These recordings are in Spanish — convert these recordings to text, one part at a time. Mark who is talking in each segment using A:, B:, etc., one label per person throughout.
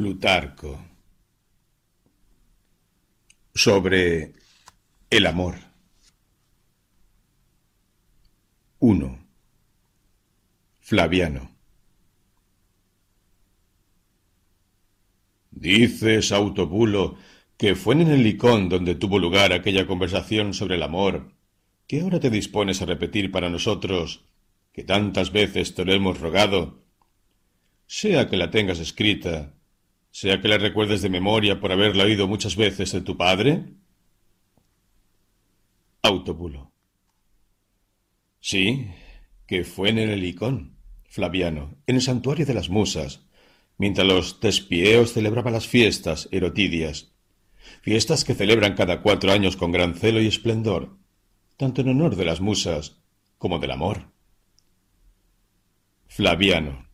A: Plutarco. Sobre el amor. 1. Flaviano. Dices, Autobulo, que fue en el licón donde tuvo lugar aquella conversación sobre el amor, que ahora te dispones a repetir para nosotros, que tantas veces te lo hemos rogado, sea que la tengas escrita, sea que la recuerdes de memoria por haberla oído muchas veces de tu padre? Autobulo. Sí, que fue en el Helicón, Flaviano, en el santuario de las musas, mientras los tespieos celebraban las fiestas erotidias, fiestas que celebran cada cuatro años con gran celo y esplendor, tanto en honor de las musas como del amor. Flaviano.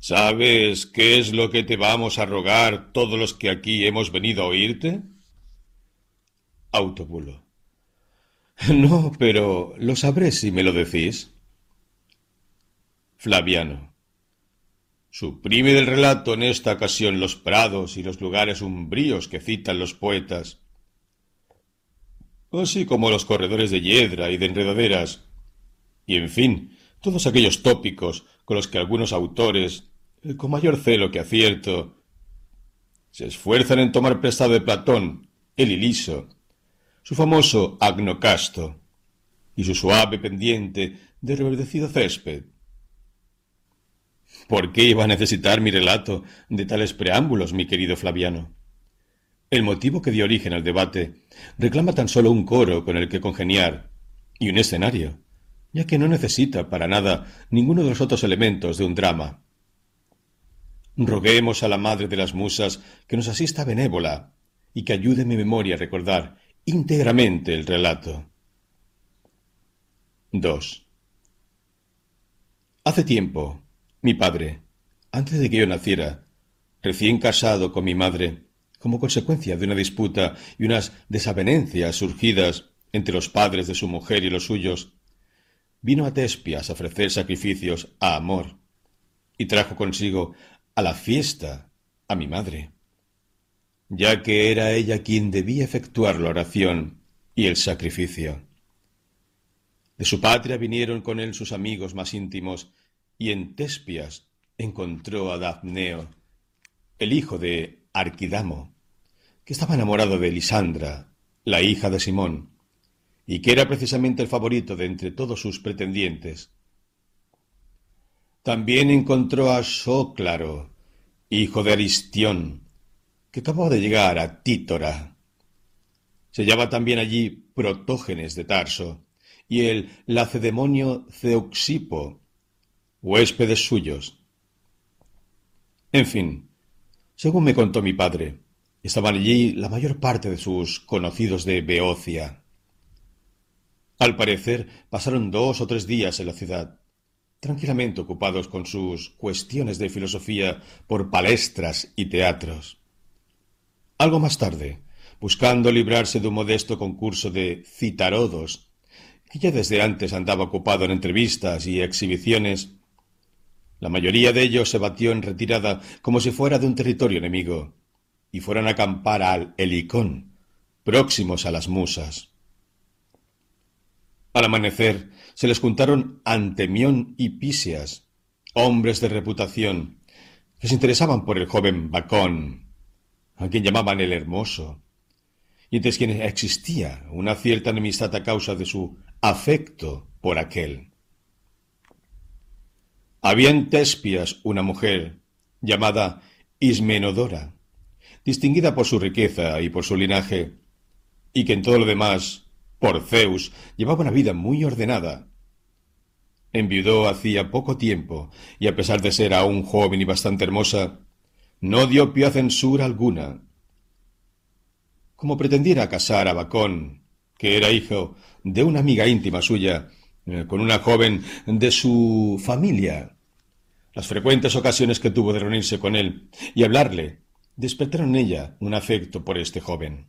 A: ¿Sabes qué es lo que te vamos a rogar todos los que aquí hemos venido a oírte? Autobulo. No, pero lo sabré si me lo decís. Flaviano. Suprime del relato en esta ocasión los prados y los lugares umbríos que citan los poetas, así como los corredores de hiedra y de enredaderas, y en fin, todos aquellos tópicos con los que algunos autores con mayor celo que acierto, se esfuerzan en tomar prestado de Platón el iliso, su famoso agnocasto y su suave pendiente de reverdecido césped. ¿Por qué iba a necesitar mi relato de tales preámbulos, mi querido Flaviano? El motivo que dio origen al debate reclama tan solo un coro con el que congeniar y un escenario, ya que no necesita para nada ninguno de los otros elementos de un drama. Roguemos a la Madre de las Musas que nos asista benévola y que ayude mi memoria a recordar íntegramente el relato. 2. Hace tiempo, mi padre, antes de que yo naciera, recién casado con mi madre, como consecuencia de una disputa y unas desavenencias surgidas entre los padres de su mujer y los suyos, vino a Tespias a ofrecer sacrificios a amor y trajo consigo a la fiesta a mi madre, ya que era ella quien debía efectuar la oración y el sacrificio. De su patria vinieron con él sus amigos más íntimos, y en Tespias encontró a Daphneo, el hijo de Arquidamo, que estaba enamorado de Lisandra, la hija de Simón, y que era precisamente el favorito de entre todos sus pretendientes. También encontró a Sóclaro, hijo de Aristión, que acabó de llegar a Títora. Se hallaba también allí Protógenes de Tarso y el lacedemonio Zeuxipo, huéspedes suyos. En fin, según me contó mi padre, estaban allí la mayor parte de sus conocidos de Beocia. Al parecer pasaron dos o tres días en la ciudad, tranquilamente ocupados con sus cuestiones de filosofía por palestras y teatros. Algo más tarde, buscando librarse de un modesto concurso de citarodos, que ya desde antes andaba ocupado en entrevistas y exhibiciones, la mayoría de ellos se batió en retirada como si fuera de un territorio enemigo, y fueran a acampar al Helicón, próximos a las musas. Al amanecer, se les juntaron Antemión y Pisias, hombres de reputación, que se interesaban por el joven Bacón, a quien llamaban el Hermoso, y entre quienes existía una cierta enemistad a causa de su afecto por aquel. Había en Tespias una mujer llamada Ismenodora, distinguida por su riqueza y por su linaje, y que en todo lo demás, por Zeus, llevaba una vida muy ordenada Enviudó hacía poco tiempo, y a pesar de ser aún joven y bastante hermosa, no dio pie a censura alguna. Como pretendiera casar a Bacón, que era hijo de una amiga íntima suya, eh, con una joven de su familia, las frecuentes ocasiones que tuvo de reunirse con él y hablarle despertaron en ella un afecto por este joven.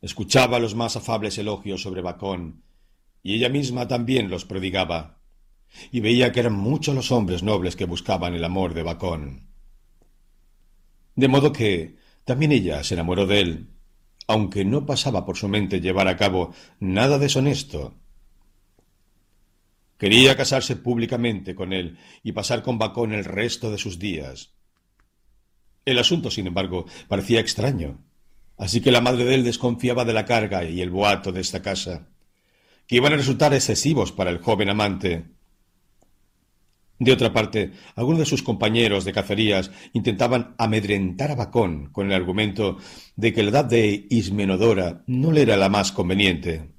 A: Escuchaba los más afables elogios sobre Bacón y ella misma también los prodigaba, y veía que eran muchos los hombres nobles que buscaban el amor de Bacón. De modo que también ella se enamoró de él, aunque no pasaba por su mente llevar a cabo nada deshonesto. Quería casarse públicamente con él y pasar con Bacón el resto de sus días. El asunto, sin embargo, parecía extraño, así que la madre de él desconfiaba de la carga y el boato de esta casa, que iban a resultar excesivos para el joven amante. De otra parte, algunos de sus compañeros de cacerías intentaban amedrentar a Bacón con el argumento de que la edad de Ismenodora no le era la más conveniente.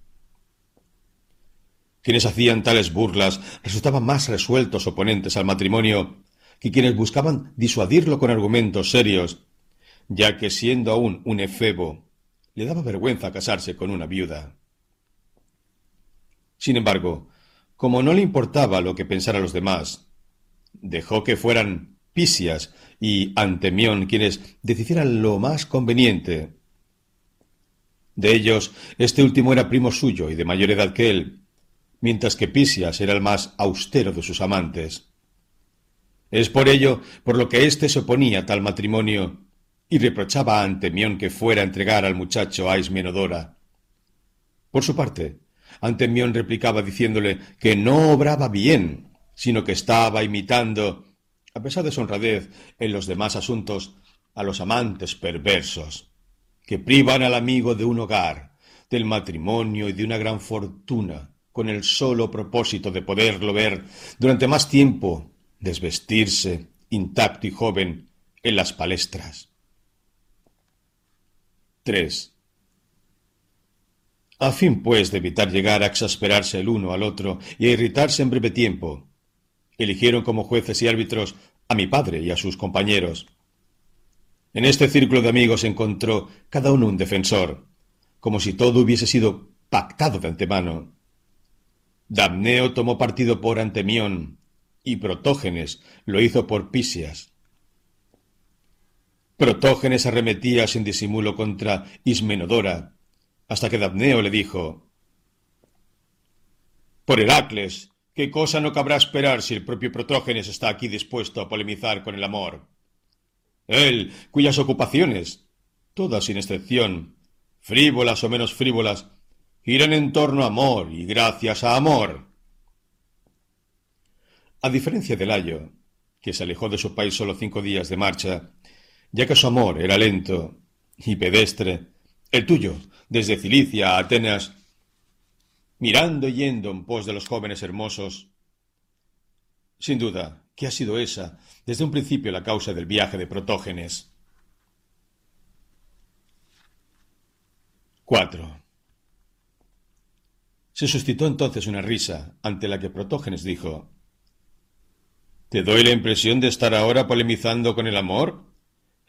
A: Quienes hacían tales burlas resultaban más resueltos oponentes al matrimonio que quienes buscaban disuadirlo con argumentos serios, ya que siendo aún un efebo, le daba vergüenza casarse con una viuda. Sin embargo, como no le importaba lo que pensaran los demás, dejó que fueran Pisias y Antemión quienes decidieran lo más conveniente. De ellos, este último era primo suyo y de mayor edad que él, mientras que Pisias era el más austero de sus amantes. Es por ello por lo que éste se oponía a tal matrimonio y reprochaba a Antemión que fuera a entregar al muchacho a Ismenodora. Por su parte, Antemión replicaba diciéndole que no obraba bien sino que estaba imitando, a pesar de su honradez en los demás asuntos, a los amantes perversos, que privan al amigo de un hogar, del matrimonio y de una gran fortuna, con el solo propósito de poderlo ver durante más tiempo desvestirse, intacto y joven, en las palestras. 3. A fin, pues, de evitar llegar a exasperarse el uno al otro y a irritarse en breve tiempo, eligieron como jueces y árbitros a mi padre y a sus compañeros. En este círculo de amigos encontró cada uno un defensor, como si todo hubiese sido pactado de antemano. Damneo tomó partido por Antemión y Protógenes lo hizo por Pisias. Protógenes arremetía sin disimulo contra Ismenodora, hasta que Damneo le dijo Por Heracles, ¿Qué cosa no cabrá esperar si el propio Protógenes está aquí dispuesto a polemizar con el amor? Él, cuyas ocupaciones, todas sin excepción, frívolas o menos frívolas, giran en torno a amor y gracias a amor. A diferencia de Layo, que se alejó de su país solo cinco días de marcha, ya que su amor era lento y pedestre, el tuyo, desde Cilicia a Atenas, mirando y yendo en pos de los jóvenes hermosos. Sin duda, que ha sido esa, desde un principio, la causa del viaje de Protógenes. 4. Se suscitó entonces una risa, ante la que Protógenes dijo ¿Te doy la impresión de estar ahora polemizando con el amor?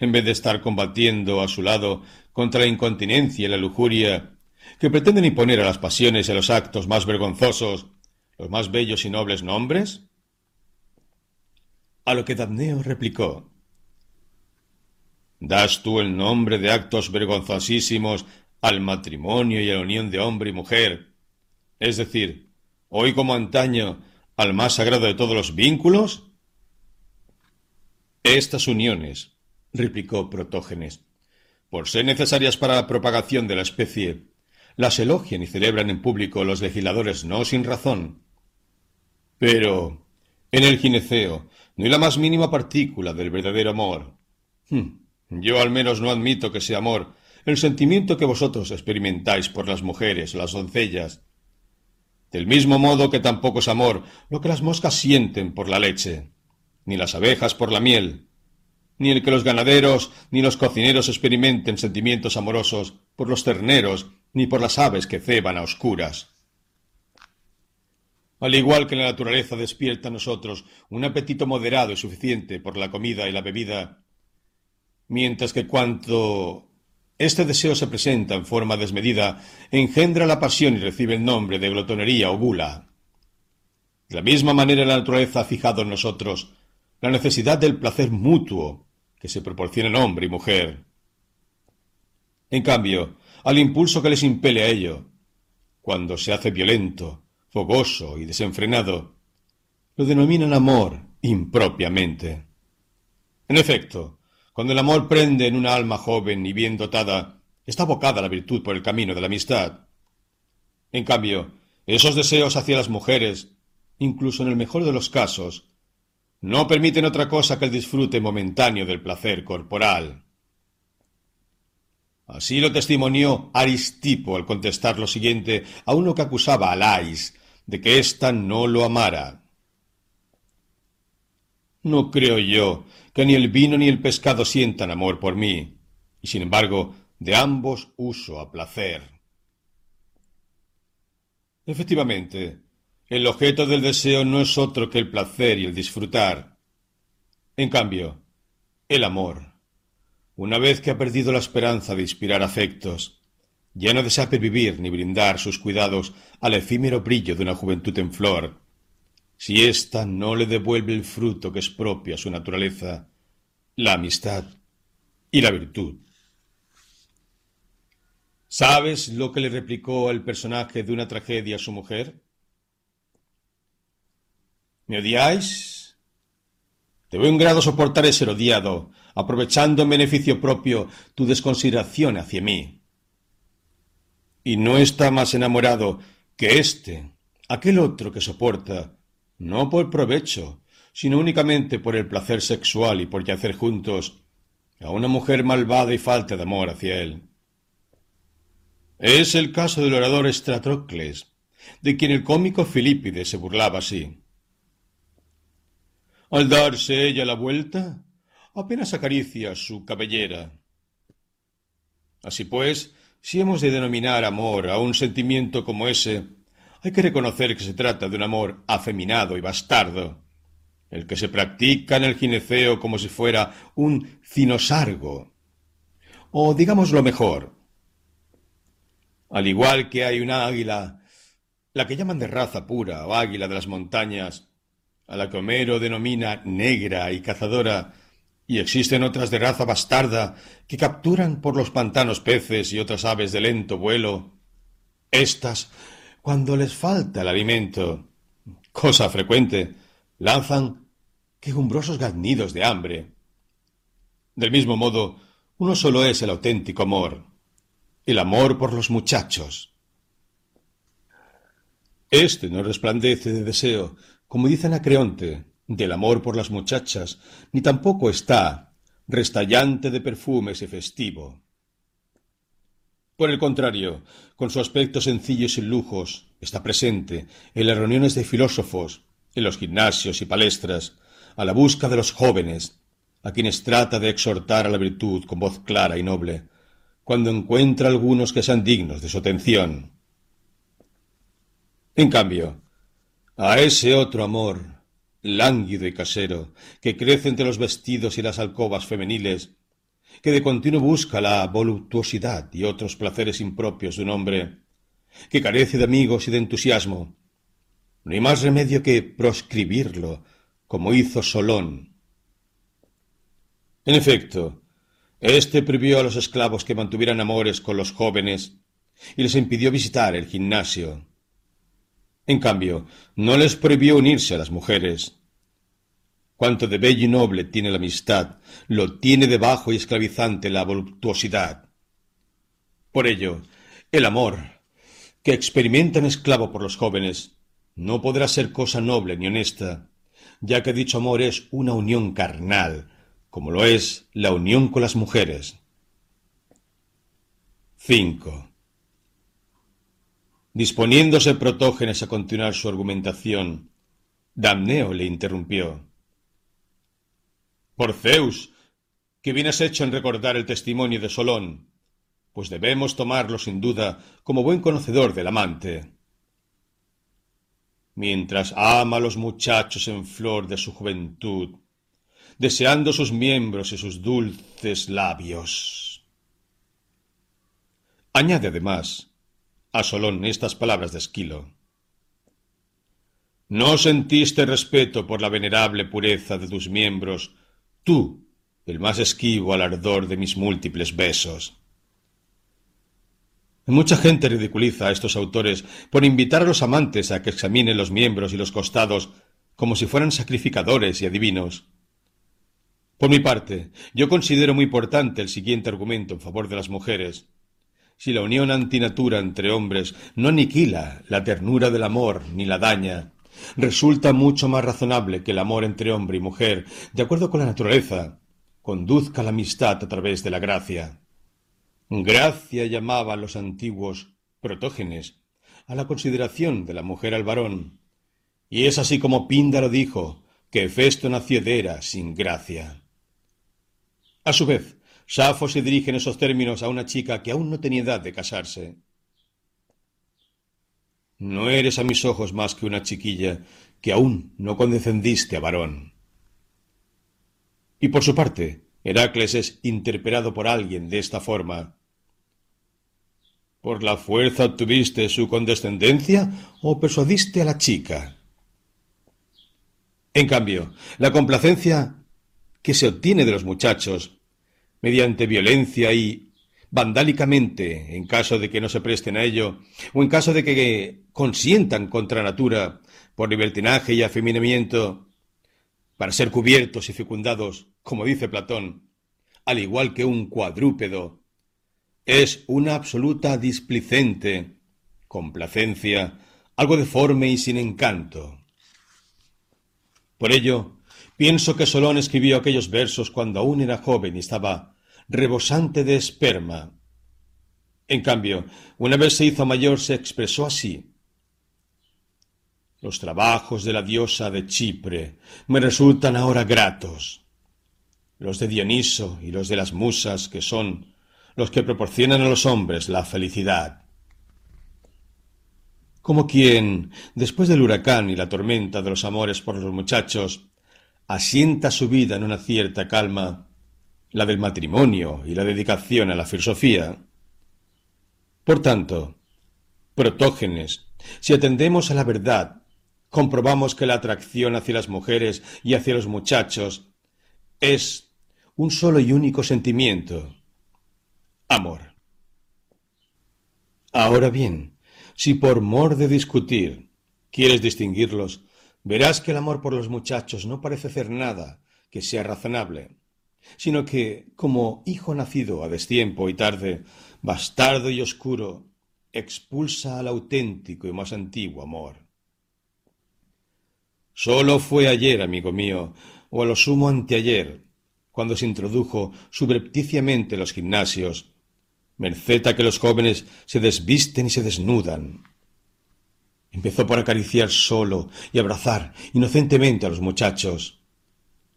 A: En vez de estar combatiendo a su lado contra la incontinencia y la lujuria que pretenden imponer a las pasiones y a los actos más vergonzosos los más bellos y nobles nombres? A lo que Damneo replicó ¿Das tú el nombre de actos vergonzosísimos al matrimonio y a la unión de hombre y mujer? Es decir, hoy como antaño, al más sagrado de todos los vínculos? Estas uniones, replicó Protógenes, por ser necesarias para la propagación de la especie, las elogian y celebran en público los legisladores no sin razón. Pero en el gineceo no hay la más mínima partícula del verdadero amor. Hmm, yo al menos no admito que sea amor el sentimiento que vosotros experimentáis por las mujeres, las doncellas. Del mismo modo que tampoco es amor lo que las moscas sienten por la leche, ni las abejas por la miel, ni el que los ganaderos ni los cocineros experimenten sentimientos amorosos por los terneros ni por las aves que ceban a oscuras. Al igual que la naturaleza despierta a nosotros un apetito moderado y suficiente por la comida y la bebida, mientras que cuanto este deseo se presenta en forma desmedida, engendra la pasión y recibe el nombre de glotonería o gula. De la misma manera la naturaleza ha fijado en nosotros la necesidad del placer mutuo que se proporcionan hombre y mujer. En cambio, al impulso que les impele a ello, cuando se hace violento, fogoso y desenfrenado, lo denominan amor impropiamente. En efecto, cuando el amor prende en una alma joven y bien dotada, está abocada la virtud por el camino de la amistad. En cambio, esos deseos hacia las mujeres, incluso en el mejor de los casos, no permiten otra cosa que el disfrute momentáneo del placer corporal. Así lo testimonió Aristipo al contestar lo siguiente a uno que acusaba a Lais de que ésta no lo amara. No creo yo que ni el vino ni el pescado sientan amor por mí, y sin embargo de ambos uso a placer. Efectivamente, el objeto del deseo no es otro que el placer y el disfrutar. En cambio, el amor, una vez que ha perdido la esperanza de inspirar afectos, ya no desea vivir ni brindar sus cuidados al efímero brillo de una juventud en flor, si ésta no le devuelve el fruto que es propio a su naturaleza, la amistad y la virtud. ¿Sabes lo que le replicó el personaje de una tragedia a su mujer? ¿Me odiáis? De buen grado soportaré ser odiado, aprovechando en beneficio propio tu desconsideración hacia mí. Y no está más enamorado que éste, aquel otro que soporta, no por provecho, sino únicamente por el placer sexual y por yacer juntos, a una mujer malvada y falta de amor hacia él. Es el caso del orador Estratrocles, de quien el cómico Filipides se burlaba así. Al darse ella la vuelta, apenas acaricia su cabellera. Así pues, si hemos de denominar amor a un sentimiento como ese, hay que reconocer que se trata de un amor afeminado y bastardo, el que se practica en el gineceo como si fuera un cinosargo. O digamos lo mejor, al igual que hay una águila, la que llaman de raza pura o águila de las montañas, a la que Homero denomina negra y cazadora, y existen otras de raza bastarda que capturan por los pantanos peces y otras aves de lento vuelo. Estas, cuando les falta el alimento, cosa frecuente, lanzan quejumbrosos gaznidos de hambre. Del mismo modo, uno solo es el auténtico amor, el amor por los muchachos. Este no resplandece de deseo, como dice Anacreonte, del amor por las muchachas, ni tampoco está restallante de perfumes y festivo. Por el contrario, con su aspecto sencillo y sin lujos, está presente en las reuniones de filósofos, en los gimnasios y palestras, a la busca de los jóvenes, a quienes trata de exhortar a la virtud con voz clara y noble, cuando encuentra algunos que sean dignos de su atención. En cambio, a ese otro amor, lánguido y casero, que crece entre los vestidos y las alcobas femeniles, que de continuo busca la voluptuosidad y otros placeres impropios de un hombre, que carece de amigos y de entusiasmo, no hay más remedio que proscribirlo, como hizo Solón. En efecto, éste prohibió a los esclavos que mantuvieran amores con los jóvenes y les impidió visitar el gimnasio. En cambio, no les prohibió unirse a las mujeres. Cuanto de bello y noble tiene la amistad, lo tiene de bajo y esclavizante la voluptuosidad. Por ello, el amor, que experimentan esclavo por los jóvenes, no podrá ser cosa noble ni honesta, ya que dicho amor es una unión carnal, como lo es la unión con las mujeres. 5. Disponiéndose Protógenes a continuar su argumentación, Damneo le interrumpió. Por Zeus, que bien has hecho en recordar el testimonio de Solón, pues debemos tomarlo sin duda como buen conocedor del amante. Mientras ama a los muchachos en flor de su juventud, deseando sus miembros y sus dulces labios. Añade además, a Solón estas palabras de Esquilo. ¿No sentiste respeto por la venerable pureza de tus miembros, tú, el más esquivo al ardor de mis múltiples besos? Mucha gente ridiculiza a estos autores por invitar a los amantes a que examinen los miembros y los costados como si fueran sacrificadores y adivinos. Por mi parte, yo considero muy importante el siguiente argumento en favor de las mujeres. Si la unión antinatura entre hombres no aniquila la ternura del amor ni la daña, resulta mucho más razonable que el amor entre hombre y mujer, de acuerdo con la naturaleza, conduzca la amistad a través de la gracia. Gracia llamaban los antiguos protógenes a la consideración de la mujer al varón, y es así como Píndaro dijo que Hefesto nació de Hera sin gracia. A su vez, Safo se dirige en esos términos a una chica que aún no tenía edad de casarse. No eres a mis ojos más que una chiquilla que aún no condescendiste a varón. Y por su parte, Heracles es interpelado por alguien de esta forma. ¿Por la fuerza obtuviste su condescendencia o persuadiste a la chica? En cambio, la complacencia que se obtiene de los muchachos, mediante violencia y vandálicamente, en caso de que no se presten a ello, o en caso de que consientan contra natura por libertinaje y afeminamiento, para ser cubiertos y fecundados, como dice Platón, al igual que un cuadrúpedo, es una absoluta displicente, complacencia, algo deforme y sin encanto. Por ello, pienso que Solón escribió aquellos versos cuando aún era joven y estaba rebosante de esperma. En cambio, una vez se hizo mayor, se expresó así. Los trabajos de la diosa de Chipre me resultan ahora gratos. Los de Dioniso y los de las musas, que son los que proporcionan a los hombres la felicidad. Como quien, después del huracán y la tormenta de los amores por los muchachos, asienta su vida en una cierta calma, la del matrimonio y la dedicación a la filosofía. Por tanto, Protógenes, si atendemos a la verdad, comprobamos que la atracción hacia las mujeres y hacia los muchachos es un solo y único sentimiento, amor. Ahora bien, si por mor de discutir quieres distinguirlos, verás que el amor por los muchachos no parece hacer nada que sea razonable, sino que, como hijo nacido a destiempo y tarde, bastardo y oscuro, expulsa al auténtico y más antiguo amor. Solo fue ayer, amigo mío, o a lo sumo anteayer, cuando se introdujo subrepticiamente en los gimnasios merced a que los jóvenes se desvisten y se desnudan. Empezó por acariciar solo y abrazar inocentemente a los muchachos.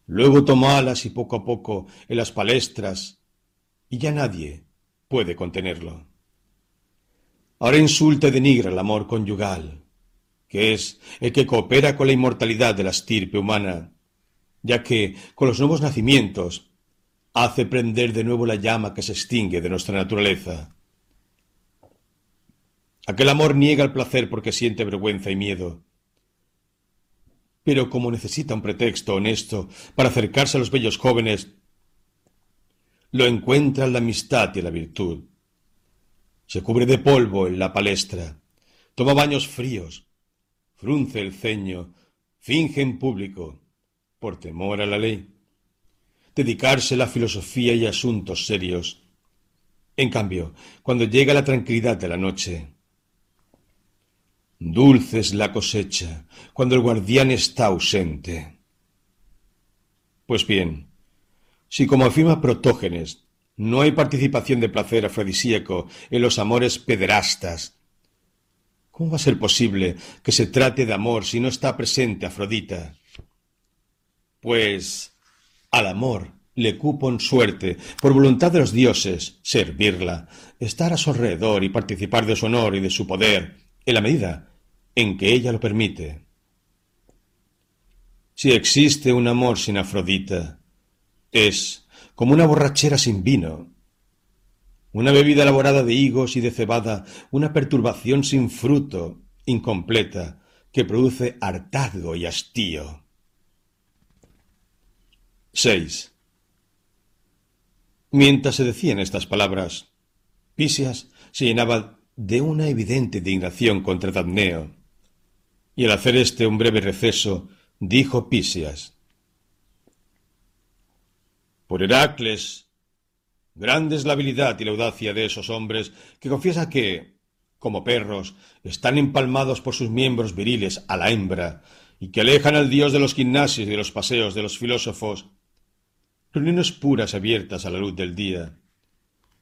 A: Luego tomó alas y poco a poco en las palestras, y ya nadie puede contenerlo. Ahora insulta y denigra el amor conyugal, que es el que coopera con la inmortalidad de la estirpe humana, ya que con los nuevos nacimientos hace prender de nuevo la llama que se extingue de nuestra naturaleza. Aquel amor niega el placer porque siente vergüenza y miedo. Pero como necesita un pretexto honesto para acercarse a los bellos jóvenes, lo encuentra en la amistad y la virtud. Se cubre de polvo en la palestra, toma baños fríos, frunce el ceño, finge en público, por temor a la ley dedicarse a la filosofía y asuntos serios. En cambio, cuando llega la tranquilidad de la noche, dulce es la cosecha cuando el guardián está ausente. Pues bien, si como afirma Protógenes, no hay participación de placer afrodisíaco en los amores pederastas, ¿cómo va a ser posible que se trate de amor si no está presente Afrodita? Pues al amor le cupo en suerte, por voluntad de los dioses, servirla, estar a su alrededor y participar de su honor y de su poder, en la medida en que ella lo permite. Si existe un amor sin Afrodita, es como una borrachera sin vino, una bebida elaborada de higos y de cebada, una perturbación sin fruto, incompleta, que produce hartazgo y hastío. 6. Mientras se decían estas palabras, Pisias se llenaba de una evidente indignación contra Damneo, y al hacer este un breve receso, dijo Pisias. Por Heracles, grande es la habilidad y la audacia de esos hombres que confiesan que, como perros, están empalmados por sus miembros viriles a la hembra y que alejan al dios de los gimnasios y de los paseos de los filósofos, reuniones puras abiertas a la luz del día,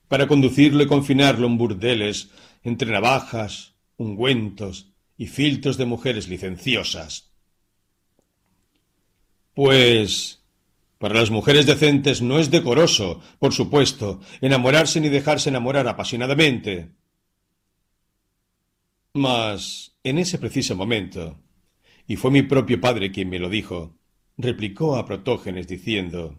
A: para conducirlo y confinarlo en burdeles entre navajas, ungüentos y filtros de mujeres licenciosas. Pues para las mujeres decentes no es decoroso, por supuesto, enamorarse ni dejarse enamorar apasionadamente. Mas, en ese preciso momento, y fue mi propio padre quien me lo dijo, replicó a Protógenes diciendo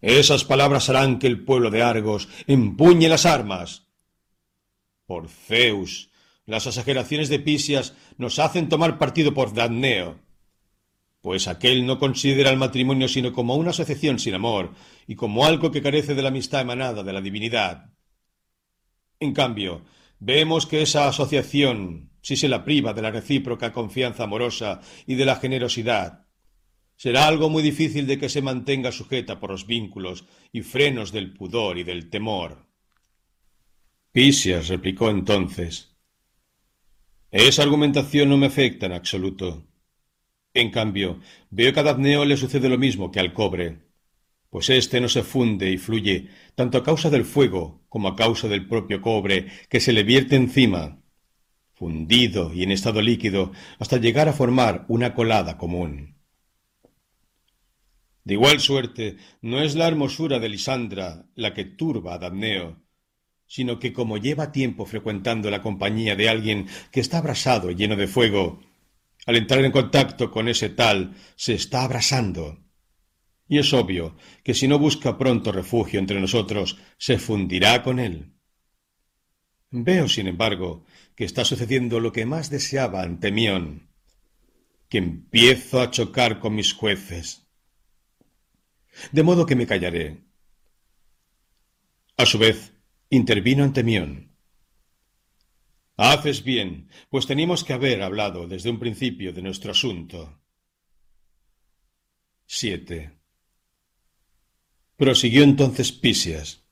A: Esas palabras harán que el pueblo de Argos empuñe las armas. Por Zeus, las exageraciones de Pisias nos hacen tomar partido por Damneo pues aquel no considera el matrimonio sino como una asociación sin amor y como algo que carece de la amistad emanada de la divinidad. En cambio, vemos que esa asociación, si se la priva de la recíproca confianza amorosa y de la generosidad, será algo muy difícil de que se mantenga sujeta por los vínculos y frenos del pudor y del temor. Pisias replicó entonces Esa argumentación no me afecta en absoluto. En cambio, veo que a Dabneo le sucede lo mismo que al cobre, pues éste no se funde y fluye tanto a causa del fuego como a causa del propio cobre que se le vierte encima, fundido y en estado líquido hasta llegar a formar una colada común. De igual suerte, no es la hermosura de Lisandra la que turba a Dabneo, sino que como lleva tiempo frecuentando la compañía de alguien que está abrasado y lleno de fuego, al entrar en contacto con ese tal, se está abrasando. Y es obvio que si no busca pronto refugio entre nosotros, se fundirá con él. Veo, sin embargo, que está sucediendo lo que más deseaba ante Mión, que empiezo a chocar con mis jueces. De modo que me callaré. A su vez, intervino Antemión. Haces bien, pues teníamos que haber hablado desde un principio de nuestro asunto. 7. Prosiguió entonces Pisias.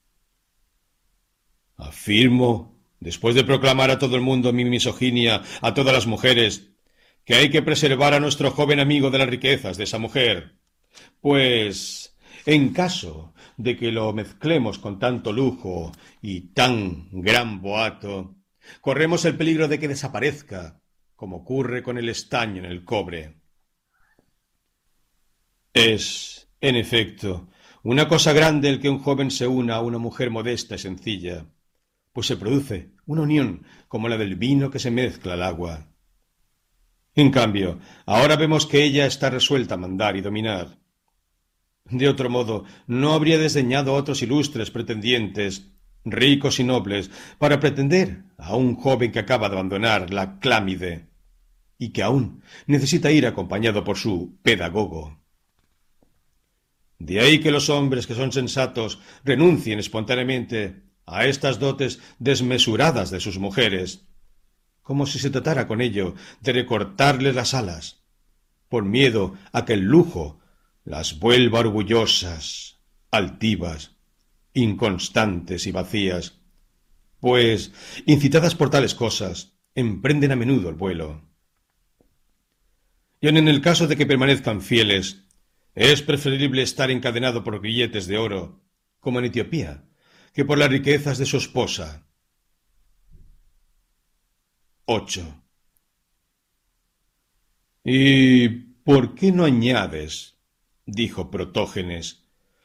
A: Afirmo, después de proclamar a todo el mundo mi misoginia, a todas las mujeres, que hay que preservar a nuestro joven amigo de las riquezas de esa mujer. Pues, en caso de que lo mezclemos con tanto lujo y tan gran boato, Corremos el peligro de que desaparezca, como ocurre con el estaño en el cobre. Es, en efecto, una cosa grande el que un joven se una a una mujer modesta y sencilla, pues se produce una unión como la del vino que se mezcla al agua. En cambio, ahora vemos que ella está resuelta a mandar y dominar. De otro modo, no habría desdeñado a otros ilustres pretendientes ricos y nobles, para pretender a un joven que acaba de abandonar la clámide y que aún necesita ir acompañado por su pedagogo. De ahí que los hombres que son sensatos renuncien espontáneamente a estas dotes desmesuradas de sus mujeres, como si se tratara con ello de recortarles las alas, por miedo a que el lujo las vuelva orgullosas, altivas inconstantes y vacías, pues, incitadas por tales cosas, emprenden a menudo el vuelo. Y en el caso de que permanezcan fieles, es preferible estar encadenado por grilletes de oro, como en Etiopía, que por las riquezas de su esposa. 8. ¿Y por qué no añades, dijo Protógenes,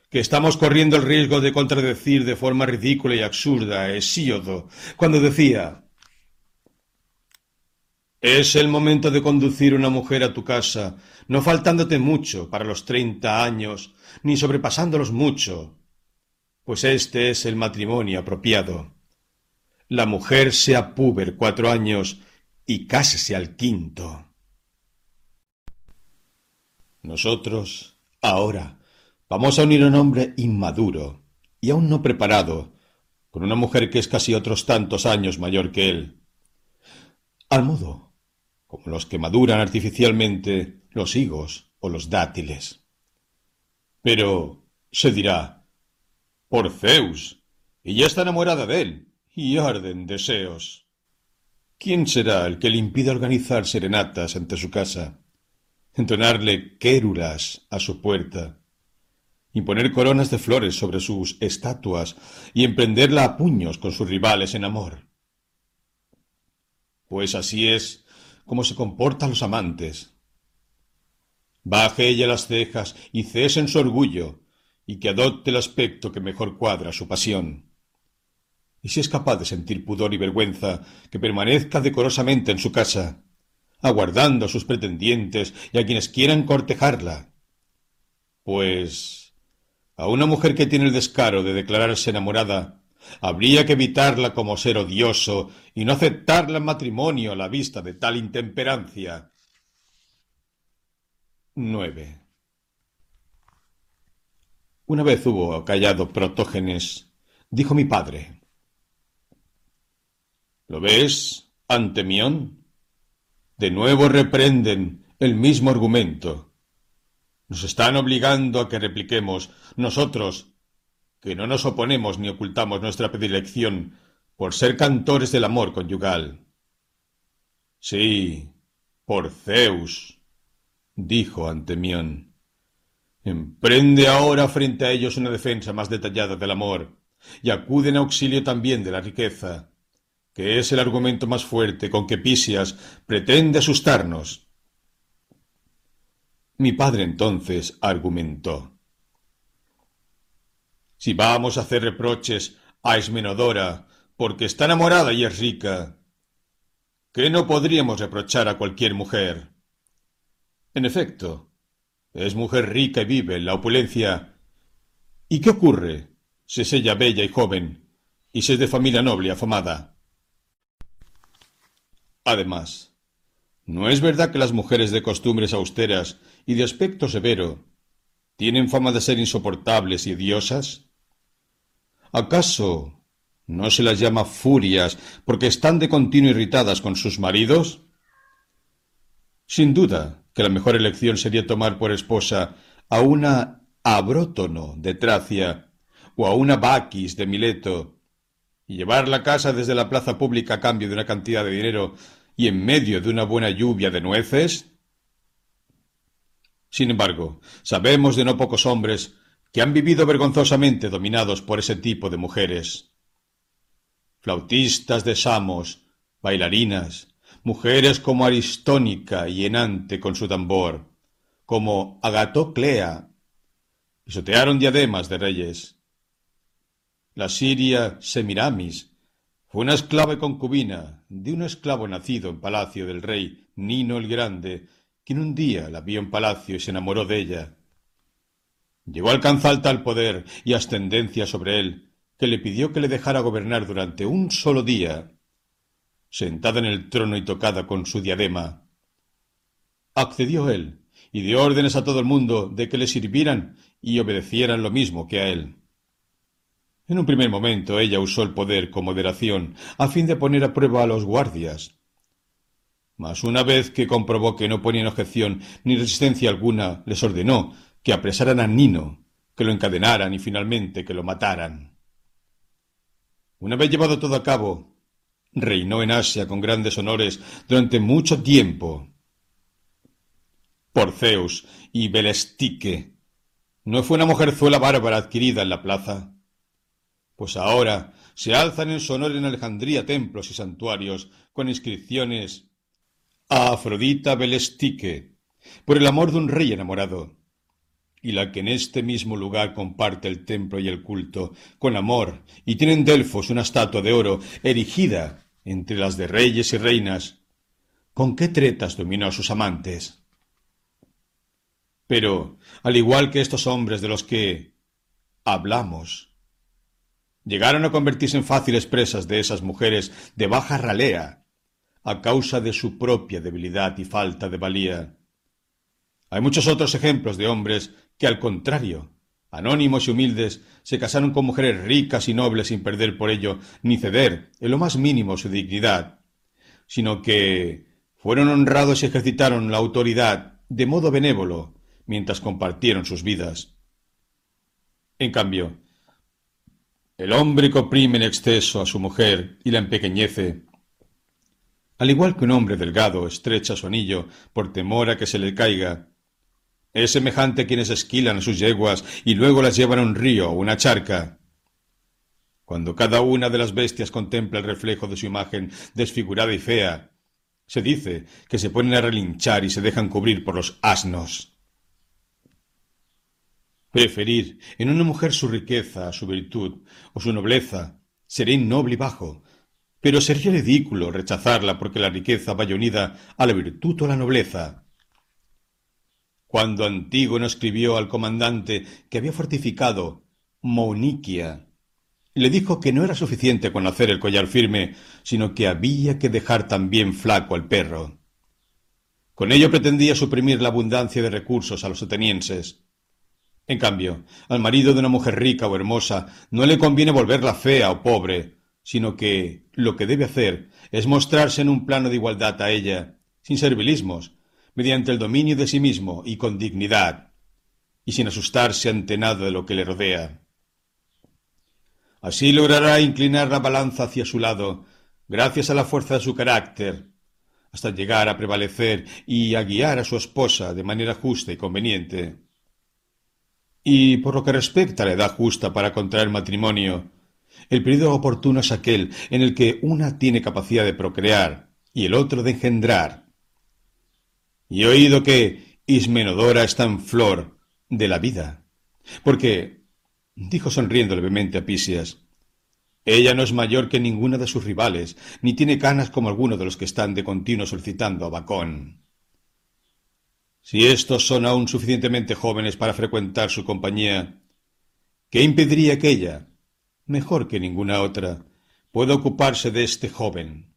A: que estamos corriendo el riesgo de contradecir de forma ridícula y absurda a Hesíodo, cuando decía Es el momento de conducir una mujer a tu casa, no faltándote mucho para los treinta años, ni sobrepasándolos mucho, pues este es el matrimonio apropiado. La mujer sea púber cuatro años y cásese al quinto. Nosotros, ahora, Vamos a unir a un hombre inmaduro y aún no preparado con una mujer que es casi otros tantos años mayor que él. Al modo como los que maduran artificialmente los higos o los dátiles. Pero se dirá, por Zeus, ya está enamorada de él, y arden deseos. ¿Quién será el que le impida organizar serenatas ante su casa, entonarle quérulas a su puerta, imponer coronas de flores sobre sus estatuas y emprenderla a puños con sus rivales en amor? Pues así es como se comportan los amantes. Baje ella las cejas y cese en su orgullo, y que adopte el aspecto que mejor cuadra su pasión. Y si es capaz de sentir pudor y vergüenza, que permanezca decorosamente en su casa, aguardando a sus pretendientes y a quienes quieran cortejarla. Pues a una mujer que tiene el descaro de declararse enamorada, Habría que evitarla como ser odioso y no aceptarla en matrimonio a la vista de tal intemperancia. 9. Una vez hubo callado Protógenes, dijo mi padre. ¿Lo ves, Antemión? De nuevo reprenden el mismo argumento. Nos están obligando a que repliquemos nosotros que no nos oponemos ni ocultamos nuestra predilección por ser cantores del amor conyugal. Sí, por Zeus, dijo Antemión. Emprende ahora frente a ellos una defensa más detallada del amor, y acude en auxilio también de la riqueza, que es el argumento más fuerte con que Pisias pretende asustarnos. Mi padre entonces argumentó. Si vamos a hacer reproches a Esmenodora porque está enamorada y es rica, ¿qué no podríamos reprochar a cualquier mujer? En efecto, es mujer rica y vive en la opulencia. ¿Y qué ocurre si es ella bella y joven y si es de familia noble y afamada? Además, ¿no es verdad que las mujeres de costumbres austeras y de aspecto severo tienen fama de ser insoportables y odiosas? ¿Acaso no se las llama furias porque están de continuo irritadas con sus maridos? Sin duda que la mejor elección sería tomar por esposa a una Abrótono de Tracia o a una Baquis de Mileto y llevar la casa desde la plaza pública a cambio de una cantidad de dinero y en medio de una buena lluvia de nueces? Sin embargo, sabemos de no pocos hombres que han vivido vergonzosamente dominados por ese tipo de mujeres. Flautistas de Samos, bailarinas, mujeres como Aristónica y Enante con su tambor, como Agatoclea, pisotearon diademas de reyes. La siria Semiramis fue una esclava y concubina de un esclavo nacido en palacio del rey Nino el Grande, quien un día la vio en palacio y se enamoró de ella. Llegó a alcanzar tal poder y ascendencia sobre él que le pidió que le dejara gobernar durante un solo día, sentada en el trono y tocada con su diadema. Accedió él y dio órdenes a todo el mundo de que le sirvieran y obedecieran lo mismo que a él. En un primer momento ella usó el poder con moderación a fin de poner a prueba a los guardias. Mas una vez que comprobó que no ponían objeción ni resistencia alguna, les ordenó que apresaran a Nino, que lo encadenaran y finalmente que lo mataran. Una vez llevado todo a cabo, reinó en Asia con grandes honores durante mucho tiempo. Por Zeus y Belestique, ¿no fue una mujerzuela bárbara adquirida en la plaza? Pues ahora se alzan en su honor en Alejandría templos y santuarios con inscripciones a Afrodita Belestique, por el amor de un rey enamorado y la que en este mismo lugar comparte el templo y el culto, con amor, y tiene en Delfos una estatua de oro erigida entre las de reyes y reinas, ¿con qué tretas dominó a sus amantes? Pero, al igual que estos hombres de los que hablamos, llegaron a convertirse en fáciles presas de esas mujeres de baja ralea, a causa de su propia debilidad y falta de valía. Hay muchos otros ejemplos de hombres que al contrario, anónimos y humildes, se casaron con mujeres ricas y nobles sin perder por ello ni ceder en lo más mínimo su dignidad, sino que fueron honrados y ejercitaron la autoridad de modo benévolo mientras compartieron sus vidas. En cambio, el hombre que oprime en exceso a su mujer y la empequeñece, al igual que un hombre delgado estrecha su anillo por temor a que se le caiga, es semejante a quienes esquilan a sus yeguas y luego las llevan a un río o una charca. Cuando cada una de las bestias contempla el reflejo de su imagen desfigurada y fea, se dice que se ponen a relinchar y se dejan cubrir por los asnos. Preferir en una mujer su riqueza, su virtud o su nobleza sería innoble y bajo, pero sería ridículo rechazarla porque la riqueza vaya unida a la virtud o la nobleza. Cuando Antígono escribió al comandante que había fortificado Mouniquia, le dijo que no era suficiente con hacer el collar firme, sino que había que dejar también flaco al perro. Con ello pretendía suprimir la abundancia de recursos a los atenienses. En cambio, al marido de una mujer rica o hermosa no le conviene volverla fea o pobre, sino que lo que debe hacer es mostrarse en un plano de igualdad a ella, sin servilismos, mediante el dominio de sí mismo y con dignidad, y sin asustarse ante nada de lo que le rodea. Así logrará inclinar la balanza hacia su lado, gracias a la fuerza de su carácter, hasta llegar a prevalecer y a guiar a su esposa de manera justa y conveniente. Y por lo que respecta a la edad justa para contraer matrimonio, el periodo oportuno es aquel en el que una tiene capacidad de procrear y el otro de engendrar. Y he oído que Ismenodora está en flor de la vida, porque, dijo sonriendo levemente a Pisias, ella no es mayor que ninguna de sus rivales, ni tiene canas como alguno de los que están de continuo solicitando a Bacón. Si estos son aún suficientemente jóvenes para frecuentar su compañía, ¿qué impediría que ella, mejor que ninguna otra, pueda ocuparse de este joven?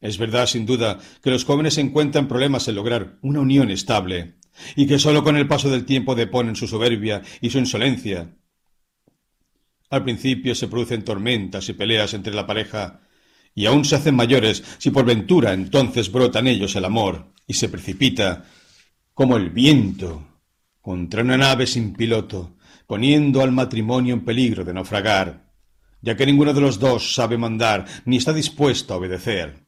A: Es verdad, sin duda, que los jóvenes encuentran problemas en lograr una unión estable, y que sólo con el paso del tiempo deponen su soberbia y su insolencia. Al principio se producen tormentas y peleas entre la pareja, y aún se hacen mayores si por ventura entonces brota en ellos el amor y se precipita, como el viento, contra una nave sin piloto, poniendo al matrimonio en peligro de naufragar, ya que ninguno de los dos sabe mandar ni está dispuesto a obedecer.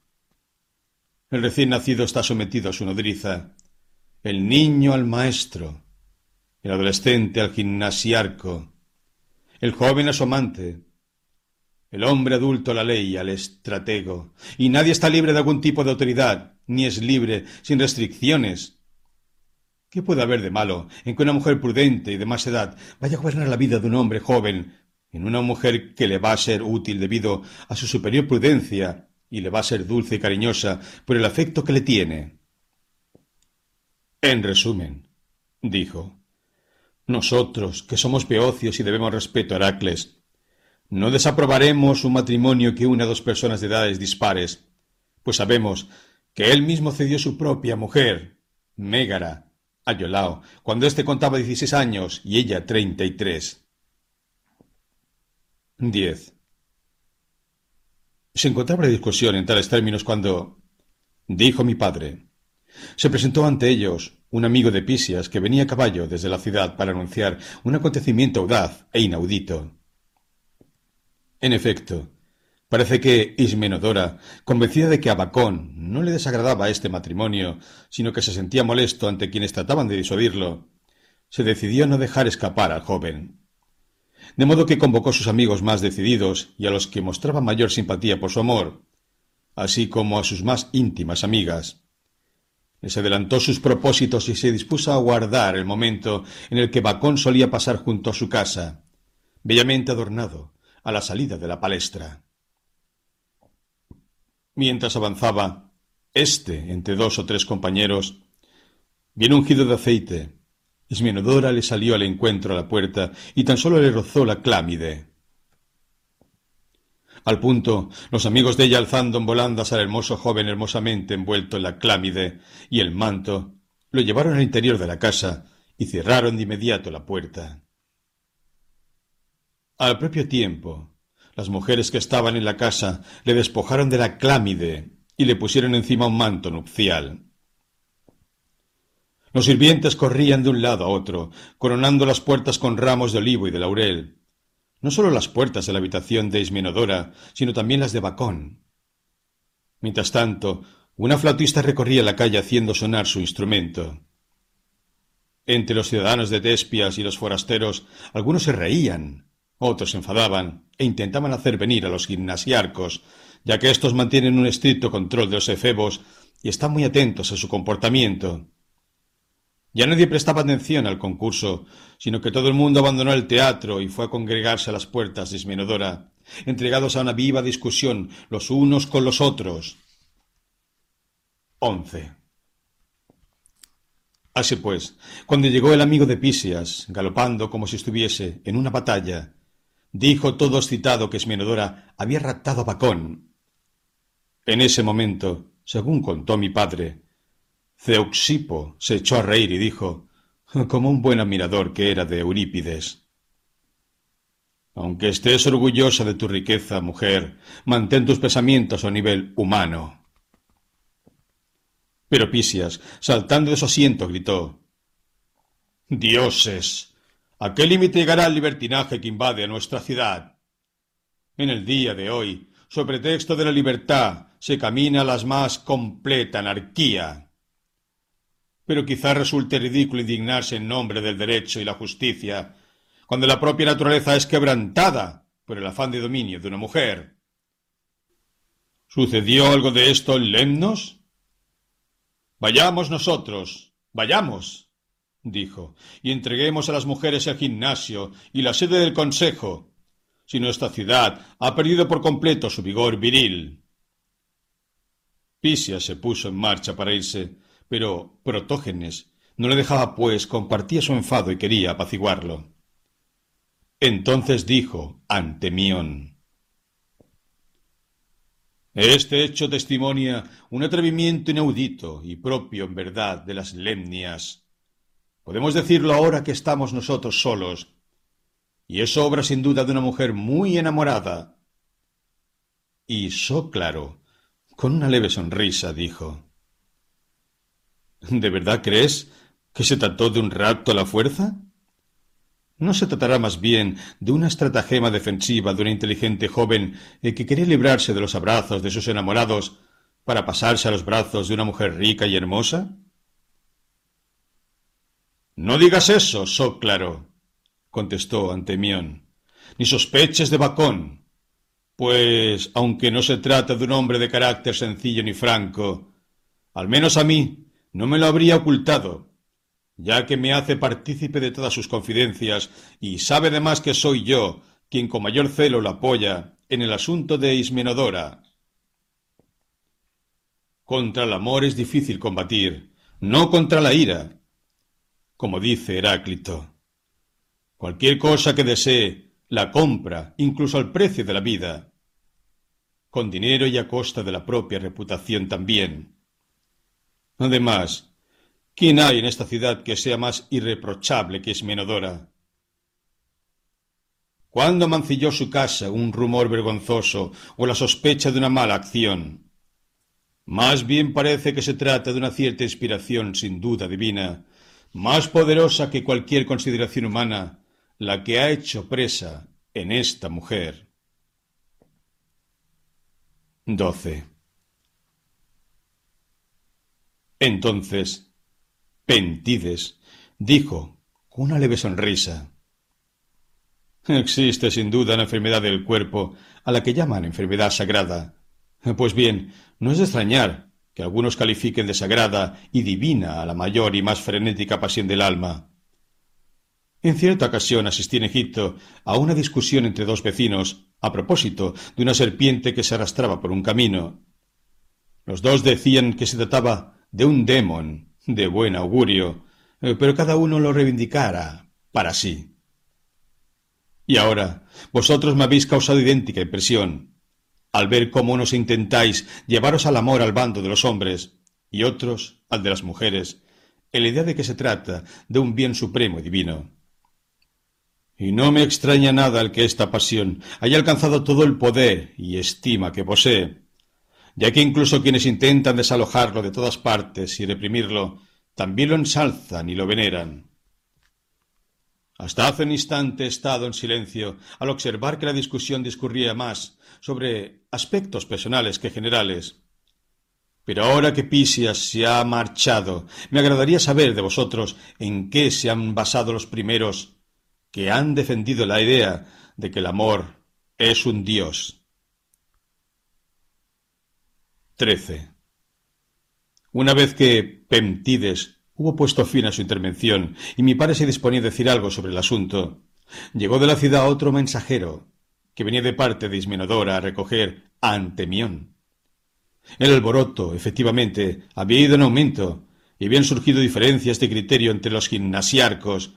A: El recién nacido está sometido a su nodriza, el niño al maestro, el adolescente al gimnasiarco, el joven a su amante, el hombre adulto a la ley, al estratego, y nadie está libre de algún tipo de autoridad, ni es libre sin restricciones. ¿Qué puede haber de malo en que una mujer prudente y de más edad vaya a gobernar la vida de un hombre joven, en una mujer que le va a ser útil debido a su superior prudencia y le va a ser dulce y cariñosa por el afecto que le tiene. En resumen, dijo, nosotros, que somos beocios y debemos respeto a Heracles, no desaprobaremos un matrimonio que une a dos personas de edades dispares, pues sabemos que él mismo cedió su propia mujer, Mégara, a Yolao, cuando éste contaba dieciséis años y ella treinta y tres. Diez. Se encontraba la discusión en tales términos cuando dijo mi padre. Se presentó ante ellos un amigo de Pisias que venía a caballo desde la ciudad para anunciar un acontecimiento audaz e inaudito. En efecto, parece que Ismenodora, convencida de que a Bacón no le desagradaba este matrimonio, sino que se sentía molesto ante quienes trataban de disuadirlo, se decidió no dejar escapar al joven de modo que convocó a sus amigos más decididos y a los que mostraba mayor simpatía por su amor, así como a sus más íntimas amigas. Les adelantó sus propósitos y se dispuso a aguardar el momento en el que Bacón solía pasar junto a su casa, bellamente adornado, a la salida de la palestra. Mientras avanzaba, éste, entre dos o tres compañeros, bien ungido de aceite, Ismenodora le salió al encuentro a la puerta y tan solo le rozó la clámide. Al punto, los amigos de ella alzando en volandas al hermoso joven hermosamente envuelto en la clámide y el manto, lo llevaron al interior de la casa y cerraron de inmediato la puerta. Al propio tiempo, las mujeres que estaban en la casa le despojaron de la clámide y le pusieron encima un manto nupcial. Los sirvientes corrían de un lado a otro, coronando las puertas con ramos de olivo y de laurel. No sólo las puertas de la habitación de Ismenodora, sino también las de Bacón. Mientras tanto, una flautista recorría la calle haciendo sonar su instrumento. Entre los ciudadanos de Tespias y los forasteros, algunos se reían, otros se enfadaban e intentaban hacer venir a los gimnasiarcos, ya que éstos mantienen un estricto control de los efebos y están muy atentos a su comportamiento. Ya nadie prestaba atención al concurso, sino que todo el mundo abandonó el teatro y fue a congregarse a las puertas de Ismenodora, entregados a una viva discusión los unos con los otros. Once. Así pues, cuando llegó el amigo de Pisias, galopando como si estuviese en una batalla, dijo todo excitado que Esmenodora había raptado a Bacón. En ese momento, según contó mi padre, Zeuxipo se echó a reír y dijo, como un buen admirador que era de Eurípides. Aunque estés orgullosa de tu riqueza, mujer, mantén tus pensamientos a nivel humano. Pero Pisias, saltando de su asiento, gritó Dioses, ¿a qué límite llegará el libertinaje que invade a nuestra ciudad? En el día de hoy, sobre pretexto de la libertad, se camina a la más completa anarquía. Pero quizá resulte ridículo indignarse en nombre del derecho y la justicia, cuando la propia naturaleza es quebrantada por el afán de dominio de una mujer. ¿Sucedió algo de esto en Lemnos? Vayamos nosotros, vayamos, dijo, y entreguemos a las mujeres el gimnasio y la sede del consejo, si nuestra ciudad ha perdido por completo su vigor viril. Pisia se puso en marcha para irse, pero Protógenes no le dejaba, pues compartía su enfado y quería apaciguarlo. Entonces dijo Antemión este hecho testimonia un atrevimiento inaudito y propio en verdad de las lemnias. Podemos decirlo ahora que estamos nosotros solos, y es obra sin duda de una mujer muy enamorada. Y Sóclaro, con una leve sonrisa, dijo ¿De verdad crees que se trató de un rapto a la fuerza? ¿No se tratará más bien de una estratagema defensiva de una inteligente joven que quería librarse de los abrazos de sus enamorados para pasarse a los brazos de una mujer rica y hermosa? No digas eso, Sóclaro, contestó Antemión, ni sospeches de Bacón, pues, aunque no se trata de un hombre de carácter sencillo ni franco, al menos a mí no me lo habría ocultado, ya que me hace partícipe de todas sus confidencias y sabe además que soy yo quien con mayor celo lo apoya en el asunto de Ismenodora. Contra el amor es difícil combatir, no contra la ira, como dice Heráclito. Cualquier cosa que desee, la compra, incluso al precio de la vida, con dinero y a costa de la propia reputación también. Además, ¿Quién hay en esta ciudad que sea más irreprochable que Esmenodora? ¿Cuándo mancilló su casa un rumor vergonzoso o la sospecha de una mala acción? Más bien parece que se trata de una cierta inspiración sin duda divina, más poderosa que cualquier consideración humana, la que ha hecho presa en esta mujer. 12. Entonces Pentides dijo con una leve sonrisa. Existe sin duda una enfermedad del cuerpo a la que llaman enfermedad sagrada. Pues bien, no es de extrañar que algunos califiquen de sagrada y divina a la mayor y más frenética pasión del alma. En cierta ocasión asistí en Egipto a una discusión entre dos vecinos a propósito de una serpiente que se arrastraba por un camino. Los dos decían que se trataba de un demon de buen augurio, eh, pero cada uno lo reivindicara para sí. Y ahora, vosotros me habéis causado idéntica impresión, al ver cómo unos intentáis llevaros al amor al bando de los hombres y otros al de las mujeres, en la idea de que se trata de un bien supremo y divino. Y no me extraña nada el que esta pasión haya alcanzado todo el poder y estima que posee, ya que incluso quienes intentan desalojarlo de todas partes y reprimirlo, también lo ensalzan y lo veneran. Hasta hace un instante he estado en silencio al observar que la discusión discurría más sobre aspectos personales que generales. Pero ahora que Pisias se ha marchado, me agradaría saber de vosotros en qué se han basado los primeros que han defendido la idea de que el amor es un dios. 13. Una vez que Pemtides hubo puesto fin a su intervención y mi padre se disponía a decir algo sobre el asunto, llegó de la ciudad otro mensajero que venía de parte de Ismenodora a recoger a Antemión. El alboroto, efectivamente, había ido en aumento y habían surgido diferencias de criterio entre los gimnasiarcos.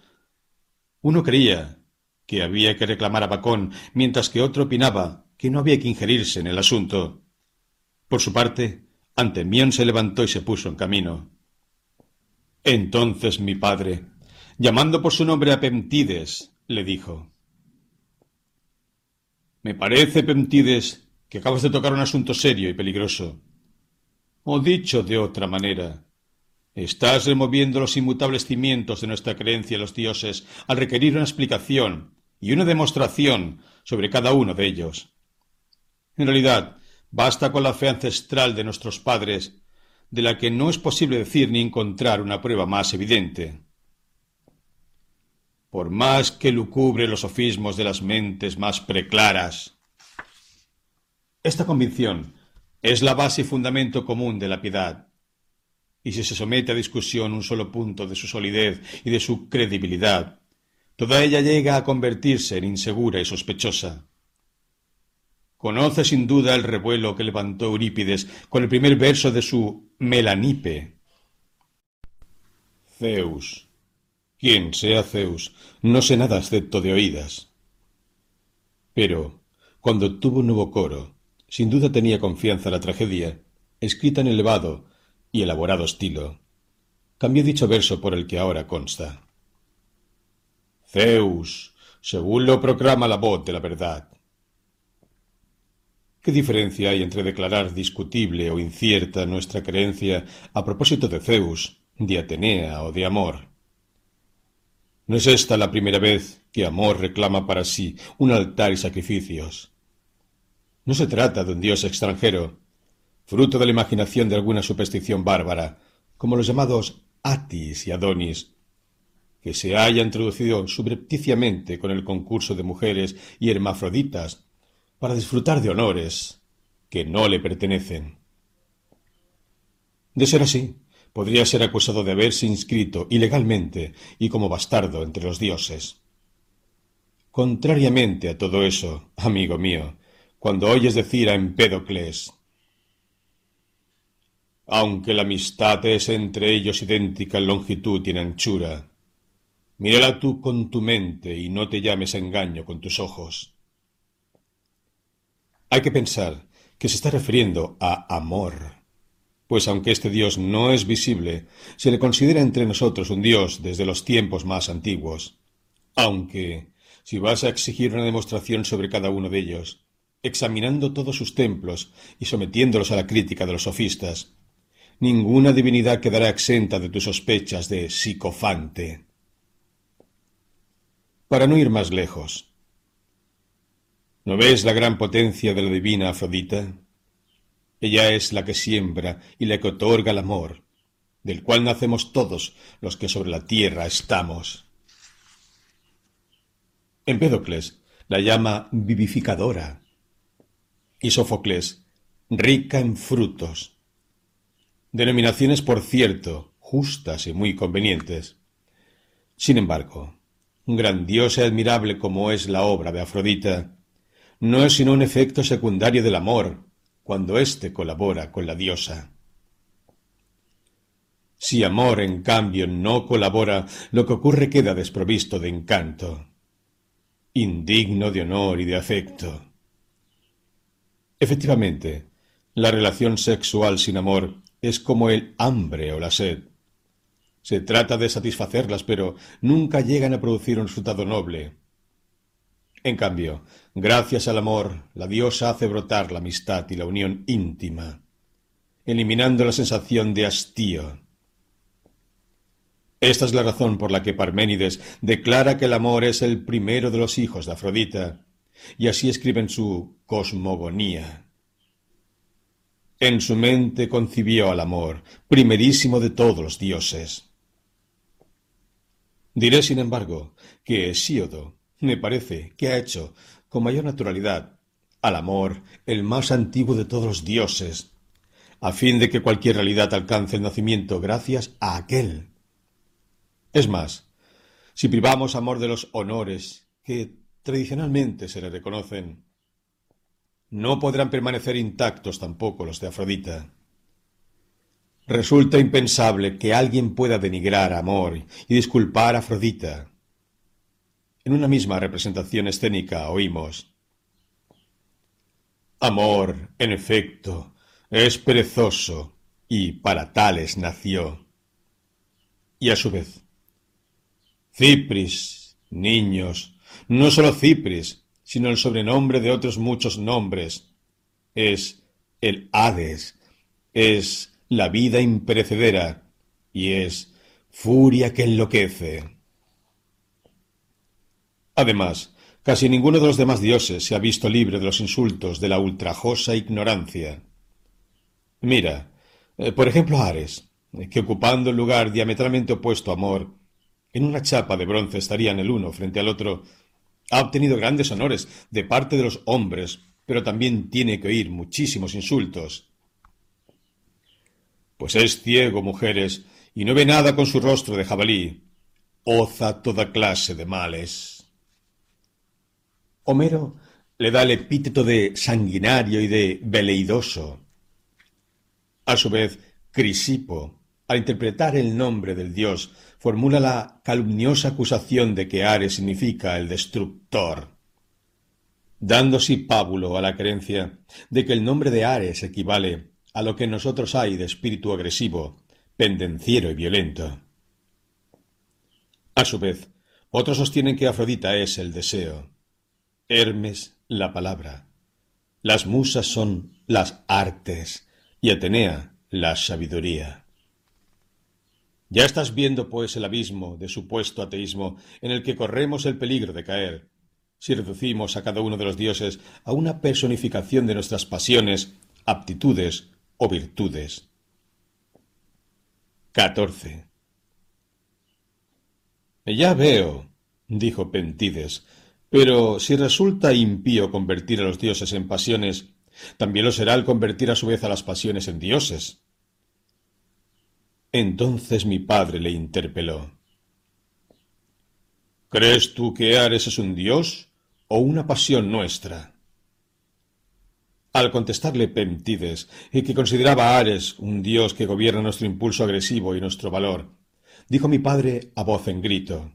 A: Uno creía que había que reclamar a Bacón, mientras que otro opinaba que no había que ingerirse en el asunto. Por su parte, Antemión se levantó y se puso en camino. Entonces mi padre, llamando por su nombre a Pemtides, le dijo Me parece, Pemtides, que acabas de tocar un asunto serio y peligroso. O dicho de otra manera, estás removiendo los inmutables cimientos de nuestra creencia en los dioses al requerir una explicación y una demostración sobre cada uno de ellos. En realidad, basta con la fe ancestral de nuestros padres de la que no es posible decir ni encontrar una prueba más evidente. Por más que lucubre los sofismos de las mentes más preclaras. Esta convicción es la base y fundamento común de la piedad, y si se somete a discusión un solo punto de su solidez y de su credibilidad, toda ella llega a convertirse en insegura y sospechosa. Conoce sin duda el revuelo que levantó Eurípides con el primer verso de su Melanipe. Zeus. Quien sea Zeus, no sé nada excepto de oídas. Pero, cuando tuvo un nuevo coro, sin duda tenía confianza la tragedia, escrita en elevado y elaborado estilo. Cambió dicho verso por el que ahora consta. Zeus, según lo proclama la voz de la verdad, ¿Qué diferencia hay entre declarar discutible o incierta nuestra creencia a propósito de Zeus, de Atenea o de Amor? ¿No es esta la primera vez que Amor reclama para sí un altar y sacrificios? No se trata de un dios extranjero, fruto de la imaginación de alguna superstición bárbara, como los llamados Atis y Adonis, que se haya introducido subrepticiamente con el concurso de mujeres y hermafroditas para disfrutar de honores que no le pertenecen. De ser así, podría ser acusado de haberse inscrito ilegalmente y como bastardo entre los dioses. Contrariamente a todo eso, amigo mío, cuando oyes decir a Empédocles aunque la amistad es entre ellos idéntica en longitud y en anchura, mírala tú con tu mente y no te llames engaño con tus ojos. Hay que pensar que se está refiriendo a amor, pues aunque este Dios no es visible, se le considera entre nosotros un Dios desde los tiempos más antiguos. Aunque, si vas a exigir una demostración sobre cada uno de ellos, examinando todos sus templos y sometiéndolos a la crítica de los sofistas, ninguna divinidad quedará exenta de tus sospechas de psicofante. Para no ir más lejos, ¿No ves la gran potencia de la divina Afrodita? Ella es la que siembra y la que otorga el amor, del cual nacemos todos los que sobre la tierra estamos. Empédocles la llama vivificadora y Sófocles rica en frutos. Denominaciones, por cierto, justas y muy convenientes. Sin embargo, grandiosa y admirable como es la obra de Afrodita, no es sino un efecto secundario del amor, cuando éste colabora con la diosa. Si amor, en cambio, no colabora, lo que ocurre queda desprovisto de encanto, indigno de honor y de afecto. Efectivamente, la relación sexual sin amor es como el hambre o la sed. Se trata de satisfacerlas, pero nunca llegan a producir un resultado noble, en cambio, gracias al amor, la diosa hace brotar la amistad y la unión íntima. eliminando la sensación de hastío. Esta es la razón por la que Parménides declara que el amor es el primero de los hijos de Afrodita, y así escribe en su Cosmogonía. En su mente concibió al amor, primerísimo de todos los dioses. Diré, sin embargo, que Hesíodo me parece que ha hecho, con mayor naturalidad, al amor el más antiguo de todos los dioses, a fin de que cualquier realidad alcance el nacimiento gracias a aquel. Es más, si privamos amor de los honores que tradicionalmente se le reconocen, no podrán permanecer intactos tampoco los de Afrodita. Resulta impensable que alguien pueda denigrar amor y disculpar a Afrodita. En una misma representación escénica oímos Amor, en efecto, es perezoso y para tales nació. Y a su vez, Cipris, niños, no sólo Cipris, sino el sobrenombre de otros muchos nombres, es el Hades, es la vida imperecedera y es furia que enloquece. Además, casi ninguno de los demás dioses se ha visto libre de los insultos de la ultrajosa ignorancia. Mira, eh, por ejemplo, Ares, que ocupando el lugar diametralmente opuesto a Amor, en una chapa de bronce estarían el uno frente al otro, ha obtenido grandes honores de parte de los hombres, pero también tiene que oír muchísimos insultos. Pues es ciego, mujeres, y no ve nada con su rostro de jabalí. Oza toda clase de males. Homero le da el epíteto de sanguinario y de veleidoso. A su vez, Crisipo, al interpretar el nombre del dios, formula la calumniosa acusación de que Ares significa el destructor, dando así pábulo a la creencia de que el nombre de Ares equivale a lo que en nosotros hay de espíritu agresivo, pendenciero y violento. A su vez, otros sostienen que Afrodita es el deseo, Hermes la palabra, las musas son las artes y Atenea la sabiduría. Ya estás viendo, pues, el abismo de supuesto ateísmo en el que corremos el peligro de caer, si reducimos a cada uno de los dioses a una personificación de nuestras pasiones, aptitudes o virtudes. 14. Ya veo, dijo Pentides, pero si resulta impío convertir a los dioses en pasiones, también lo será el convertir a su vez a las pasiones en dioses. Entonces mi padre le interpeló. ¿Crees tú que Ares es un dios o una pasión nuestra? Al contestarle Pemtides, y que consideraba a Ares un dios que gobierna nuestro impulso agresivo y nuestro valor, dijo mi padre a voz en grito.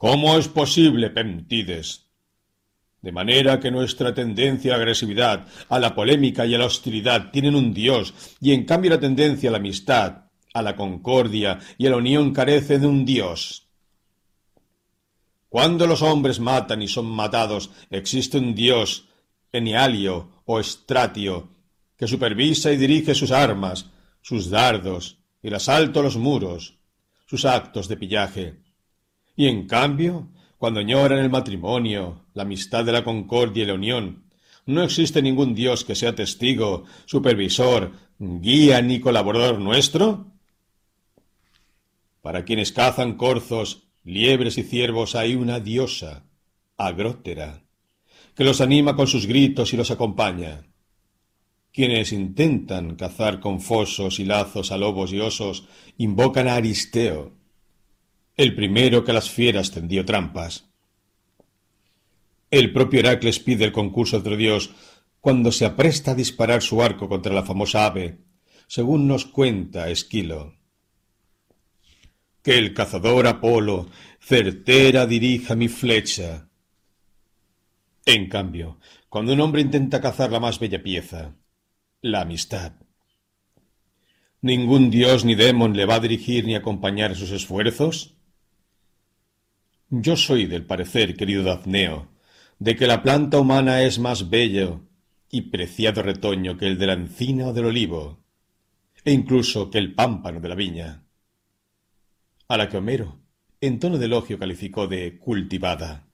A: ¿Cómo es posible, Pemtides? De manera que nuestra tendencia a agresividad, a la polémica y a la hostilidad tienen un Dios, y en cambio la tendencia a la amistad, a la concordia y a la unión carece de un Dios. Cuando los hombres matan y son matados, existe un Dios, Enialio o Estratio, que supervisa y dirige sus armas, sus dardos, el asalto a los muros, sus actos de pillaje. Y en cambio, cuando añoran el matrimonio, la amistad de la concordia y la unión, no existe ningún Dios que sea testigo, supervisor, guía ni colaborador nuestro. Para quienes cazan corzos, liebres y ciervos hay una diosa, agrótera, que los anima con sus gritos y los acompaña. Quienes intentan cazar con fosos y lazos a lobos y osos invocan a Aristeo, el primero que a las fieras tendió trampas. El propio Heracles pide el concurso de dios cuando se apresta a disparar su arco contra la famosa ave, según nos cuenta Esquilo. Que el cazador Apolo certera dirija mi flecha. En cambio, cuando un hombre intenta cazar la más bella pieza, la amistad, ¿ningún dios ni demon le va a dirigir ni acompañar sus esfuerzos? Yo soy del parecer, querido Dafneo, de que la planta humana es más bello y preciado retoño que el de la encina o del olivo, e incluso que el pámpano de la viña. A la que Homero, en tono de elogio, calificó de cultivada.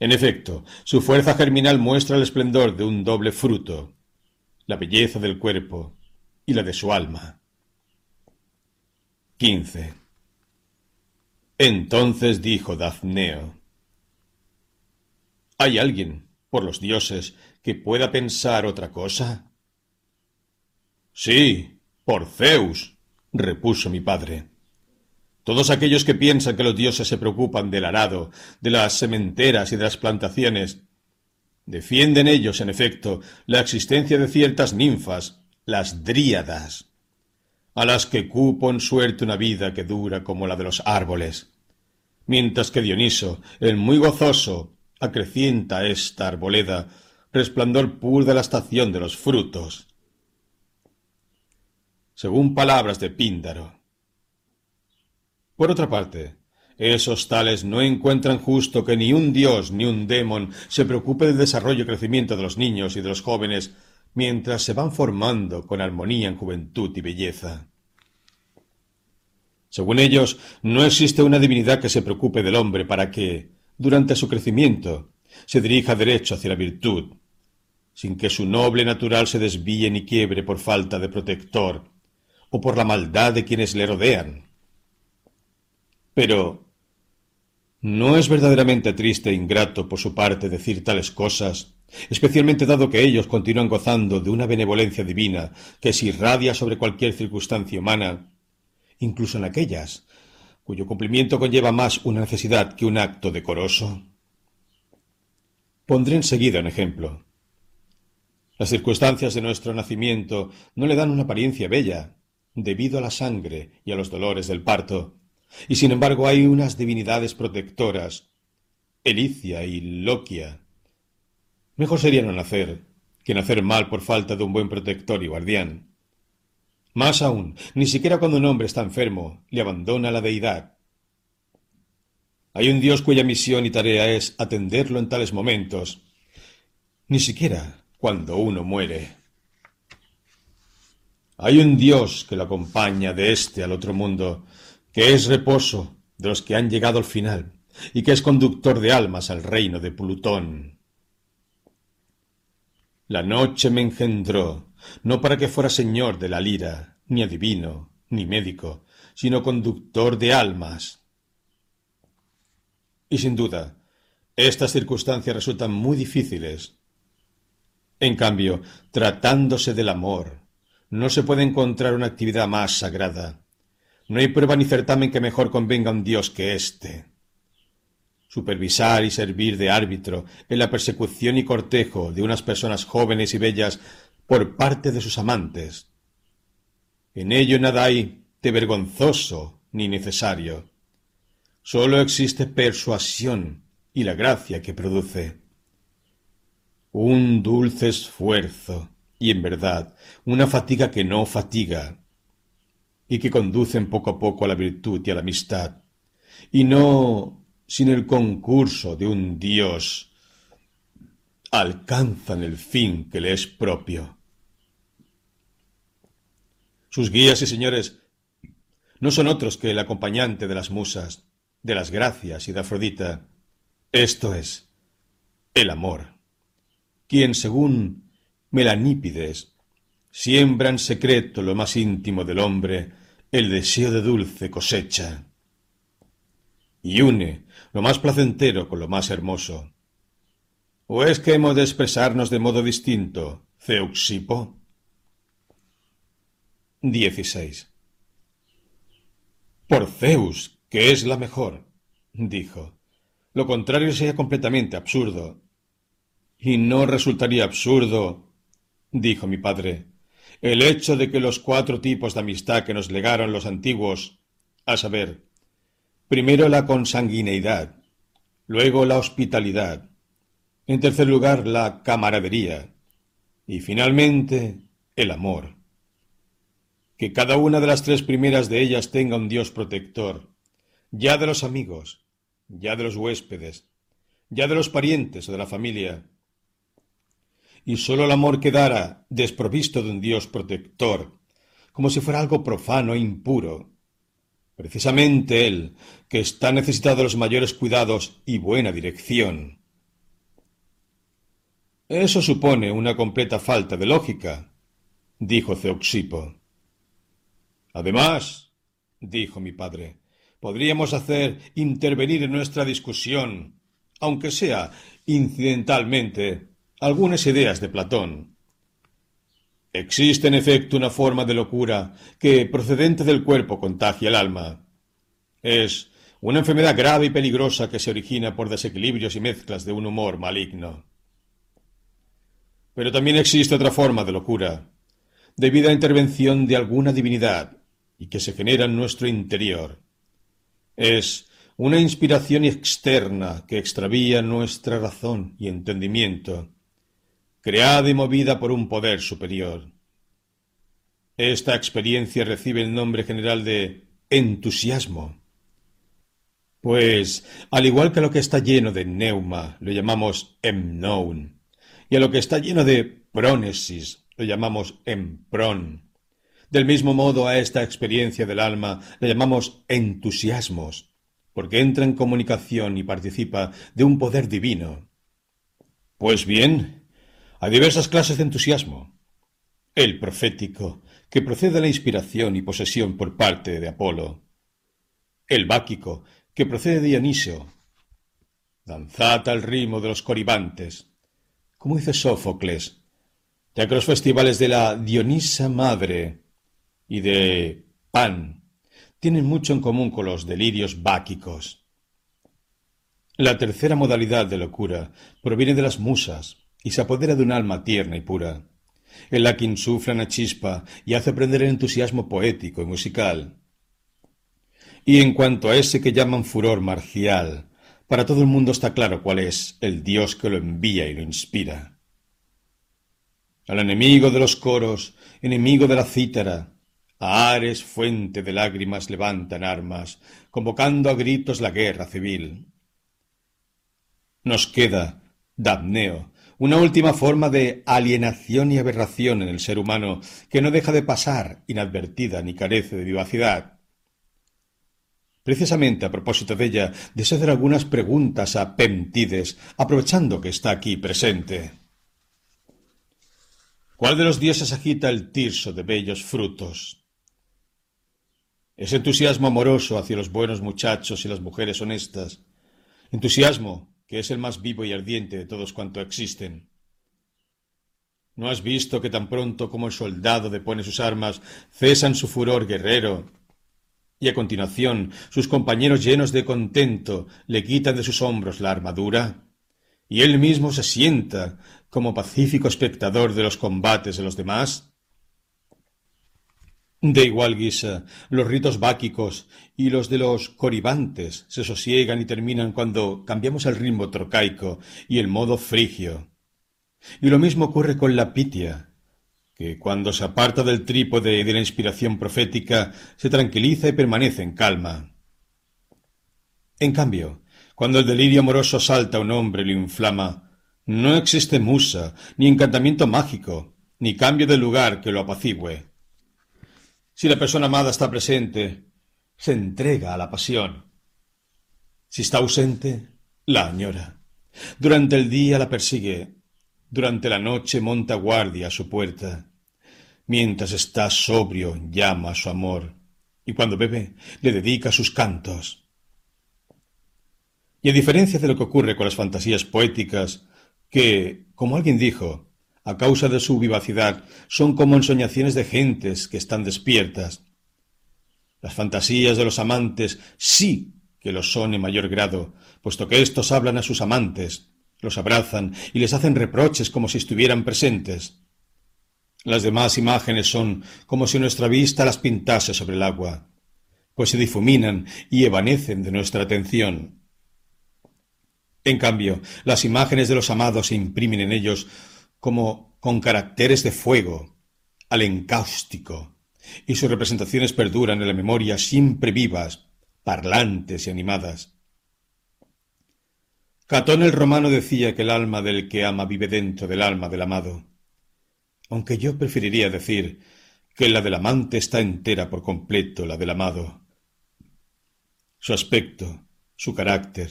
A: En efecto, su fuerza germinal muestra el esplendor de un doble fruto, la belleza del cuerpo y la de su alma. 15. Entonces dijo Dafneo, ¿Hay alguien, por los dioses, que pueda pensar otra cosa? Sí, por Zeus, repuso mi padre. Todos aquellos que piensan que los dioses se preocupan del arado, de las sementeras y de las plantaciones, defienden ellos, en efecto, la existencia de ciertas ninfas, las dríadas, a las que cupo en suerte una vida que dura como la de los árboles, mientras que Dioniso, el muy gozoso, acrecienta esta arboleda, resplandor puro de la estación de los frutos. Según palabras de Píndaro. Por otra parte, esos tales no encuentran justo que ni un dios ni un demon se preocupe del desarrollo y crecimiento de los niños y de los jóvenes mientras se van formando con armonía en juventud y belleza. Según ellos, no existe una divinidad que se preocupe del hombre para que, durante su crecimiento, se dirija derecho hacia la virtud, sin que su noble natural se desvíe ni quiebre por falta de protector o por la maldad de quienes le rodean. Pero, ¿no es verdaderamente triste e ingrato por su parte decir tales cosas, especialmente dado que ellos continúan gozando de una benevolencia divina que se irradia sobre cualquier circunstancia humana, incluso en aquellas cuyo cumplimiento conlleva más una necesidad que un acto decoroso? Pondré enseguida un ejemplo. Las circunstancias de nuestro nacimiento no le dan una apariencia bella, debido a la sangre y a los dolores del parto, y sin embargo hay unas divinidades protectoras, Elicia y Loquia. Mejor sería no nacer que nacer mal por falta de un buen protector y guardián. Más aún, ni siquiera cuando un hombre está enfermo, le abandona la deidad. Hay un Dios cuya misión y tarea es atenderlo en tales momentos, ni siquiera cuando uno muere. Hay un Dios que lo acompaña de este al otro mundo, que es reposo de los que han llegado al final, y que es conductor de almas al reino de Plutón. La noche me engendró, no para que fuera señor de la lira, ni adivino, ni médico, sino conductor de almas. Y sin duda, estas circunstancias resultan muy difíciles. En cambio, tratándose del amor, no se puede encontrar una actividad más sagrada. No hay prueba ni certamen que mejor convenga a un Dios que éste supervisar y servir de árbitro en la persecución y cortejo de unas personas jóvenes y bellas por parte de sus amantes. En ello nada hay de vergonzoso ni necesario. Sólo existe persuasión y la gracia que produce. Un dulce esfuerzo y en verdad una fatiga que no fatiga y que conducen poco a poco a la virtud y a la amistad, y no sin el concurso de un Dios, alcanzan el fin que le es propio. Sus guías y señores no son otros que el acompañante de las musas, de las gracias y de Afrodita, esto es, el amor, quien, según Melanípides, siembra en secreto lo más íntimo del hombre el deseo de dulce cosecha y une lo más placentero con lo más hermoso. ¿O es que hemos de expresarnos de modo distinto, Zeuxipo? 16. Por Zeus, que es la mejor, dijo. Lo contrario sería completamente absurdo. Y no resultaría absurdo, dijo mi padre, el hecho de que los cuatro tipos de amistad que nos legaron los antiguos, a saber, Primero la consanguineidad, luego la hospitalidad, en tercer lugar la camaradería y finalmente el amor. Que cada una de las tres primeras de ellas tenga un Dios protector, ya de los amigos, ya de los huéspedes, ya de los parientes o de la familia, y sólo el amor quedara desprovisto de un Dios protector, como si fuera algo profano e impuro. Precisamente él, que está necesitado de los mayores cuidados y buena dirección. Eso supone una completa falta de lógica, dijo Zeuxipo. Además, dijo mi padre, podríamos hacer intervenir en nuestra discusión, aunque sea incidentalmente, algunas ideas de Platón. Existe en efecto una forma de locura que, procedente del cuerpo, contagia el alma. Es una enfermedad grave y peligrosa que se origina por desequilibrios y mezclas de un humor maligno. Pero también existe otra forma de locura, debida a intervención de alguna divinidad, y que se genera en nuestro interior. Es una inspiración externa que extravía nuestra razón y entendimiento, creada y movida por un poder superior. Esta experiencia recibe el nombre general de entusiasmo, pues, al igual que lo que está lleno de neuma, lo llamamos emnoun, y a lo que está lleno de prónesis, lo llamamos empron. Del mismo modo a esta experiencia del alma le llamamos entusiasmos, porque entra en comunicación y participa de un poder divino. Pues bien, hay diversas clases de entusiasmo. El profético, que procede de la inspiración y posesión por parte de Apolo. El báquico, que procede de Dionisio. Danzad al ritmo de los coribantes. Como dice Sófocles, ya que los festivales de la Dionisa Madre y de Pan tienen mucho en común con los delirios báquicos. La tercera modalidad de locura proviene de las musas y se apodera de un alma tierna y pura, en la que insufla una chispa y hace prender el entusiasmo poético y musical. Y en cuanto a ese que llaman furor marcial, para todo el mundo está claro cuál es el Dios que lo envía y lo inspira. Al enemigo de los coros, enemigo de la cítara, a Ares, fuente de lágrimas, levantan armas, convocando a gritos la guerra civil. Nos queda, Dabneo, una última forma de alienación y aberración en el ser humano que no deja de pasar inadvertida ni carece de vivacidad. Precisamente a propósito de ella, deseo hacer algunas preguntas a Pemtides, aprovechando que está aquí presente. ¿Cuál de los dioses agita el tirso de bellos frutos? Ese entusiasmo amoroso hacia los buenos muchachos y las mujeres honestas, entusiasmo que es el más vivo y ardiente de todos cuanto existen. ¿No has visto que tan pronto como el soldado depone sus armas, cesan su furor guerrero, y a continuación sus compañeros llenos de contento le quitan de sus hombros la armadura? y él mismo se sienta como pacífico espectador de los combates de los demás? De igual guisa, los ritos báquicos y los de los coribantes se sosiegan y terminan cuando cambiamos el ritmo trocaico y el modo frigio. Y lo mismo ocurre con la pitia, que cuando se aparta del trípode y de la inspiración profética, se tranquiliza y permanece en calma. En cambio, cuando el delirio amoroso salta a un hombre y lo inflama, no existe musa, ni encantamiento mágico, ni cambio de lugar que lo apacigüe. Si la persona amada está presente, se entrega a la pasión. Si está ausente, la añora. Durante el día la persigue, durante la noche monta guardia a su puerta. Mientras está sobrio, llama a su amor, y cuando bebe, le dedica sus cantos. Y a diferencia de lo que ocurre con las fantasías poéticas, que, como alguien dijo, a causa de su vivacidad, son como ensoñaciones de gentes que están despiertas. Las fantasías de los amantes sí que lo son en mayor grado, puesto que éstos hablan a sus amantes, los abrazan y les hacen reproches como si estuvieran presentes. Las demás imágenes son como si nuestra vista las pintase sobre el agua, pues se difuminan y evanecen de nuestra atención. En cambio, las imágenes de los amados se imprimen en ellos como con caracteres de fuego, al encáustico, y sus representaciones perduran en la memoria siempre vivas, parlantes y animadas. Catón el romano decía que el alma del que ama vive dentro del alma del amado, aunque yo preferiría decir que la del amante está entera por completo la del amado. Su aspecto, su carácter,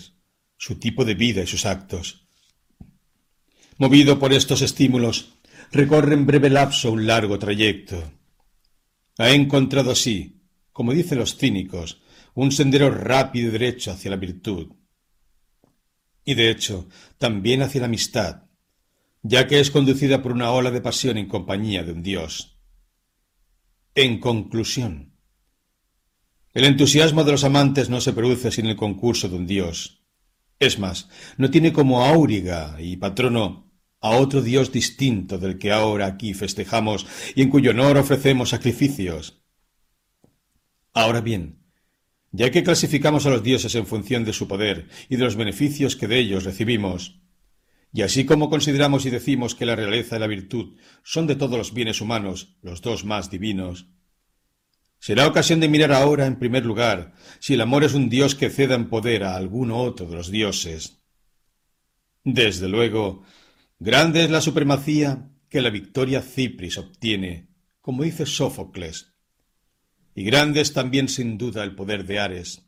A: su tipo de vida y sus actos. Movido por estos estímulos, recorre en breve lapso un largo trayecto. Ha encontrado así, como dicen los cínicos, un sendero rápido y derecho hacia la virtud. Y de hecho, también hacia la amistad, ya que es conducida por una ola de pasión en compañía de un Dios. En conclusión, el entusiasmo de los amantes no se produce sin el concurso de un Dios. Es más, no tiene como auriga y patrono a otro Dios distinto del que ahora aquí festejamos y en cuyo honor ofrecemos sacrificios. Ahora bien, ya que clasificamos a los dioses en función de su poder y de los beneficios que de ellos recibimos, y así como consideramos y decimos que la realeza y la virtud son de todos los bienes humanos los dos más divinos, será ocasión de mirar ahora, en primer lugar, si el amor es un dios que ceda en poder a alguno otro de los dioses. Desde luego, grande es la supremacía que la victoria Cipris obtiene, como dice Sófocles, y grande es también sin duda el poder de Ares.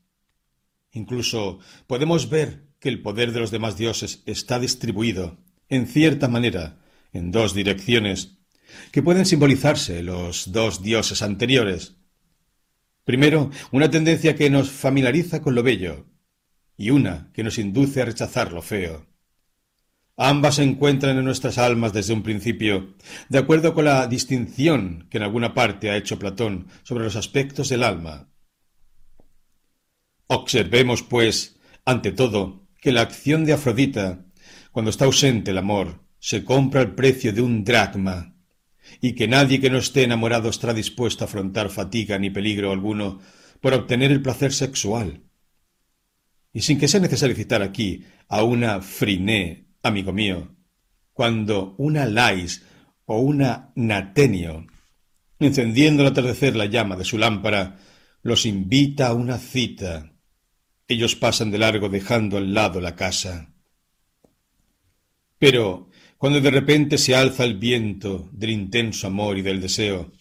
A: Incluso podemos ver que el poder de los demás dioses está distribuido, en cierta manera, en dos direcciones, que pueden simbolizarse los dos dioses anteriores. Primero, una tendencia que nos familiariza con lo bello, y una que nos induce a rechazar lo feo. Ambas se encuentran en nuestras almas desde un principio, de acuerdo con la distinción que en alguna parte ha hecho Platón sobre los aspectos del alma. Observemos, pues, ante todo, que la acción de Afrodita, cuando está ausente el amor, se compra al precio de un dracma, y que nadie que no esté enamorado estará dispuesto a afrontar fatiga ni peligro alguno por obtener el placer sexual. Y sin que sea necesario citar aquí a una friné, amigo mío, cuando una lais o una natenio, encendiendo al atardecer la llama de su lámpara, los invita a una cita, ellos pasan de largo dejando al lado la casa. Pero cuando de repente se alza el viento del intenso amor y del deseo,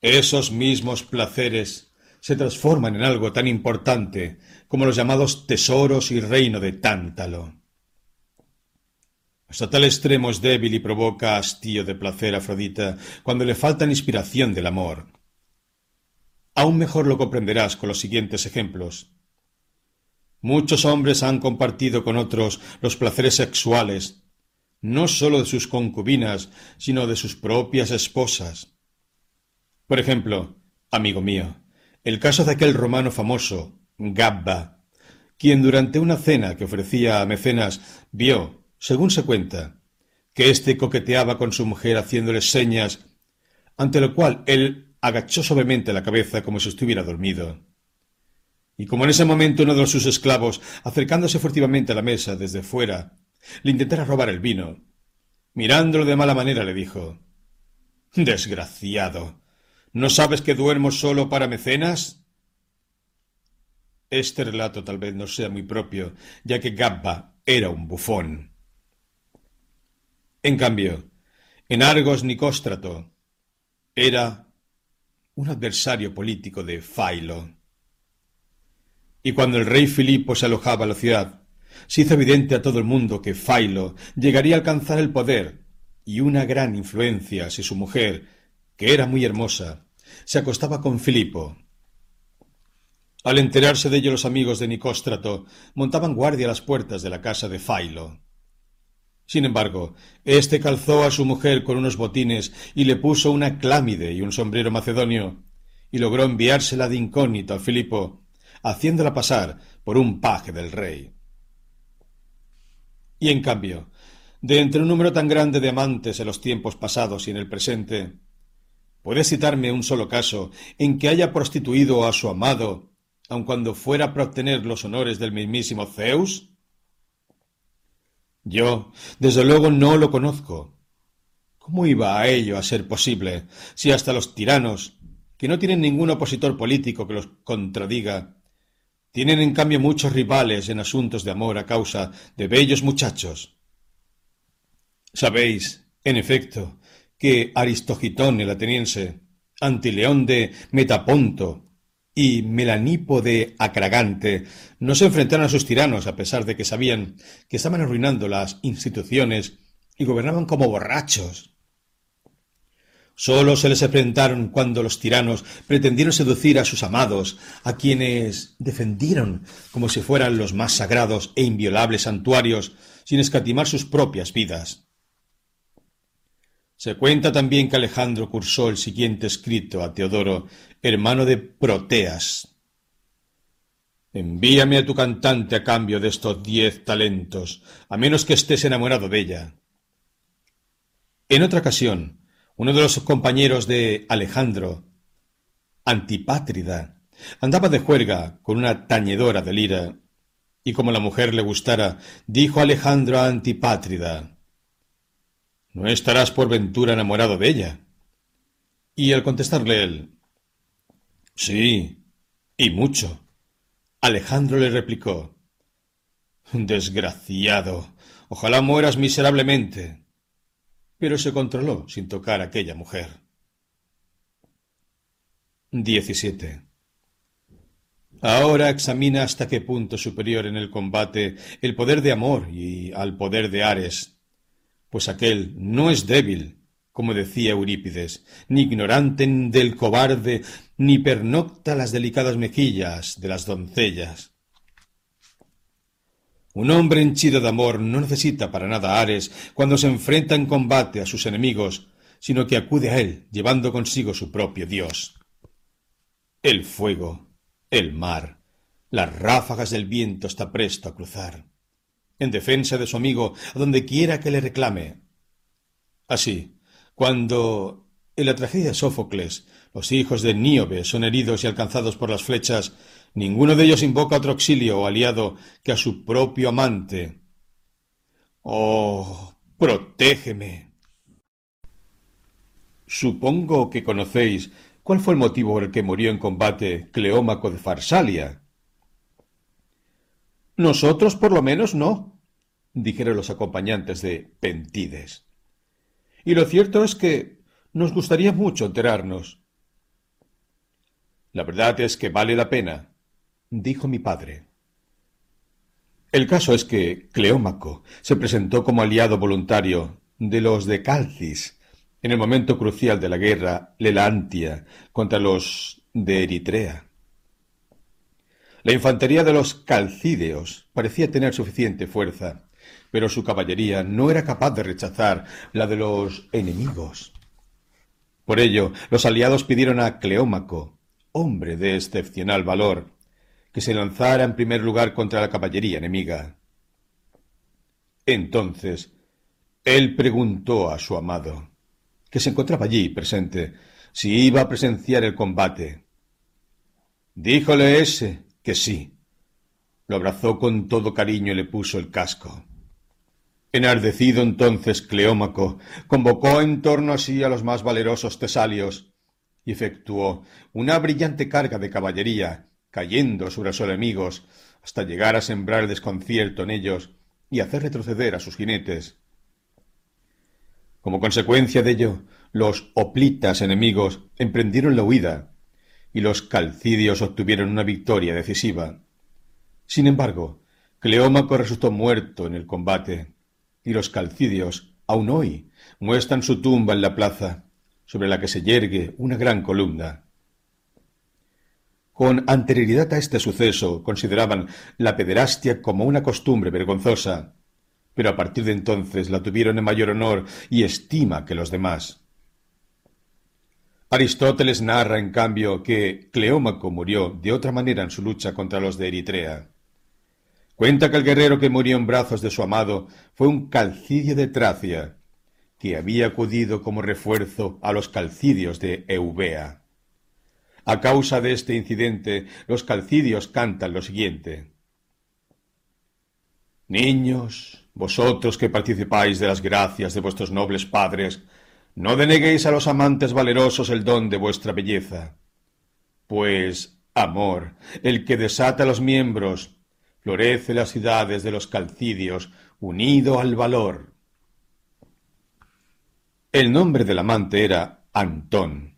A: esos mismos placeres se transforman en algo tan importante como los llamados tesoros y reino de Tántalo. Hasta tal extremo es débil y provoca hastío de placer a Afrodita cuando le falta inspiración del amor. Aún mejor lo comprenderás con los siguientes ejemplos. Muchos hombres han compartido con otros los placeres sexuales, no sólo de sus concubinas, sino de sus propias esposas. Por ejemplo, amigo mío, el caso de aquel romano famoso, Gabba, quien durante una cena que ofrecía a mecenas vio, según se cuenta, que éste coqueteaba con su mujer haciéndole señas, ante lo cual él agachó suavemente la cabeza como si estuviera dormido. Y como en ese momento uno de sus esclavos, acercándose furtivamente a la mesa desde fuera, le intentara robar el vino, mirándolo de mala manera le dijo Desgraciado. ¿No sabes que duermo solo para mecenas? Este relato tal vez no sea muy propio, ya que Gabba era un bufón. En cambio, en Argos Nicóstrato era un adversario político de Failo. Y cuando el rey Filipo se alojaba en la ciudad, se hizo evidente a todo el mundo que Failo llegaría a alcanzar el poder y una gran influencia si su mujer, que era muy hermosa, se acostaba con Filipo. Al enterarse de ello los amigos de Nicóstrato montaban guardia a las puertas de la casa de Failo. Sin embargo, éste calzó a su mujer con unos botines y le puso una clámide y un sombrero macedonio, y logró enviársela de incógnito a Filipo, haciéndola pasar por un paje del rey. Y en cambio, de entre un número tan grande de amantes en los tiempos pasados y en el presente, ¿puedes citarme un solo caso en que haya prostituido a su amado, aun cuando fuera para obtener los honores del mismísimo Zeus? Yo, desde luego, no lo conozco. ¿Cómo iba a ello a ser posible si hasta los tiranos, que no tienen ningún opositor político que los contradiga, Tienen en cambio muchos rivales en asuntos de amor a causa de bellos muchachos. Sabéis, en efecto, que Aristogitón el ateniense, Antileón de Metaponto y Melanipo de Acragante no se enfrentaron a sus tiranos a pesar de que sabían que estaban arruinando las instituciones y gobernaban como borrachos. Solo se les enfrentaron cuando los tiranos pretendieron seducir a sus amados, a quienes defendieron como si fueran los más sagrados e inviolables santuarios, sin escatimar sus propias vidas. Se cuenta también que Alejandro cursó el siguiente escrito a Teodoro, hermano de Proteas. Envíame a tu cantante a cambio de estos diez talentos, a menos que estés enamorado de ella. En otra ocasión, uno de los compañeros de Alejandro, Antipátrida, andaba de juerga con una tañedora de lira, y como la mujer le gustara, dijo Alejandro a Antipátrida, ¿No estarás por ventura enamorado de ella? Y al contestarle él, Sí, y mucho, Alejandro le replicó, Desgraciado, ojalá mueras miserablemente. Pero se controló sin tocar a aquella mujer. 17. Ahora examina hasta qué punto superior en el combate el poder de amor y al poder de Ares pues aquel no es débil, como decía Eurípides, ni ignorante del cobarde, ni pernocta las delicadas mejillas de las doncellas. Un hombre henchido de amor no necesita para nada Ares cuando se enfrenta en combate a sus enemigos, sino que acude a él llevando consigo su propio Dios. El fuego, el mar, las ráfagas del viento está presto a cruzar en defensa de su amigo a donde quiera que le reclame. Así, cuando en la tragedia de Sófocles los hijos de Níobe son heridos y alcanzados por las flechas, ninguno de ellos invoca otro auxilio o aliado que a su propio amante. Oh, protégeme. Supongo que conocéis cuál fue el motivo por el que murió en combate Cleómaco de Farsalia. Nosotros por lo menos no, dijeron los acompañantes de Pentides. Y lo cierto es que nos gustaría mucho enterarnos. La verdad es que vale la pena, dijo mi padre. El caso es que Cleómaco se presentó como aliado voluntario de los de Calcis en el momento crucial de la guerra Lelantia contra los de Eritrea. La infantería de los calcídeos parecía tener suficiente fuerza, pero su caballería no era capaz de rechazar la de los enemigos. Por ello, los aliados pidieron a Cleómaco, hombre de excepcional valor, que se lanzara en primer lugar contra la caballería enemiga. Entonces, él preguntó a su amado, que se encontraba allí presente, si iba a presenciar el combate. Díjole ese que sí. Lo abrazó con todo cariño y le puso el casco. Enardecido entonces Cleómaco convocó en torno a sí a los más valerosos tesalios y efectuó una brillante carga de caballería, cayendo sobre sus enemigos hasta llegar a sembrar desconcierto en ellos y hacer retroceder a sus jinetes. Como consecuencia de ello, los oplitas enemigos emprendieron la huida y los calcidios obtuvieron una victoria decisiva. Sin embargo, Cleómaco resultó muerto en el combate, y los calcidios, aun hoy, muestran su tumba en la plaza, sobre la que se yergue una gran columna. Con anterioridad a este suceso consideraban la pederastia como una costumbre vergonzosa, pero a partir de entonces la tuvieron en mayor honor y estima que los demás. Aristóteles narra, en cambio, que Cleómaco murió de otra manera en su lucha contra los de Eritrea. Cuenta que el guerrero que murió en brazos de su amado fue un calcidio de Tracia, que había acudido como refuerzo a los calcidios de Eubea. A causa de este incidente, los calcidios cantan lo siguiente. Niños, vosotros que participáis de las gracias de vuestros nobles padres, no deneguéis a los amantes valerosos el don de vuestra belleza, pues Amor, el que desata los miembros, florece las ciudades de los calcidios, unido al valor. El nombre del amante era Antón,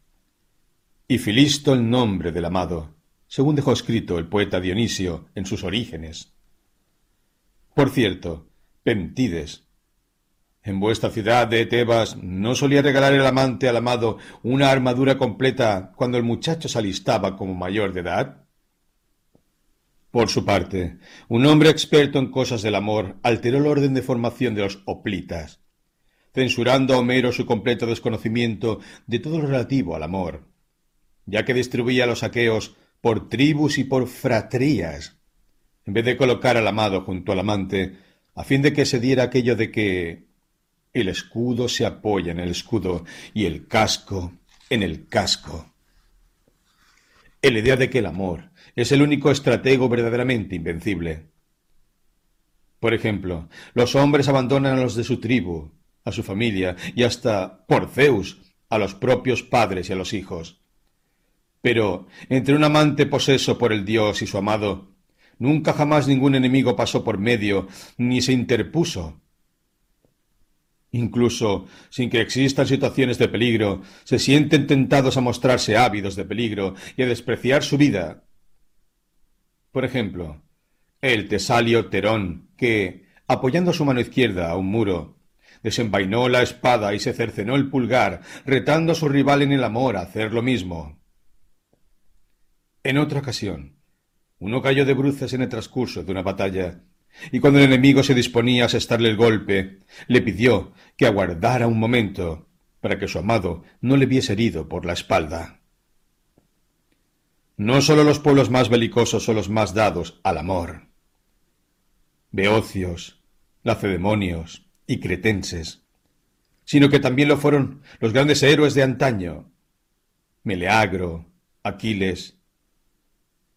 A: y Filisto el nombre del amado, según dejó escrito el poeta Dionisio en sus orígenes. Por cierto, Pentides, en vuestra ciudad de Tebas no solía regalar el amante al amado una armadura completa cuando el muchacho se alistaba como mayor de edad. Por su parte, un hombre experto en cosas del amor alteró el orden de formación de los hoplitas, censurando a Homero su completo desconocimiento de todo lo relativo al amor, ya que distribuía los aqueos por tribus y por fratrías, en vez de colocar al amado junto al amante, a fin de que se diera aquello de que el escudo se apoya en el escudo y el casco en el casco. En la idea de que el amor es el único estratego verdaderamente invencible. Por ejemplo, los hombres abandonan a los de su tribu, a su familia y hasta, por Zeus, a los propios padres y a los hijos. Pero entre un amante poseso por el dios y su amado, nunca jamás ningún enemigo pasó por medio ni se interpuso Incluso sin que existan situaciones de peligro, se sienten tentados a mostrarse ávidos de peligro y a despreciar su vida. Por ejemplo, el tesalio Terón, que, apoyando su mano izquierda a un muro, desenvainó la espada y se cercenó el pulgar, retando a su rival en el amor a hacer lo mismo. En otra ocasión, uno cayó de bruces en el transcurso de una batalla y cuando el enemigo se disponía a asestarle el golpe, le pidió que aguardara un momento para que su amado no le viese herido por la espalda. No sólo los pueblos más belicosos son los más dados al amor. Beocios, lacedemonios y cretenses, sino que también lo fueron los grandes héroes de antaño, Meleagro, Aquiles,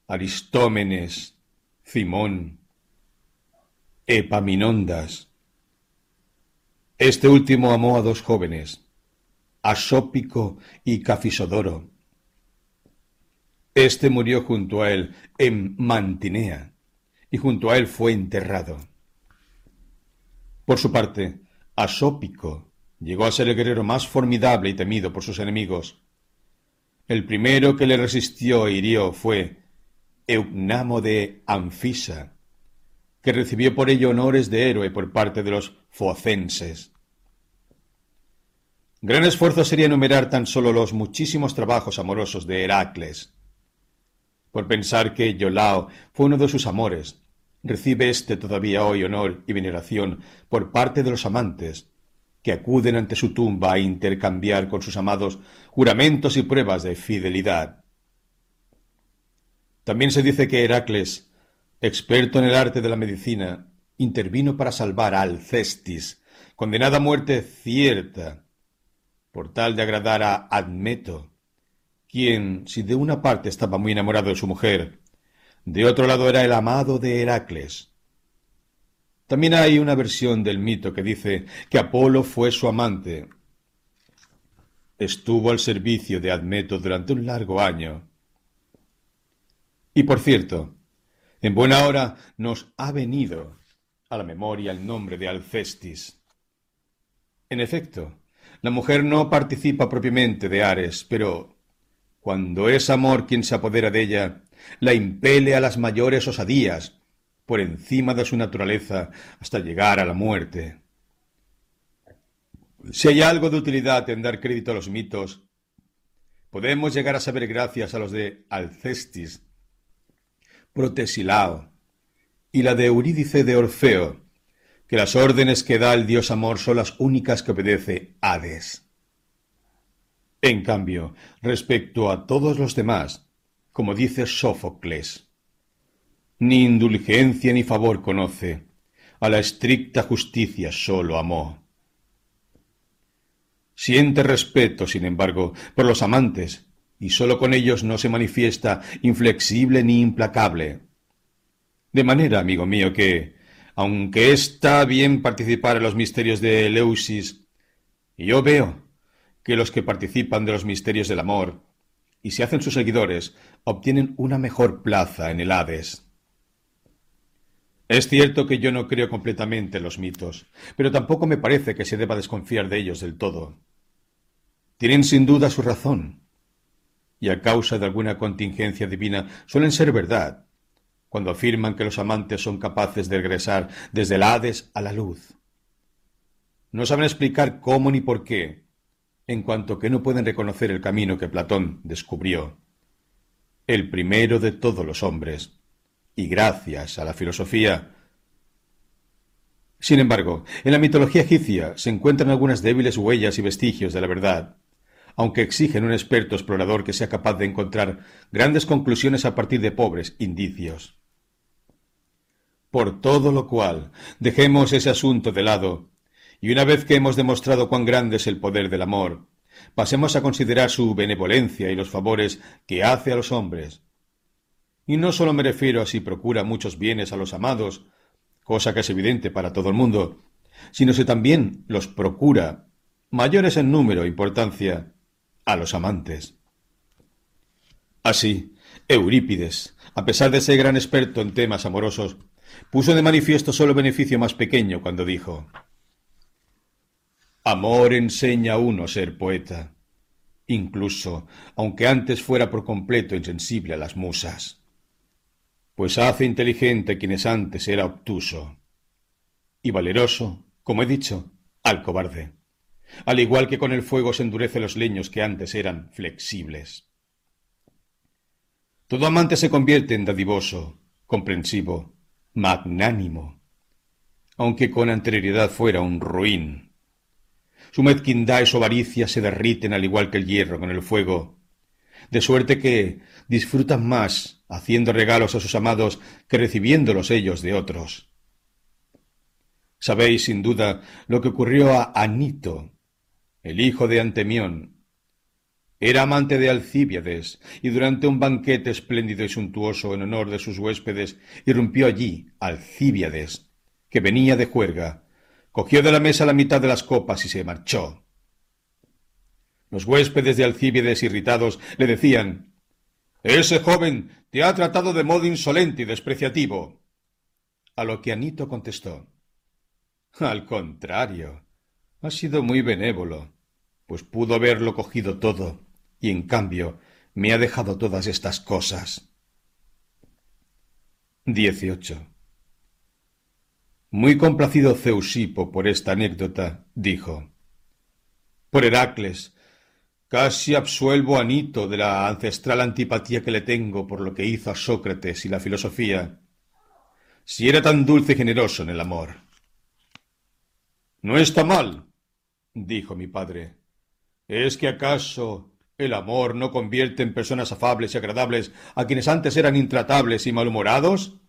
A: Aristómenes, Cimón, Epaminondas. Este último amó a dos jóvenes, Asópico y Cafisodoro. Este murió junto a él en Mantinea, y junto a él fue enterrado. Por su parte, Asópico llegó a ser el guerrero más formidable y temido por sus enemigos. El primero que le resistió e hirió fue Eunamo de Anfisa, que recibió por ello honores de héroe por parte de los focenses. Gran esfuerzo sería enumerar tan solo los muchísimos trabajos amorosos de Heracles. Por pensar que Yolao fue uno de sus amores, recibe éste todavía hoy honor y veneración por parte de los amantes, que acuden ante su tumba a intercambiar con sus amados juramentos y pruebas de fidelidad. También se dice que Heracles experto en el arte de la medicina, intervino para salvar a Alcestis, condenada a muerte cierta, por tal de agradar a Admeto, quien, si de una parte estaba muy enamorado de su mujer, de otro lado era el amado de Heracles. También hay una versión del mito que dice que Apolo fue su amante. Estuvo al servicio de Admeto durante un largo año. Y por cierto, en buena hora nos ha venido a la memoria el nombre de Alcestis. En efecto, la mujer no participa propiamente de Ares, pero cuando es amor quien se apodera de ella, la impele a las mayores osadías, por encima de su naturaleza, hasta llegar a la muerte. Si hay algo de utilidad en dar crédito a los mitos, podemos llegar a saber gracias a los de Alcestis Protesilao, y la de Eurídice de Orfeo, que las órdenes que da el dios amor son las únicas que obedece Hades. En cambio, respecto a todos los demás, como dice Sófocles, ni indulgencia ni favor conoce, a la estricta justicia sólo amó. Siente respeto, sin embargo, por los amantes, y sólo con ellos no se manifiesta inflexible ni implacable. De manera, amigo mío, que, aunque está bien participar en los misterios de Eleusis, yo veo que los que participan de los misterios del amor y se hacen sus seguidores, obtienen una mejor plaza en el Hades. Es cierto que yo no creo completamente en los mitos, pero tampoco me parece que se deba desconfiar de ellos del todo. Tienen sin duda su razón, y a causa de alguna contingencia divina suelen ser verdad, cuando afirman que los amantes son capaces de regresar desde el Hades a la luz. No saben explicar cómo ni por qué, en cuanto que no pueden reconocer el camino que Platón descubrió, el primero de todos los hombres, y gracias a la filosofía. Sin embargo, en la mitología egipcia se encuentran algunas débiles huellas y vestigios de la verdad, aunque exigen un experto explorador que sea capaz de encontrar grandes conclusiones a partir de pobres indicios. Por todo lo cual, dejemos ese asunto de lado y una vez que hemos demostrado cuán grande es el poder del amor, pasemos a considerar su benevolencia y los favores que hace a los hombres. Y no sólo me refiero a si procura muchos bienes a los amados, cosa que es evidente para todo el mundo, sino si también los procura, mayores en número e importancia, a los amantes. Así, Eurípides, a pesar de ser gran experto en temas amorosos, puso de manifiesto solo beneficio más pequeño cuando dijo Amor enseña a uno ser poeta, incluso aunque antes fuera por completo insensible a las musas, pues hace inteligente quienes antes era obtuso, y valeroso, como he dicho, al cobarde, al igual que con el fuego se endurece los leños que antes eran flexibles. Todo amante se convierte en dadivoso, comprensivo, magnánimo, aunque con anterioridad fuera un ruin su mezquindad y su avaricia se derriten al igual que el hierro con el fuego, de suerte que disfrutan más haciendo regalos a sus amados que recibiéndolos ellos de otros. Sabéis sin duda lo que ocurrió a Anito, el hijo de Antemión. Era amante de Alcíbiades, y durante un banquete espléndido y suntuoso en honor de sus huéspedes, irrumpió allí Alcíbiades, que venía de juerga, cogió de la mesa la mitad de las copas y se marchó. Los huéspedes de Alcíbiades irritados le decían Ese joven te ha tratado de modo insolente y despreciativo. A lo que Anito contestó Al contrario, ha sido muy benévolo, pues pudo haberlo cogido todo, y en cambio me ha dejado todas estas cosas. 18. Muy complacido Zeusipo por esta anécdota, dijo Por Heracles, casi absuelvo a Nito de la ancestral antipatía que le tengo por lo que hizo a Sócrates y la filosofía, si era tan dulce y generoso en el amor. No está mal, dijo mi padre. ¿Es que acaso el amor no convierte en personas afables y agradables a quienes antes eran intratables y malhumorados?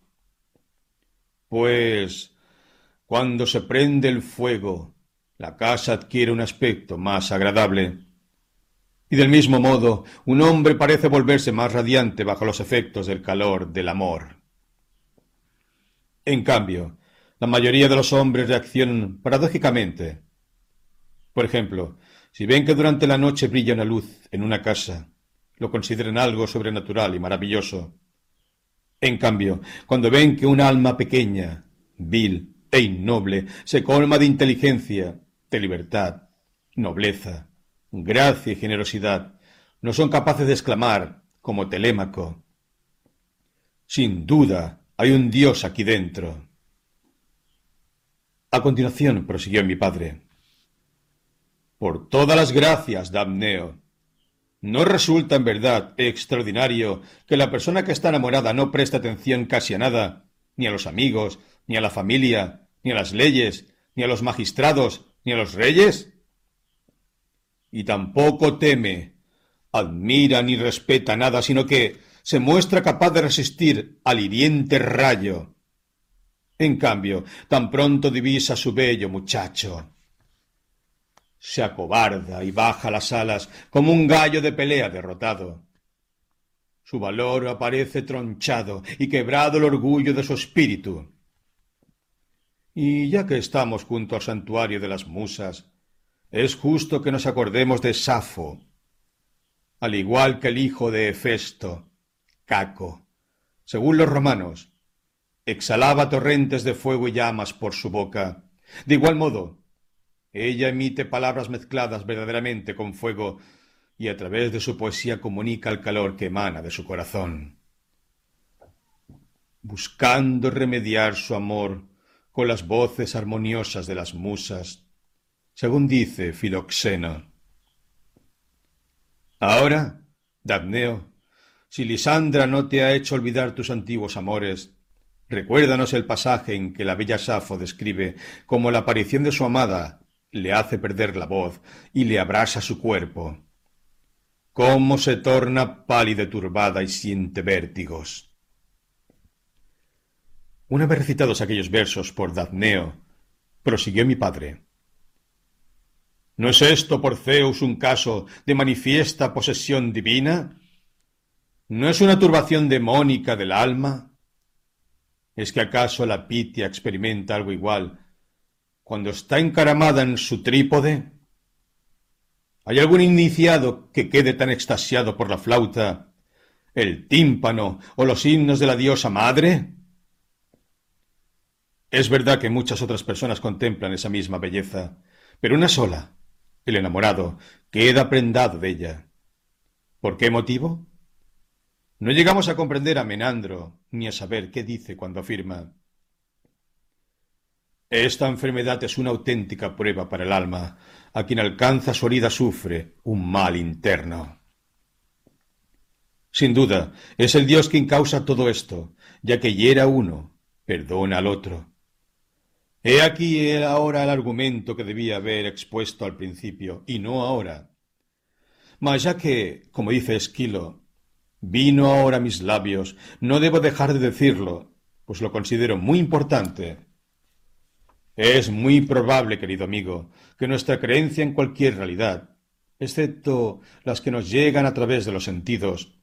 A: Pues cuando se prende el fuego, la casa adquiere un aspecto más agradable. Y del mismo modo, un hombre parece volverse más radiante bajo los efectos del calor del amor. En cambio, la mayoría de los hombres reaccionan paradójicamente. Por ejemplo, si ven que durante la noche brilla una luz en una casa, lo consideran algo sobrenatural y maravilloso. En cambio, cuando ven que un alma pequeña, vil, e innoble se colma de inteligencia, de libertad, nobleza, gracia y generosidad, no son capaces de exclamar, como Telémaco, Sin duda, hay un Dios aquí dentro. A continuación prosiguió mi padre. Por todas las gracias, Damneo. ¿No resulta en verdad extraordinario que la persona que está enamorada no preste atención casi a nada, ni a los amigos, ni a la familia, ni a las leyes, ni a los magistrados, ni a los reyes? Y tampoco teme, admira ni respeta nada, sino que se muestra capaz de resistir al hiriente rayo. En cambio, tan pronto divisa su bello muchacho. Se acobarda y baja las alas como un gallo de pelea derrotado. Su valor aparece tronchado y quebrado el orgullo de su espíritu. Y ya que estamos junto al santuario de las musas, es justo que nos acordemos de Safo. al igual que el hijo de Hefesto, Caco, según los romanos, exhalaba torrentes de fuego y llamas por su boca. De igual modo, ella emite palabras mezcladas verdaderamente con fuego y a través de su poesía comunica el calor que emana de su corazón. Buscando remediar su amor con las voces armoniosas de las musas, según dice Filoxeno. Ahora, Dabneo, si Lisandra no te ha hecho olvidar tus antiguos amores, recuérdanos el pasaje en que la bella Safo describe cómo la aparición de su amada le hace perder la voz y le abrasa su cuerpo. Cómo se torna pálida y turbada y siente vértigos. Una vez recitados aquellos versos por Datneo, prosiguió mi padre. ¿No es esto por Zeus un caso de manifiesta posesión divina? ¿No es una turbación demónica del alma? ¿Es que acaso la Pitia experimenta algo igual cuando está encaramada en su trípode? ¿Hay algún iniciado que quede tan extasiado por la flauta, el tímpano o los himnos de la diosa madre? Es verdad que muchas otras personas contemplan esa misma belleza, pero una sola, el enamorado, queda prendado de ella. ¿Por qué motivo? No llegamos a comprender a Menandro, ni a saber qué dice cuando afirma esta enfermedad es una auténtica prueba para el alma. A quien alcanza su herida sufre un mal interno. Sin duda, es el Dios quien causa todo esto, ya que hiera uno, perdona al otro. He aquí ahora el argumento que debía haber expuesto al principio, y no ahora. Mas ya que, como dice Esquilo, vino ahora a mis labios, no debo dejar de decirlo, pues lo considero muy importante es muy probable, querido amigo, que nuestra creencia en cualquier realidad, excepto las que nos llegan a través de los sentidos,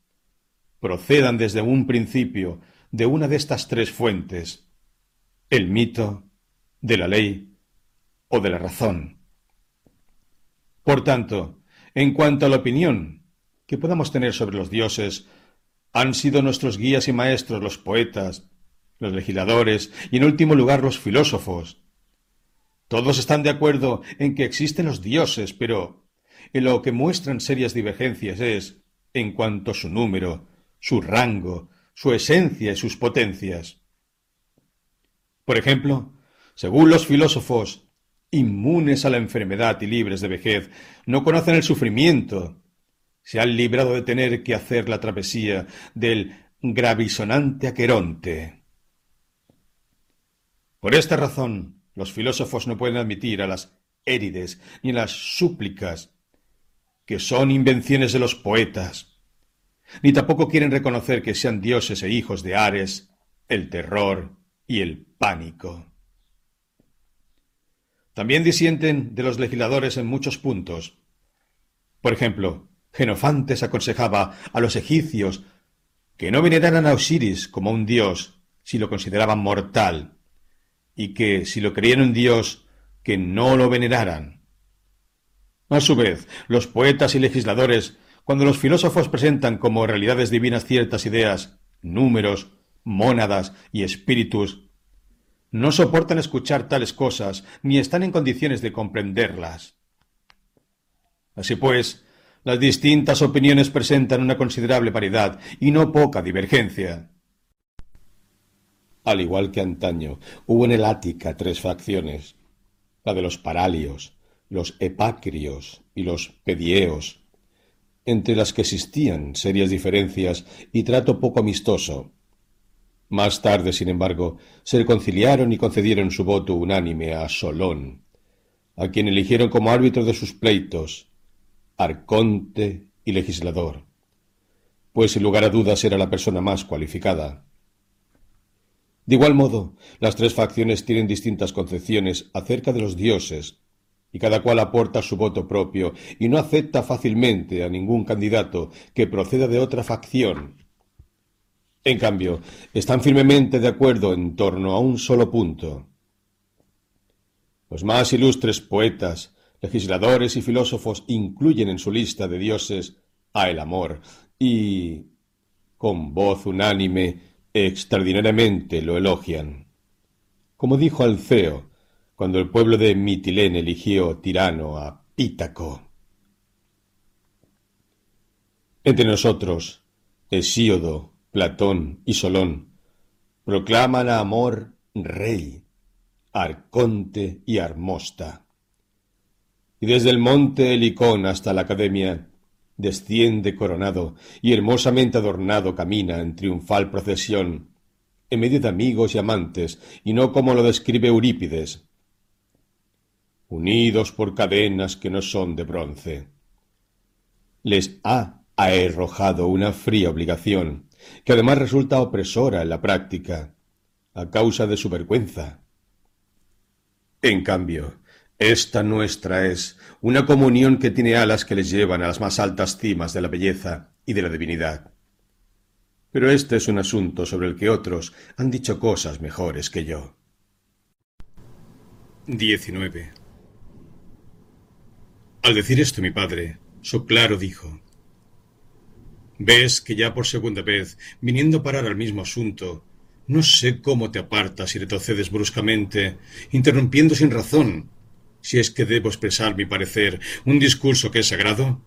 A: procedan desde un principio de una de estas tres fuentes, el mito, de la ley o de la razón. Por tanto, en cuanto a la opinión que podamos tener sobre los dioses, han sido nuestros guías y maestros los poetas, los legisladores y en último lugar los filósofos, todos están de acuerdo en que existen los dioses, pero en lo que muestran serias divergencias es en cuanto a su número, su rango, su esencia y sus potencias. Por ejemplo, según los filósofos, inmunes a la enfermedad y libres de vejez, no conocen el sufrimiento, se han librado de tener que hacer la travesía del gravisonante Aqueronte. Por esta razón, los filósofos no pueden admitir a las érides ni a las súplicas, que son invenciones de los poetas, ni tampoco quieren reconocer que sean dioses e hijos de Ares, el terror y el pánico. También disienten de los legisladores en muchos puntos. Por ejemplo, Genofantes aconsejaba a los egipcios que no veneraran a Osiris como un dios si lo consideraban mortal, y que, si lo creían un Dios, que no lo veneraran. A su vez, los poetas y legisladores, cuando los filósofos presentan como realidades divinas ciertas ideas, números, mónadas y espíritus, no soportan escuchar tales cosas ni están en condiciones de comprenderlas. Así pues, las distintas opiniones presentan una considerable variedad y no poca divergencia. Al igual que antaño, hubo en el Ática tres facciones, la de los paralios, los epacrios y los pedieos, entre las que existían serias diferencias y trato poco amistoso. Más tarde, sin embargo, se reconciliaron y concedieron su voto unánime a Solón, a quien eligieron como árbitro de sus pleitos, arconte y legislador, pues sin lugar a dudas era la persona más cualificada. De igual modo, las tres facciones tienen distintas concepciones acerca de los dioses, y cada cual aporta su voto propio y no acepta fácilmente a ningún candidato que proceda de otra facción. En cambio, están firmemente de acuerdo en torno a un solo punto. Los más ilustres poetas, legisladores y filósofos incluyen en su lista de dioses a el amor y, con voz unánime, extraordinariamente lo elogian. Como dijo Alceo, cuando el pueblo de Mitilene eligió tirano a Pítaco. Entre nosotros, Hesíodo, Platón y Solón proclaman a Amor rey, Arconte y Armosta. Y desde el monte Helicón hasta la academia desciende coronado y hermosamente adornado camina en triunfal procesión, en medio de amigos y amantes, y no como lo describe Eurípides, unidos por cadenas que no son de bronce. Les ha arrojado una fría obligación, que además resulta opresora en la práctica, a causa de su vergüenza. En cambio, esta nuestra es una comunión que tiene alas que les llevan a las más altas cimas de la belleza y de la divinidad. Pero este es un asunto sobre el que otros han dicho cosas mejores que yo. 19. Al decir esto mi padre, Soclaro dijo Ves que ya por segunda vez, viniendo a parar al mismo asunto, no sé cómo te apartas y retrocedes bruscamente, interrumpiendo sin razón, si es que debo expresar mi parecer, un discurso que es sagrado.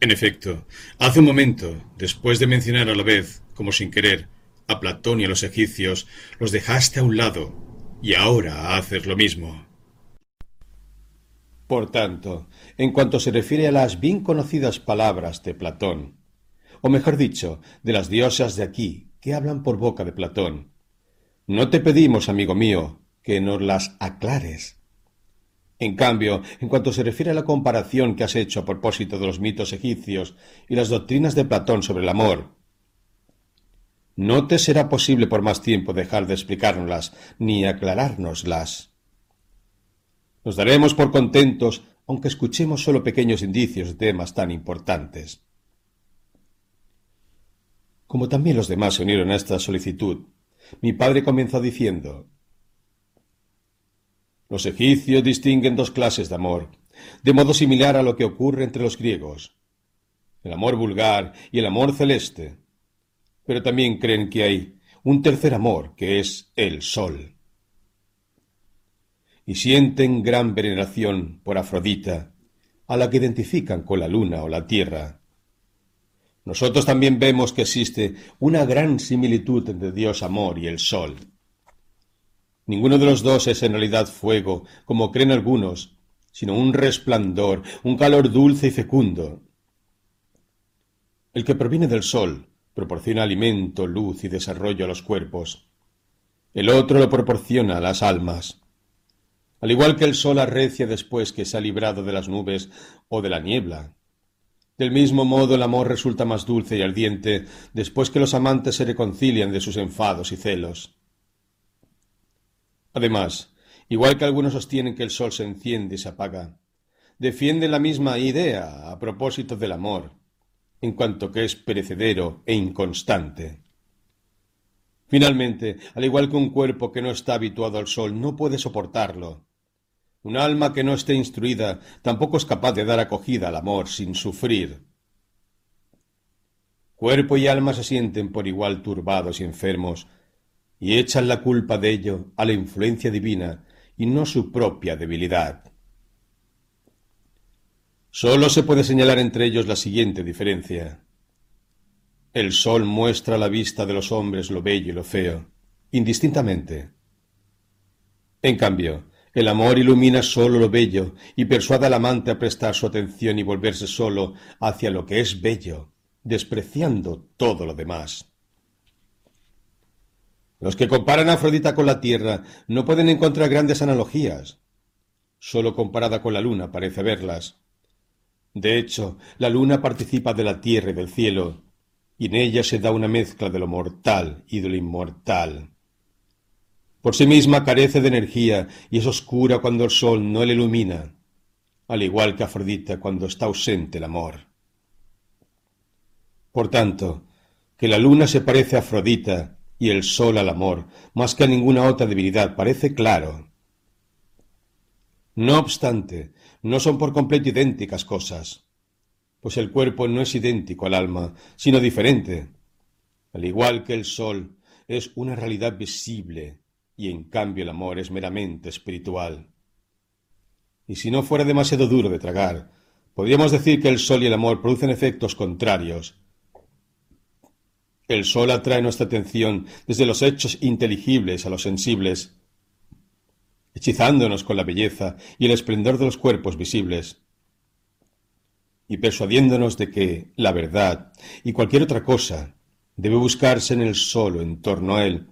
A: En efecto, hace un momento, después de mencionar a la vez, como sin querer, a Platón y a los egipcios, los dejaste a un lado, y ahora haces lo mismo. Por tanto, en cuanto se refiere a las bien conocidas palabras de Platón, o mejor dicho, de las diosas de aquí, que hablan por boca de Platón, no te pedimos, amigo mío, que nos las aclares. En cambio, en cuanto se refiere a la comparación que has hecho a propósito de los mitos egipcios y las doctrinas de Platón sobre el amor, no te será posible por más tiempo dejar de explicárnoslas ni aclarárnoslas. Nos daremos por contentos aunque escuchemos solo pequeños indicios de temas tan importantes. Como también los demás se unieron a esta solicitud, mi padre comenzó diciendo Los egipcios distinguen dos clases de amor, de modo similar a lo que ocurre entre los griegos, el amor vulgar y el amor celeste. Pero también creen que hay un tercer amor, que es el sol y sienten gran veneración por Afrodita, a la que identifican con la luna o la tierra. Nosotros también vemos que existe una gran similitud entre Dios amor y el sol. Ninguno de los dos es en realidad fuego, como creen algunos, sino un resplandor, un calor dulce y fecundo. El que proviene del sol proporciona alimento, luz y desarrollo a los cuerpos. El otro lo proporciona a las almas. Al igual que el sol arrecia después que se ha librado de las nubes o de la niebla. Del mismo modo el amor resulta más dulce y ardiente después que los amantes se reconcilian de sus enfados y celos. Además, igual que algunos sostienen que el sol se enciende y se apaga, defienden la misma idea a propósito del amor, en cuanto que es perecedero e inconstante. Finalmente, al igual que un cuerpo que no está habituado al sol no puede soportarlo, un alma que no esté instruida tampoco es capaz de dar acogida al amor sin sufrir. Cuerpo y alma se sienten por igual turbados y enfermos, y echan la culpa de ello a la influencia divina y no su propia debilidad. Sólo se puede señalar entre ellos la siguiente diferencia. El sol muestra a la vista de los hombres lo bello y lo feo, indistintamente. En cambio, el amor ilumina sólo lo bello y persuade al amante a prestar su atención y volverse sólo hacia lo que es bello, despreciando todo lo demás. Los que comparan a Afrodita con la tierra no pueden encontrar grandes analogías. Sólo comparada con la luna parece verlas. De hecho, la luna participa de la tierra y del cielo, y en ella se da una mezcla de lo mortal y de lo inmortal. Por sí misma carece de energía y es oscura cuando el sol no la ilumina, al igual que Afrodita cuando está ausente el amor. Por tanto, que la luna se parece a Afrodita y el sol al amor, más que a ninguna otra divinidad, parece claro. No obstante, no son por completo idénticas cosas, pues el cuerpo no es idéntico al alma, sino diferente. Al igual que el sol es una realidad visible y en cambio el amor es meramente espiritual. Y si no fuera demasiado duro de tragar, podríamos decir que el sol y el amor producen efectos contrarios. El sol atrae nuestra atención desde los hechos inteligibles a los sensibles, hechizándonos con la belleza y el esplendor de los cuerpos visibles y persuadiéndonos de que la verdad y cualquier otra cosa debe buscarse en el solo en torno a él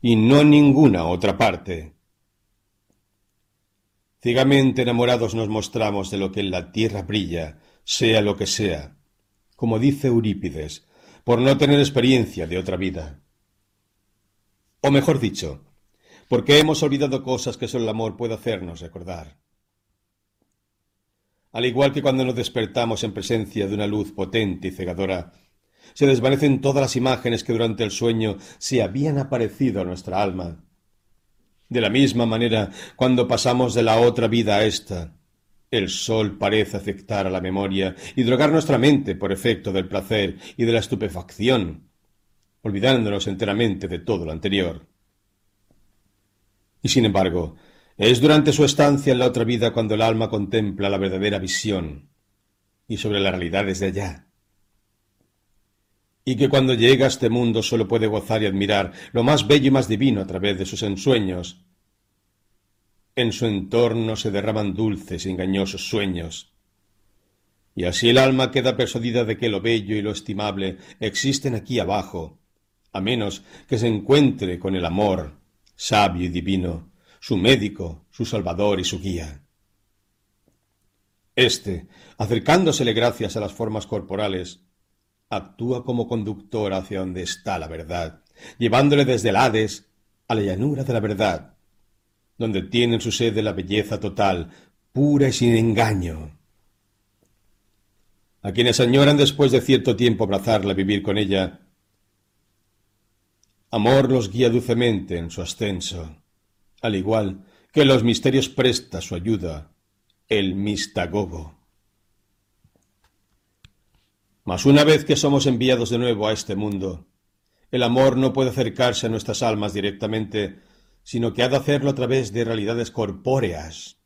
A: y no en ninguna otra parte. Ciegamente enamorados nos mostramos de lo que en la tierra brilla, sea lo que sea, como dice Eurípides, por no tener experiencia de otra vida. O mejor dicho, porque hemos olvidado cosas que solo el amor puede hacernos recordar al igual que cuando nos despertamos en presencia de una luz potente y cegadora, se desvanecen todas las imágenes que durante el sueño se habían aparecido a nuestra alma. De la misma manera, cuando pasamos de la otra vida a esta, el sol parece afectar a la memoria y drogar nuestra mente por efecto del placer y de la estupefacción, olvidándonos enteramente de todo lo anterior. Y sin embargo, es durante su estancia en la otra vida cuando el alma contempla la verdadera visión y sobre las realidades de allá. Y que cuando llega a este mundo solo puede gozar y admirar lo más bello y más divino a través de sus ensueños. En su entorno se derraman dulces y engañosos sueños. Y así el alma queda persuadida de que lo bello y lo estimable existen aquí abajo, a menos que se encuentre con el amor, sabio y divino, su médico, su salvador y su guía. Este, acercándosele gracias a las formas corporales, actúa como conductor hacia donde está la verdad, llevándole desde el Hades a la llanura de la verdad, donde tiene su sede la belleza total, pura y sin engaño. A quienes añoran después de cierto tiempo abrazarla vivir con ella, amor los guía dulcemente en su ascenso al igual que los misterios presta su ayuda el mistagogo. Mas una vez que somos enviados de nuevo a este mundo, el amor no puede acercarse a nuestras almas directamente, sino que ha de hacerlo a través de realidades corpóreas.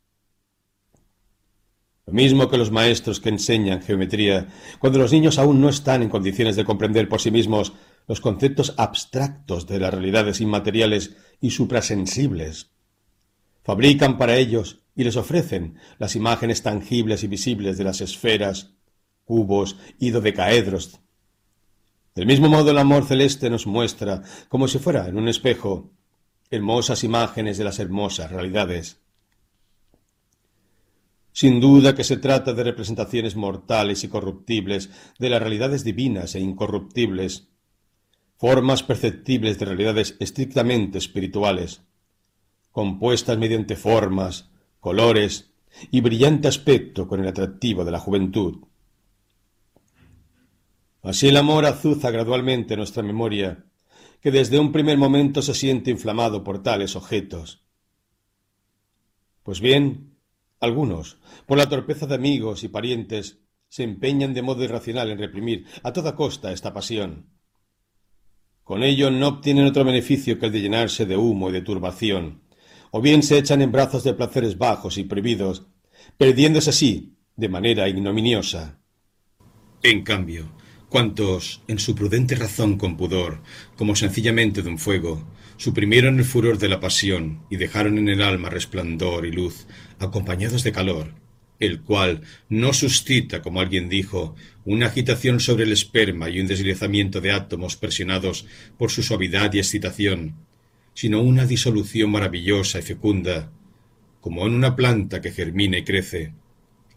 A: Lo mismo que los maestros que enseñan geometría, cuando los niños aún no están en condiciones de comprender por sí mismos los conceptos abstractos de las realidades inmateriales y suprasensibles. Fabrican para ellos y les ofrecen las imágenes tangibles y visibles de las esferas, cubos y dodecaedros. Del mismo modo el amor celeste nos muestra, como si fuera en un espejo, hermosas imágenes de las hermosas realidades. Sin duda que se trata de representaciones mortales y corruptibles de las realidades divinas e incorruptibles, formas perceptibles de realidades estrictamente espirituales, compuestas mediante formas, colores y brillante aspecto con el atractivo de la juventud. Así el amor azuza gradualmente nuestra memoria, que desde un primer momento se siente inflamado por tales objetos. Pues bien, algunos, por la torpeza de amigos y parientes, se empeñan de modo irracional en reprimir a toda costa esta pasión. Con ello no obtienen otro beneficio que el de llenarse de humo y de turbación, o bien se echan en brazos de placeres bajos y prohibidos, perdiéndose así de manera ignominiosa. En cambio, cuantos, en su prudente razón con pudor, como sencillamente de un fuego, suprimieron el furor de la pasión y dejaron en el alma resplandor y luz, acompañados de calor, el cual no suscita, como alguien dijo, una agitación sobre el esperma y un deslizamiento de átomos presionados por su suavidad y excitación, sino una disolución maravillosa y fecunda, como en una planta que germina y crece,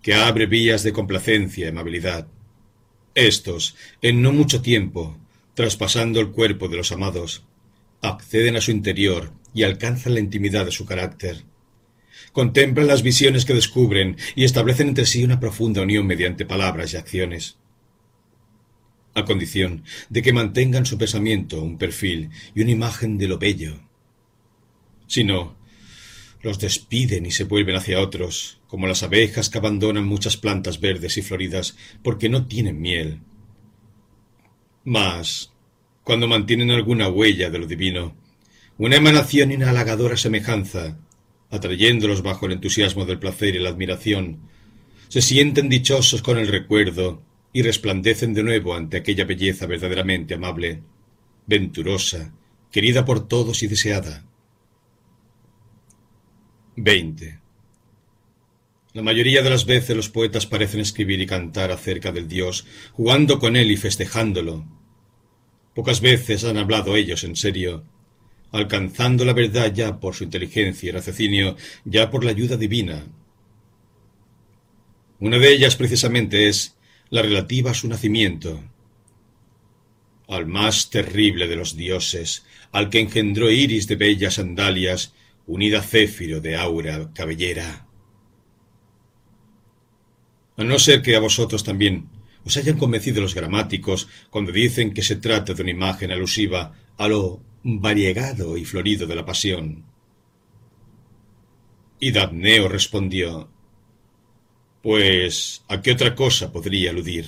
A: que abre vías de complacencia y amabilidad. Estos, en no mucho tiempo, traspasando el cuerpo de los amados, acceden a su interior y alcanzan la intimidad de su carácter contemplan las visiones que descubren y establecen entre sí una profunda unión mediante palabras y acciones. A condición de que mantengan su pensamiento un perfil y una imagen de lo bello. Si no, los despiden y se vuelven hacia otros, como las abejas que abandonan muchas plantas verdes y floridas porque no tienen miel. Mas, cuando mantienen alguna huella de lo divino, una emanación y una halagadora semejanza, atrayéndolos bajo el entusiasmo del placer y la admiración, se sienten dichosos con el recuerdo y resplandecen de nuevo ante aquella belleza verdaderamente amable, venturosa, querida por todos y deseada. 20. La mayoría de las veces los poetas parecen escribir y cantar acerca del Dios, jugando con él y festejándolo. Pocas veces han hablado ellos en serio, alcanzando la verdad ya por su inteligencia y raciocinio, ya por la ayuda divina. Una de ellas precisamente es la relativa a su nacimiento, al más terrible de los dioses, al que engendró Iris de bellas sandalias unida Céfiro de aura cabellera. A no ser que a vosotros también os hayan convencido los gramáticos cuando dicen que se trata de una imagen alusiva a lo variegado y florido de la pasión. Y Dabneo respondió Pues, ¿a qué otra cosa podría aludir?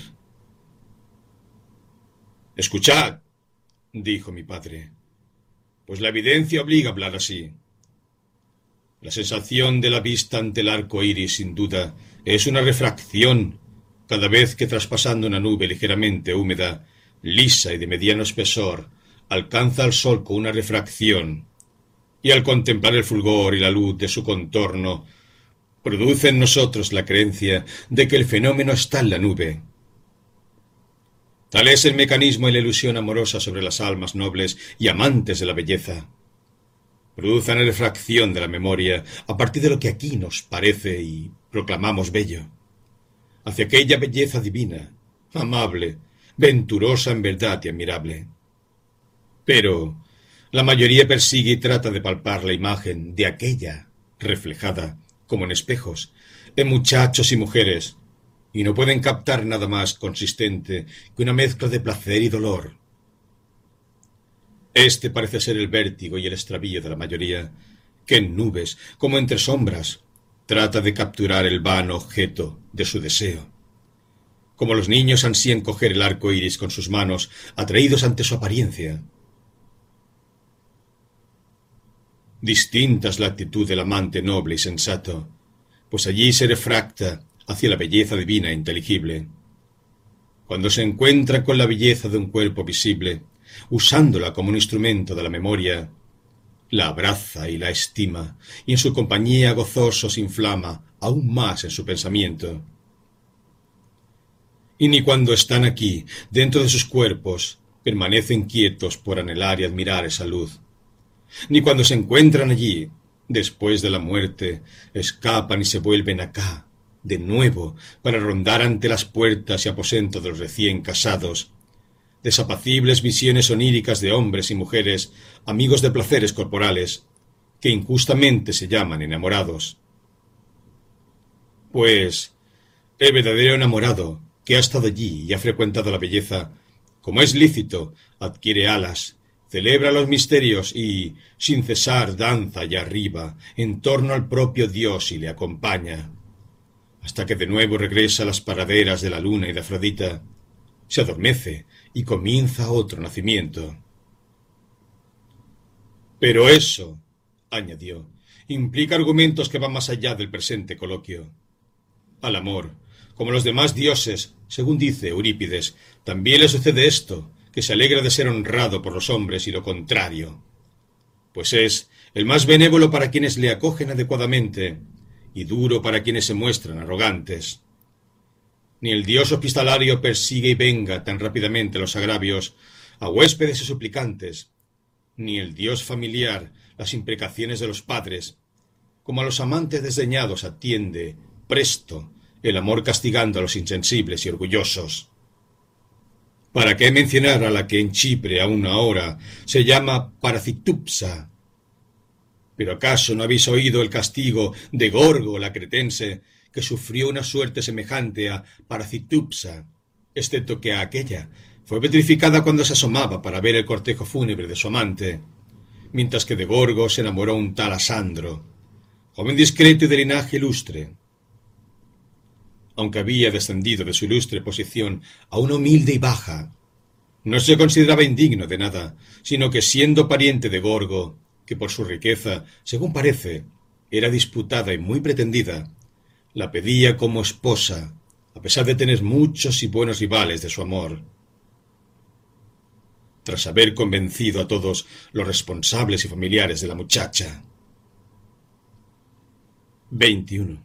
A: Escuchad, dijo mi padre, pues la evidencia obliga a hablar así. La sensación de la vista ante el arco iris, sin duda, es una refracción. Cada vez que traspasando una nube ligeramente húmeda, lisa y de mediano espesor, alcanza al sol con una refracción, y al contemplar el fulgor y la luz de su contorno, produce en nosotros la creencia de que el fenómeno está en la nube. Tal es el mecanismo y la ilusión amorosa sobre las almas nobles y amantes de la belleza produzcan la refracción de la memoria a partir de lo que aquí nos parece y proclamamos bello, hacia aquella belleza divina, amable, venturosa en verdad y admirable. Pero la mayoría persigue y trata de palpar la imagen de aquella reflejada, como en espejos, en muchachos y mujeres, y no pueden captar nada más consistente que una mezcla de placer y dolor, este parece ser el vértigo y el extravío de la mayoría, que en nubes, como entre sombras, trata de capturar el vano objeto de su deseo. Como los niños ansían coger el arco iris con sus manos, atraídos ante su apariencia. Distinta es la actitud del amante noble y sensato, pues allí se refracta hacia la belleza divina e inteligible. Cuando se encuentra con la belleza de un cuerpo visible, usándola como un instrumento de la memoria, la abraza y la estima, y en su compañía gozoso se inflama aún más en su pensamiento. Y ni cuando están aquí, dentro de sus cuerpos, permanecen quietos por anhelar y admirar esa luz, ni cuando se encuentran allí, después de la muerte, escapan y se vuelven acá, de nuevo, para rondar ante las puertas y aposentos de los recién casados, desapacibles visiones oníricas de hombres y mujeres, amigos de placeres corporales, que injustamente se llaman enamorados. Pues el verdadero enamorado, que ha estado allí y ha frecuentado la belleza, como es lícito, adquiere alas, celebra los misterios y, sin cesar, danza allá arriba, en torno al propio Dios y le acompaña, hasta que de nuevo regresa a las paraderas de la luna y de Afrodita, se adormece y comienza otro nacimiento. Pero eso, añadió, implica argumentos que van más allá del presente coloquio. Al amor, como los demás dioses, según dice Eurípides, también le sucede esto, que se alegra de ser honrado por los hombres y lo contrario. Pues es el más benévolo para quienes le acogen adecuadamente y duro para quienes se muestran arrogantes ni el dios hospitalario persigue y venga tan rápidamente los agravios a huéspedes y suplicantes, ni el dios familiar las imprecaciones de los padres, como a los amantes desdeñados atiende, presto, el amor castigando a los insensibles y orgullosos. ¿Para qué mencionar a la que en Chipre aún ahora se llama Paracitupsa? ¿Pero acaso no habéis oído el castigo de Gorgo la cretense que sufrió una suerte semejante a Paracitupsa, excepto que a aquella fue petrificada cuando se asomaba para ver el cortejo fúnebre de su amante, mientras que de Gorgo se enamoró un tal Asandro, joven discreto y de linaje ilustre. Aunque había descendido de su ilustre posición a una humilde y baja, no se consideraba indigno de nada, sino que siendo pariente de Gorgo, que por su riqueza, según parece, era disputada y muy pretendida, la pedía como esposa, a pesar de tener muchos y buenos rivales de su amor. Tras haber convencido a todos los responsables y familiares de la muchacha. 21.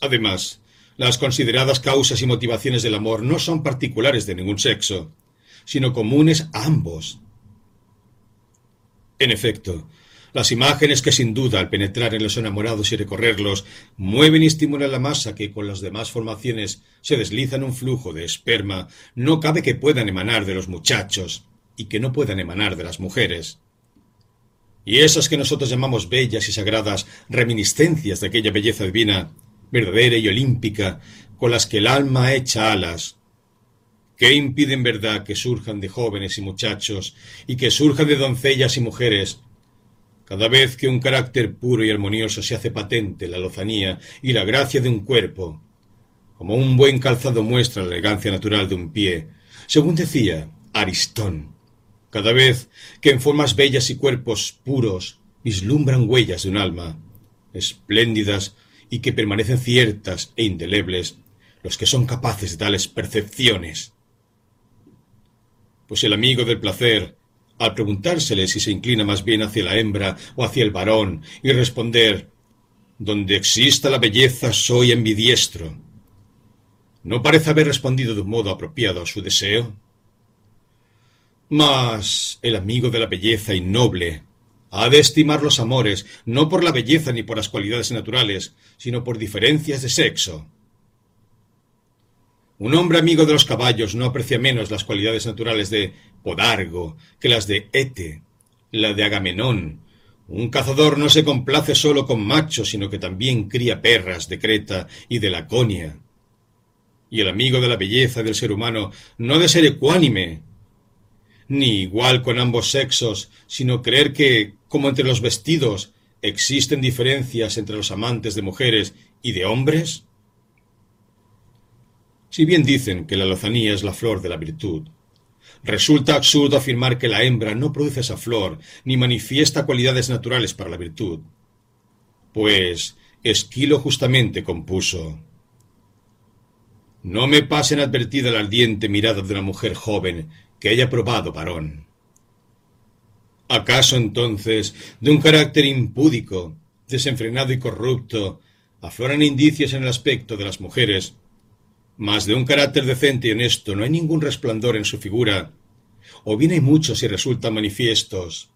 A: Además, las consideradas causas y motivaciones del amor no son particulares de ningún sexo, sino comunes a ambos. En efecto, las imágenes que sin duda al penetrar en los enamorados y recorrerlos mueven y estimulan la masa que con las demás formaciones se desliza en un flujo de esperma, no cabe que puedan emanar de los muchachos y que no puedan emanar de las mujeres. Y esas que nosotros llamamos bellas y sagradas reminiscencias de aquella belleza divina, verdadera y olímpica, con las que el alma echa alas, ¿Qué impide en verdad que surjan de jóvenes y muchachos y que surjan de doncellas y mujeres cada vez que un carácter puro y armonioso se hace patente la lozanía y la gracia de un cuerpo, como un buen calzado muestra la elegancia natural de un pie, según decía Aristón, cada vez que en formas bellas y cuerpos puros vislumbran huellas de un alma, espléndidas y que permanecen ciertas e indelebles, los que son capaces de tales percepciones. Pues el amigo del placer, al preguntársele si se inclina más bien hacia la hembra o hacia el varón, y responder Donde exista la belleza soy envidiestro. ¿No parece haber respondido de un modo apropiado a su deseo? Mas el amigo de la belleza innoble ha de estimar los amores no por la belleza ni por las cualidades naturales, sino por diferencias de sexo. Un hombre amigo de los caballos no aprecia menos las cualidades naturales de Podargo que las de Ete, la de Agamenón. Un cazador no se complace solo con machos, sino que también cría perras de Creta y de Laconia. Y el amigo de la belleza del ser humano no de ser ecuánime, ni igual con ambos sexos, sino creer que, como entre los vestidos, existen diferencias entre los amantes de mujeres y de hombres? Si bien dicen que la lozanía es la flor de la virtud, resulta absurdo afirmar que la hembra no produce esa flor ni manifiesta cualidades naturales para la virtud. Pues Esquilo justamente compuso No me pasen advertida la ardiente mirada de una mujer joven que haya probado varón. ¿Acaso entonces de un carácter impúdico, desenfrenado y corrupto, afloran indicios en el aspecto de las mujeres mas de un carácter decente y honesto no hay ningún resplandor en su figura, o bien hay muchos y resultan manifiestos,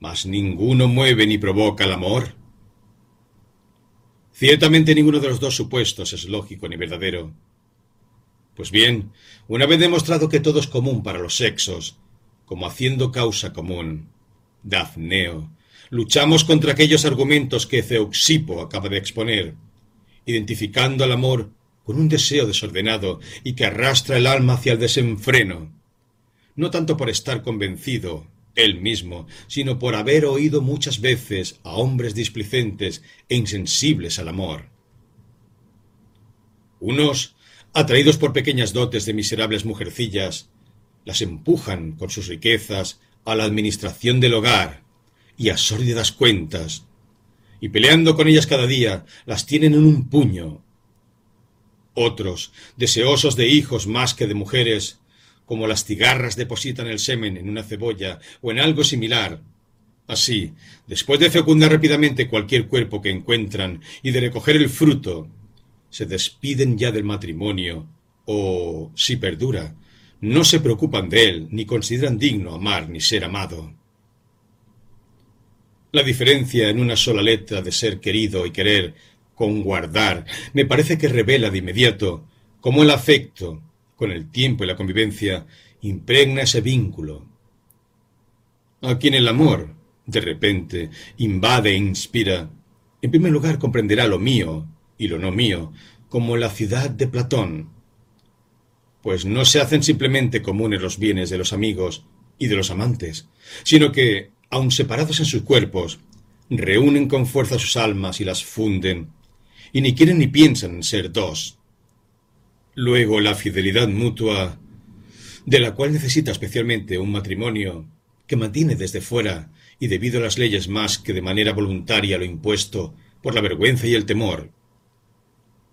A: mas ninguno mueve ni provoca el amor. Ciertamente ninguno de los dos supuestos es lógico ni verdadero. Pues bien, una vez demostrado que todo es común para los sexos, como haciendo causa común, Dafneo, luchamos contra aquellos argumentos que Zeuxipo acaba de exponer, identificando al amor con un deseo desordenado y que arrastra el alma hacia el desenfreno, no tanto por estar convencido él mismo, sino por haber oído muchas veces a hombres displicentes e insensibles al amor. Unos, atraídos por pequeñas dotes de miserables mujercillas, las empujan con sus riquezas a la administración del hogar y a sórdidas cuentas, y peleando con ellas cada día, las tienen en un puño otros, deseosos de hijos más que de mujeres, como las cigarras depositan el semen en una cebolla o en algo similar. Así, después de fecundar rápidamente cualquier cuerpo que encuentran y de recoger el fruto, se despiden ya del matrimonio, o, si perdura, no se preocupan de él, ni consideran digno amar ni ser amado. La diferencia en una sola letra de ser querido y querer con guardar, me parece que revela de inmediato cómo el afecto, con el tiempo y la convivencia, impregna ese vínculo. A quien el amor, de repente, invade e inspira, en primer lugar comprenderá lo mío y lo no mío, como la ciudad de Platón, pues no se hacen simplemente comunes los bienes de los amigos y de los amantes, sino que, aun separados en sus cuerpos, reúnen con fuerza sus almas y las funden, y ni quieren ni piensan en ser dos. Luego la fidelidad mutua, de la cual necesita especialmente un matrimonio, que mantiene desde fuera y debido a las leyes más que de manera voluntaria lo impuesto por la vergüenza y el temor,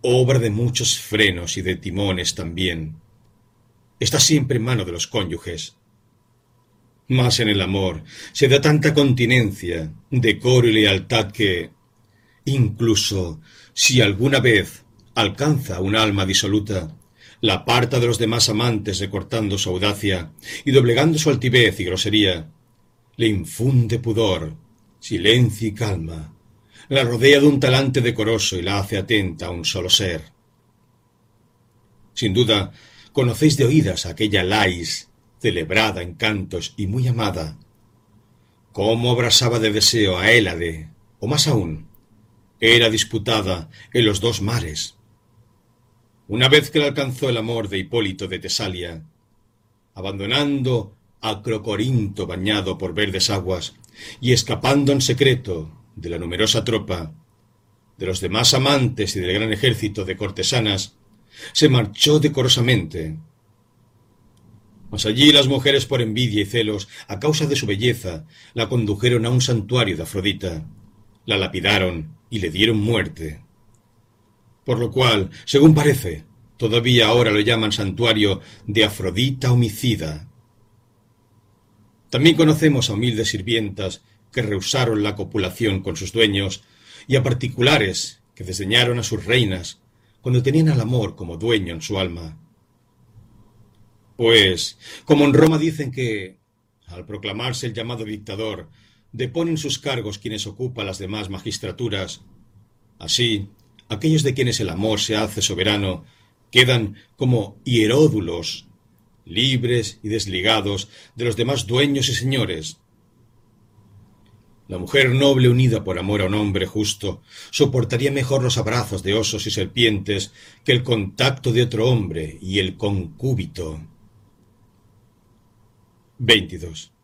A: obra de muchos frenos y de timones también, está siempre en mano de los cónyuges. Mas en el amor se da tanta continencia, decoro y lealtad que, incluso si alguna vez alcanza un alma disoluta, la aparta de los demás amantes recortando su audacia y doblegando su altivez y grosería, le infunde pudor, silencio y calma, la rodea de un talante decoroso y la hace atenta a un solo ser. Sin duda, conocéis de oídas aquella Lais, celebrada en cantos y muy amada, cómo abrasaba de deseo a Hélade, o más aún, era disputada en los dos mares. Una vez que le alcanzó el amor de Hipólito de Tesalia, abandonando a Crocorinto bañado por verdes aguas y escapando en secreto de la numerosa tropa, de los demás amantes y del gran ejército de cortesanas, se marchó decorosamente. Mas allí las mujeres por envidia y celos, a causa de su belleza, la condujeron a un santuario de Afrodita, la lapidaron y le dieron muerte. Por lo cual, según parece, todavía ahora lo llaman santuario de Afrodita homicida. También conocemos a humildes sirvientas que rehusaron la copulación con sus dueños y a particulares que desdeñaron a sus reinas cuando tenían al amor como dueño en su alma. Pues, como en Roma dicen que, al proclamarse el llamado dictador, deponen sus cargos quienes ocupan las demás magistraturas, así, aquellos de quienes el amor se hace soberano quedan como hieródulos libres y desligados de los demás dueños y señores. La mujer noble unida por amor a un hombre justo soportaría mejor los abrazos de osos y serpientes que el contacto de otro hombre y el concúbito. 22.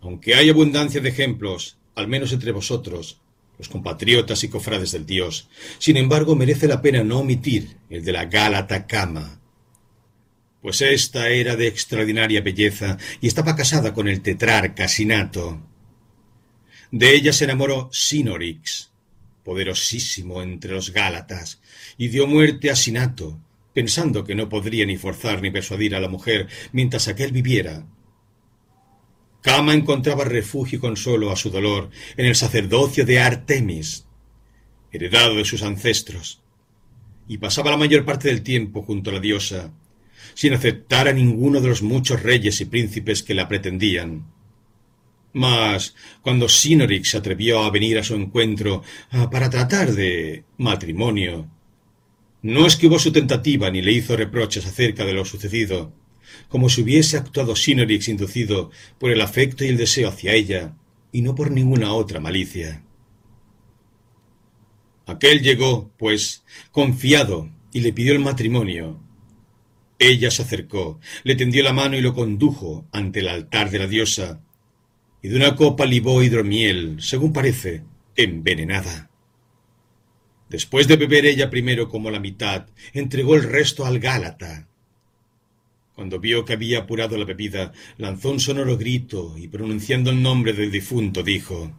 A: Aunque hay abundancia de ejemplos, al menos entre vosotros, los compatriotas y cofrades del Dios, sin embargo merece la pena no omitir el de la Gálata Cama, pues ésta era de extraordinaria belleza y estaba casada con el tetrarca Sinato. De ella se enamoró Sinorix, poderosísimo entre los Gálatas, y dio muerte a Sinato, pensando que no podría ni forzar ni persuadir a la mujer mientras aquel viviera. Cama encontraba refugio y consuelo a su dolor en el sacerdocio de Artemis, heredado de sus ancestros, y pasaba la mayor parte del tiempo junto a la diosa, sin aceptar a ninguno de los muchos reyes y príncipes que la pretendían. Mas cuando Sinorix se atrevió a venir a su encuentro ah, para tratar de matrimonio, no esquivó su tentativa ni le hizo reproches acerca de lo sucedido, como si hubiese actuado Sinorix inducido por el afecto y el deseo hacia ella, y no por ninguna otra malicia. Aquel llegó, pues, confiado, y le pidió el matrimonio, ella se acercó, le tendió la mano y lo condujo ante el altar de la diosa, y de una copa libó hidromiel, según parece, envenenada. Después de beber ella primero como la mitad, entregó el resto al Gálata. Cuando vio que había apurado la bebida, lanzó un sonoro grito y pronunciando el nombre del difunto dijo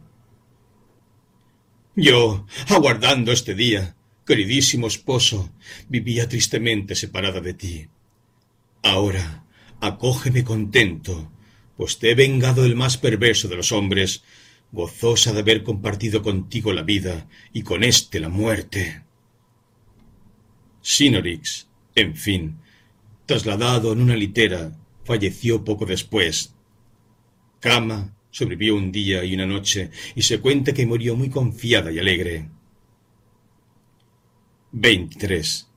A: Yo, aguardando este día, queridísimo esposo, vivía tristemente separada de ti. Ahora, acógeme contento, pues te he vengado el más perverso de los hombres, gozosa de haber compartido contigo la vida y con éste la muerte. Sinorix, en fin, trasladado en una litera, falleció poco después. Cama sobrevivió un día y una noche y se cuenta que murió muy confiada y alegre. 23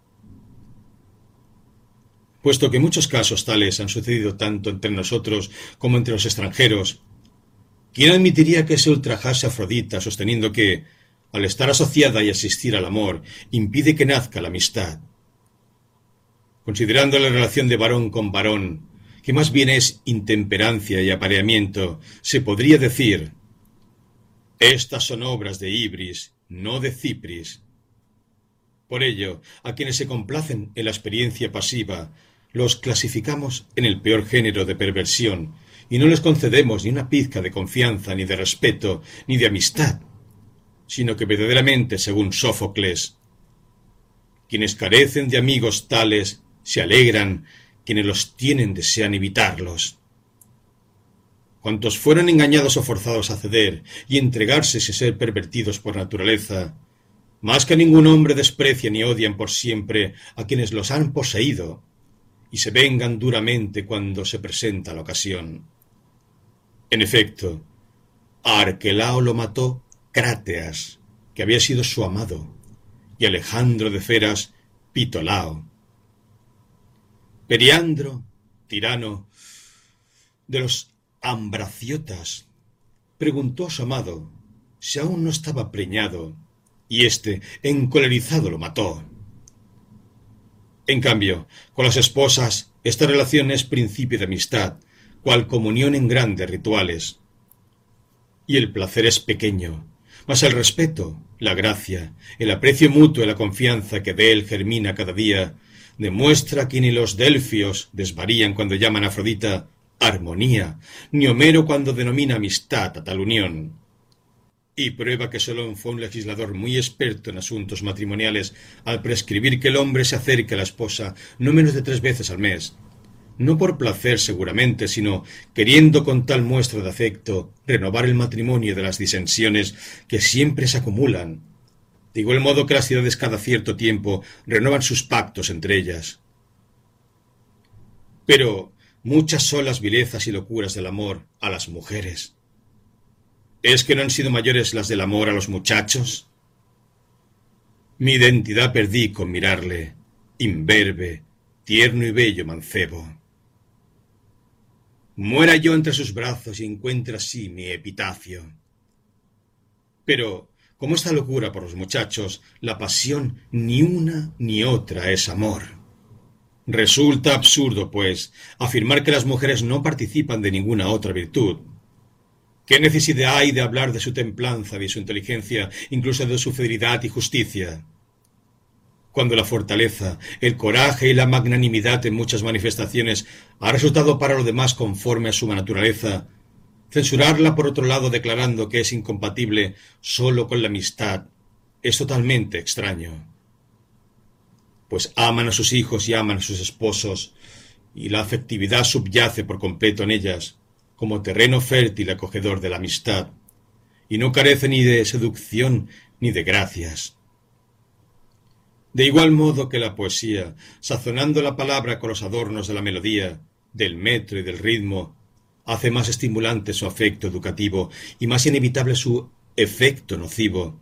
A: puesto que muchos casos tales han sucedido tanto entre nosotros como entre los extranjeros. ¿Quién admitiría que se ultrajase Afrodita sosteniendo que, al estar asociada y asistir al amor, impide que nazca la amistad? Considerando la relación de varón con varón, que más bien es intemperancia y apareamiento, se podría decir Estas son obras de Ibris, no de Cipris. Por ello, a quienes se complacen en la experiencia pasiva, los clasificamos en el peor género de perversión y no les concedemos ni una pizca de confianza, ni de respeto, ni de amistad, sino que verdaderamente, según Sófocles, quienes carecen de amigos tales se alegran, quienes los tienen desean evitarlos. Cuantos fueron engañados o forzados a ceder y entregarse y ser pervertidos por naturaleza, más que ningún hombre desprecian y odian por siempre a quienes los han poseído, y se vengan duramente cuando se presenta la ocasión. En efecto, a Arquelao lo mató Cráteas, que había sido su amado, y Alejandro de Feras Pitolao. Periandro, tirano de los Ambraciotas, preguntó a su amado si aún no estaba preñado, y éste, encolerizado, lo mató. En cambio, con las esposas, esta relación es principio de amistad, cual comunión en grandes rituales. Y el placer es pequeño, mas el respeto, la gracia, el aprecio mutuo y la confianza que de él germina cada día, demuestra que ni los delfios desvarían cuando llaman a Afrodita armonía, ni Homero cuando denomina amistad a tal unión. Y prueba que Solón fue un legislador muy experto en asuntos matrimoniales al prescribir que el hombre se acerque a la esposa no menos de tres veces al mes, no por placer seguramente, sino queriendo con tal muestra de afecto renovar el matrimonio de las disensiones que siempre se acumulan. De igual modo que las ciudades cada cierto tiempo renuevan sus pactos entre ellas. Pero muchas son las vilezas y locuras del amor a las mujeres. ¿Es que no han sido mayores las del amor a los muchachos? Mi identidad perdí con mirarle, imberbe, tierno y bello mancebo. Muera yo entre sus brazos y encuentre así mi epitafio. Pero, como esta locura por los muchachos, la pasión ni una ni otra es amor. Resulta absurdo, pues, afirmar que las mujeres no participan de ninguna otra virtud, ¿Qué necesidad hay de hablar de su templanza, de su inteligencia, incluso de su fidelidad y justicia? Cuando la fortaleza, el coraje y la magnanimidad en muchas manifestaciones ha resultado para lo demás conforme a su naturaleza, censurarla por otro lado declarando que es incompatible sólo con la amistad es totalmente extraño. Pues aman a sus hijos y aman a sus esposos, y la afectividad subyace por completo en ellas, como terreno fértil acogedor de la amistad, y no carece ni de seducción ni de gracias. De igual modo que la poesía, sazonando la palabra con los adornos de la melodía, del metro y del ritmo, hace más estimulante su afecto educativo y más inevitable su efecto nocivo.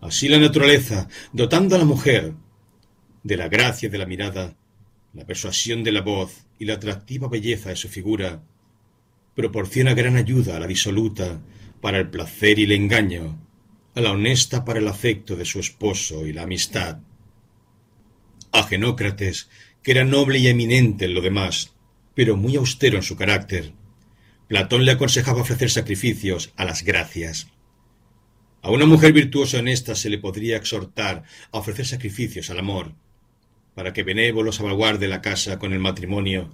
A: Así la naturaleza, dotando a la mujer de la gracia de la mirada, la persuasión de la voz y la atractiva belleza de su figura, proporciona gran ayuda a la disoluta para el placer y el engaño, a la honesta para el afecto de su esposo y la amistad. A Genócrates, que era noble y eminente en lo demás, pero muy austero en su carácter, Platón le aconsejaba ofrecer sacrificios a las gracias. A una mujer virtuosa honesta se le podría exhortar a ofrecer sacrificios al amor, para que benévolo salvaguarde la casa con el matrimonio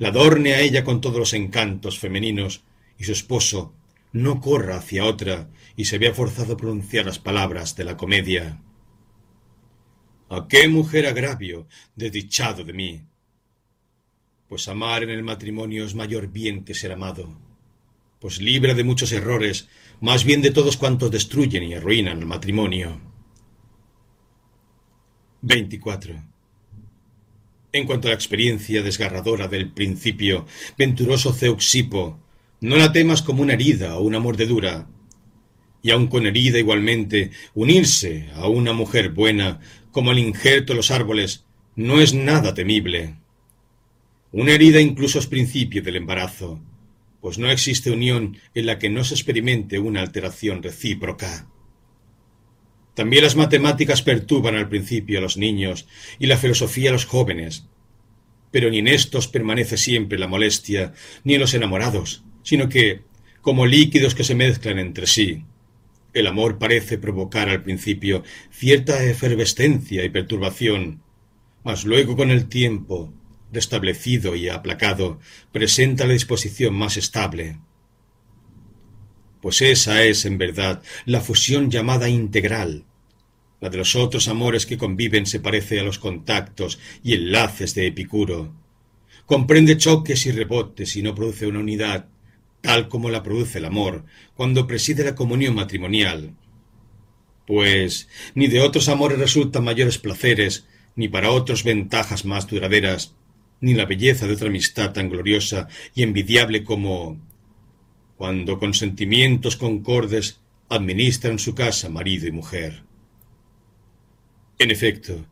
A: la adorne a ella con todos los encantos femeninos, y su esposo no corra hacia otra y se vea forzado a pronunciar las palabras de la comedia. ¿A qué mujer agravio, desdichado de mí? Pues amar en el matrimonio es mayor bien que ser amado, pues libra de muchos errores, más bien de todos cuantos destruyen y arruinan el matrimonio. 24. En cuanto a la experiencia desgarradora del principio, venturoso Zeuxipo, no la temas como una herida o una mordedura. Y aun con herida igualmente, unirse a una mujer buena, como el injerto de los árboles, no es nada temible. Una herida incluso es principio del embarazo, pues no existe unión en la que no se experimente una alteración recíproca. También las matemáticas perturban al principio a los niños y la filosofía a los jóvenes. Pero ni en estos permanece siempre la molestia, ni en los enamorados, sino que, como líquidos que se mezclan entre sí, El amor parece provocar al principio cierta efervescencia y perturbación, mas luego con el tiempo, restablecido y aplacado, presenta la disposición más estable. Pues esa es, en verdad, la fusión llamada integral. La de los otros amores que conviven se parece a los contactos y enlaces de Epicuro. Comprende choques y rebotes y no produce una unidad tal como la produce el amor, cuando preside la comunión matrimonial. Pues ni de otros amores resultan mayores placeres, ni para otros ventajas más duraderas, ni la belleza de otra amistad tan gloriosa y envidiable como cuando con sentimientos concordes administran su casa marido y mujer. En efecto,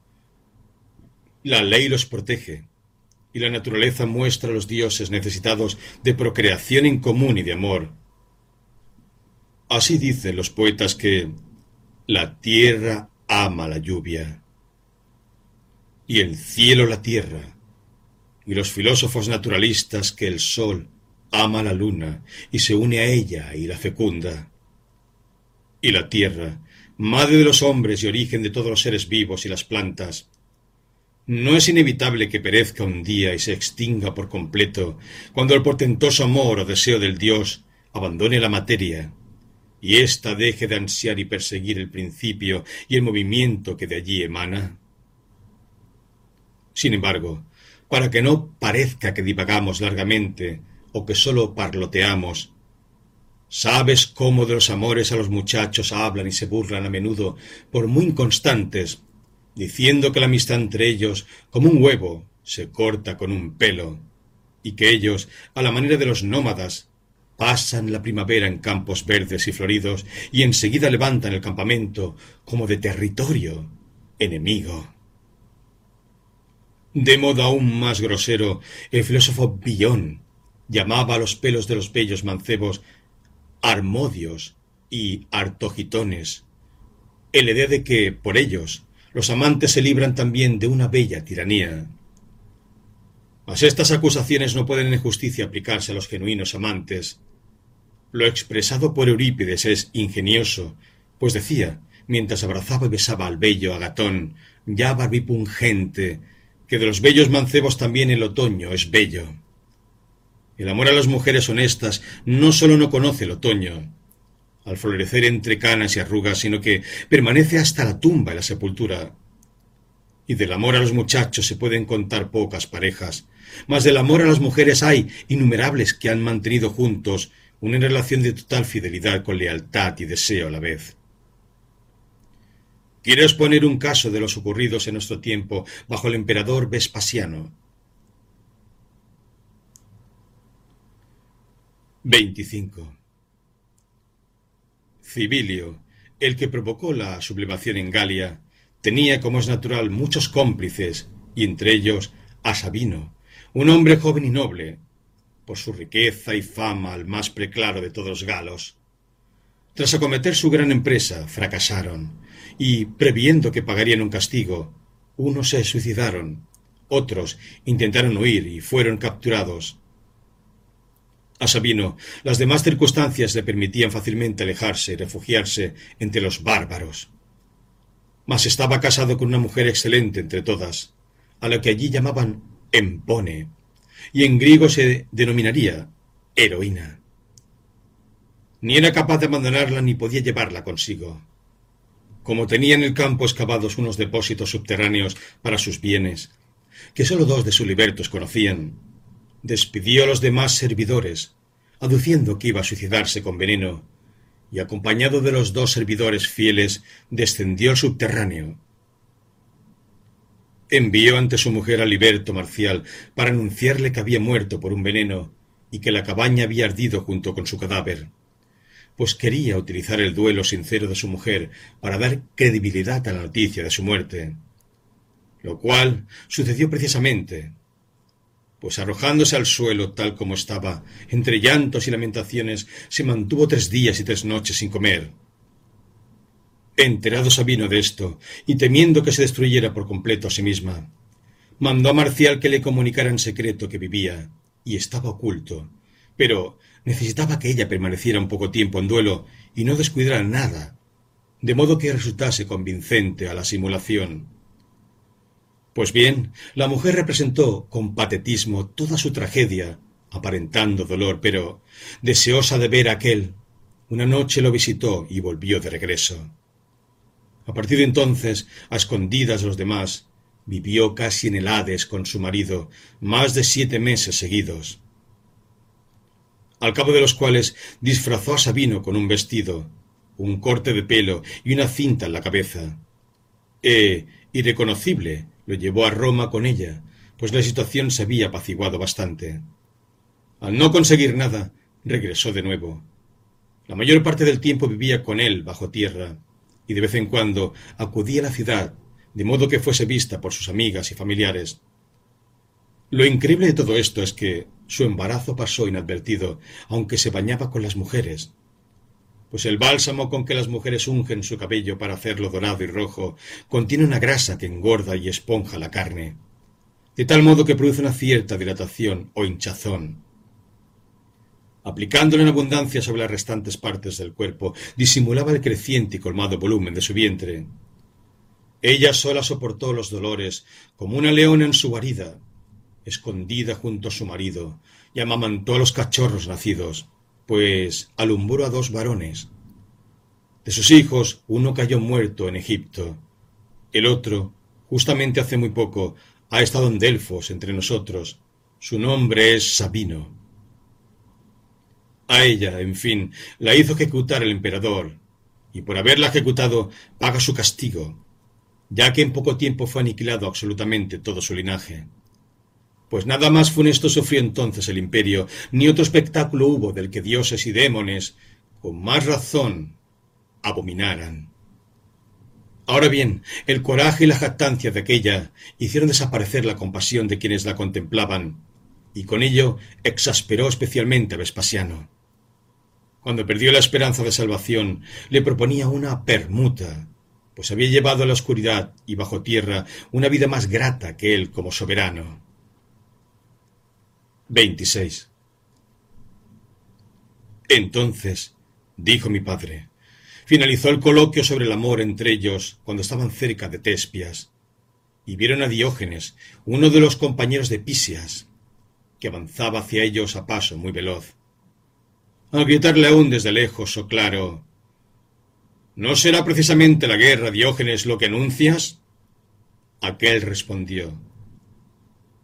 A: la ley los protege, y la naturaleza muestra a los dioses necesitados de procreación en común y de amor. Así dicen los poetas que la tierra ama la lluvia, y el cielo la tierra, y los filósofos naturalistas que el sol ama la luna y se une a ella y la fecunda. Y la tierra, madre de los hombres y origen de todos los seres vivos y las plantas, no es inevitable que perezca un día y se extinga por completo cuando el portentoso amor o deseo del Dios abandone la materia y ésta deje de ansiar y perseguir el principio y el movimiento que de allí emana? Sin embargo, para que no parezca que divagamos largamente o que sólo parloteamos, ¿sabes cómo de los amores a los muchachos hablan y se burlan a menudo por muy inconstantes diciendo que la amistad entre ellos, como un huevo, se corta con un pelo, y que ellos, a la manera de los nómadas, pasan la primavera en campos verdes y floridos y enseguida levantan el campamento como de territorio enemigo. De modo aún más grosero, el filósofo Billón llamaba a los pelos de los bellos mancebos armodios y artogitones, el idea de que, por ellos, los amantes se libran también de una bella tiranía. Mas estas acusaciones no pueden en justicia aplicarse a los genuinos amantes. Lo expresado por Eurípides es ingenioso, pues decía, mientras abrazaba y besaba al bello Agatón, ya barbipungente, que de los bellos mancebos también el otoño es bello. El amor a las mujeres honestas no sólo no conoce el otoño, al florecer entre canas y arrugas, sino que permanece hasta la tumba y la sepultura. Y del amor a los muchachos se pueden contar pocas parejas, mas del amor a las mujeres hay innumerables que han mantenido juntos una relación de total fidelidad con lealtad y deseo a la vez. Quiero exponer un caso de los ocurridos en nuestro tiempo bajo el emperador Vespasiano. 25. Civilio, el que provocó la sublevación en Galia, tenía, como es natural, muchos cómplices, y entre ellos a Sabino, un hombre joven y noble, por su riqueza y fama al más preclaro de todos los galos. Tras acometer su gran empresa, fracasaron, y, previendo que pagarían un castigo, unos se suicidaron, otros intentaron huir y fueron capturados, a Sabino, las demás circunstancias le permitían fácilmente alejarse y refugiarse entre los bárbaros. Mas estaba casado con una mujer excelente entre todas, a la que allí llamaban Empone, y en griego se denominaría heroína. Ni era capaz de abandonarla ni podía llevarla consigo. Como tenía en el campo excavados unos depósitos subterráneos para sus bienes, que sólo dos de sus libertos conocían, despidió a los demás servidores, aduciendo que iba a suicidarse con veneno, y acompañado de los dos servidores fieles, descendió al subterráneo. Envió ante su mujer a Liberto Marcial para anunciarle que había muerto por un veneno y que la cabaña había ardido junto con su cadáver, pues quería utilizar el duelo sincero de su mujer para dar credibilidad a la noticia de su muerte, lo cual sucedió precisamente pues arrojándose al suelo tal como estaba, entre llantos y lamentaciones, se mantuvo tres días y tres noches sin comer. Enterado Sabino de esto, y temiendo que se destruyera por completo a sí misma, mandó a Marcial que le comunicara en secreto que vivía, y estaba oculto, pero necesitaba que ella permaneciera un poco tiempo en duelo y no descuidara nada, de modo que resultase convincente a la simulación. Pues bien, la mujer representó con patetismo toda su tragedia, aparentando dolor, pero deseosa de ver a aquel, una noche lo visitó y volvió de regreso. A partir de entonces, a escondidas los demás, vivió casi en el Hades con su marido más de siete meses seguidos, al cabo de los cuales disfrazó a Sabino con un vestido, un corte de pelo y una cinta en la cabeza. E, irreconocible, lo llevó a Roma con ella, pues la situación se había apaciguado bastante. Al no conseguir nada, regresó de nuevo. La mayor parte del tiempo vivía con él bajo tierra, y de vez en cuando acudía a la ciudad, de modo que fuese vista por sus amigas y familiares. Lo increíble de todo esto es que su embarazo pasó inadvertido, aunque se bañaba con las mujeres. Pues el bálsamo con que las mujeres ungen su cabello para hacerlo dorado y rojo contiene una grasa que engorda y esponja la carne, de tal modo que produce una cierta dilatación o hinchazón. Aplicándolo en abundancia sobre las restantes partes del cuerpo, disimulaba el creciente y colmado volumen de su vientre. Ella sola soportó los dolores, como una leona en su guarida, escondida junto a su marido, y amamantó a los cachorros nacidos, pues alumbró a dos varones. De sus hijos, uno cayó muerto en Egipto. El otro, justamente hace muy poco, ha estado en Delfos entre nosotros. Su nombre es Sabino. A ella, en fin, la hizo ejecutar el emperador, y por haberla ejecutado paga su castigo, ya que en poco tiempo fue aniquilado absolutamente todo su linaje. Pues nada más funesto sufrió entonces el imperio, ni otro espectáculo hubo del que dioses y démones, con más razón, abominaran. Ahora bien, el coraje y la jactancia de aquella hicieron desaparecer la compasión de quienes la contemplaban, y con ello exasperó especialmente a Vespasiano. Cuando perdió la esperanza de salvación, le proponía una permuta, pues había llevado a la oscuridad y bajo tierra una vida más grata que él como soberano. 26. Entonces, dijo mi padre, finalizó el coloquio sobre el amor entre ellos cuando estaban cerca de Tespias, y vieron a Diógenes, uno de los compañeros de Pisias, que avanzaba hacia ellos a paso muy veloz al gritarle aún desde lejos o claro ¿No será precisamente la guerra, Diógenes, lo que anuncias? Aquel respondió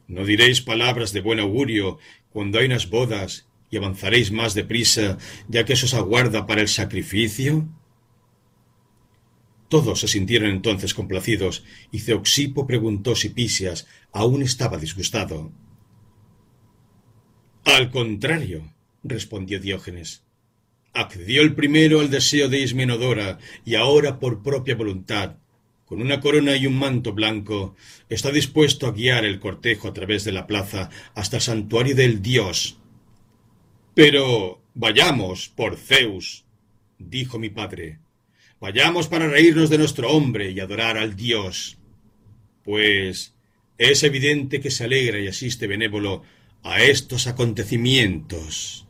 A: ¿No diréis palabras de buen augurio cuando hay unas bodas y avanzaréis más deprisa, ya que eso os aguarda para el sacrificio? Todos se sintieron entonces complacidos, y Ceoxipo preguntó si Pisias aún estaba disgustado. Al contrario, respondió Diógenes. Accedió el primero al deseo de Ismenodora, y ahora, por propia voluntad, con una corona y un manto blanco, está dispuesto a guiar el cortejo a través de la plaza hasta el santuario del dios. Pero vayamos, por Zeus, dijo mi padre. Vayamos para reírnos de nuestro hombre y adorar al dios. Pues es evidente que se alegra y asiste benévolo a estos acontecimientos.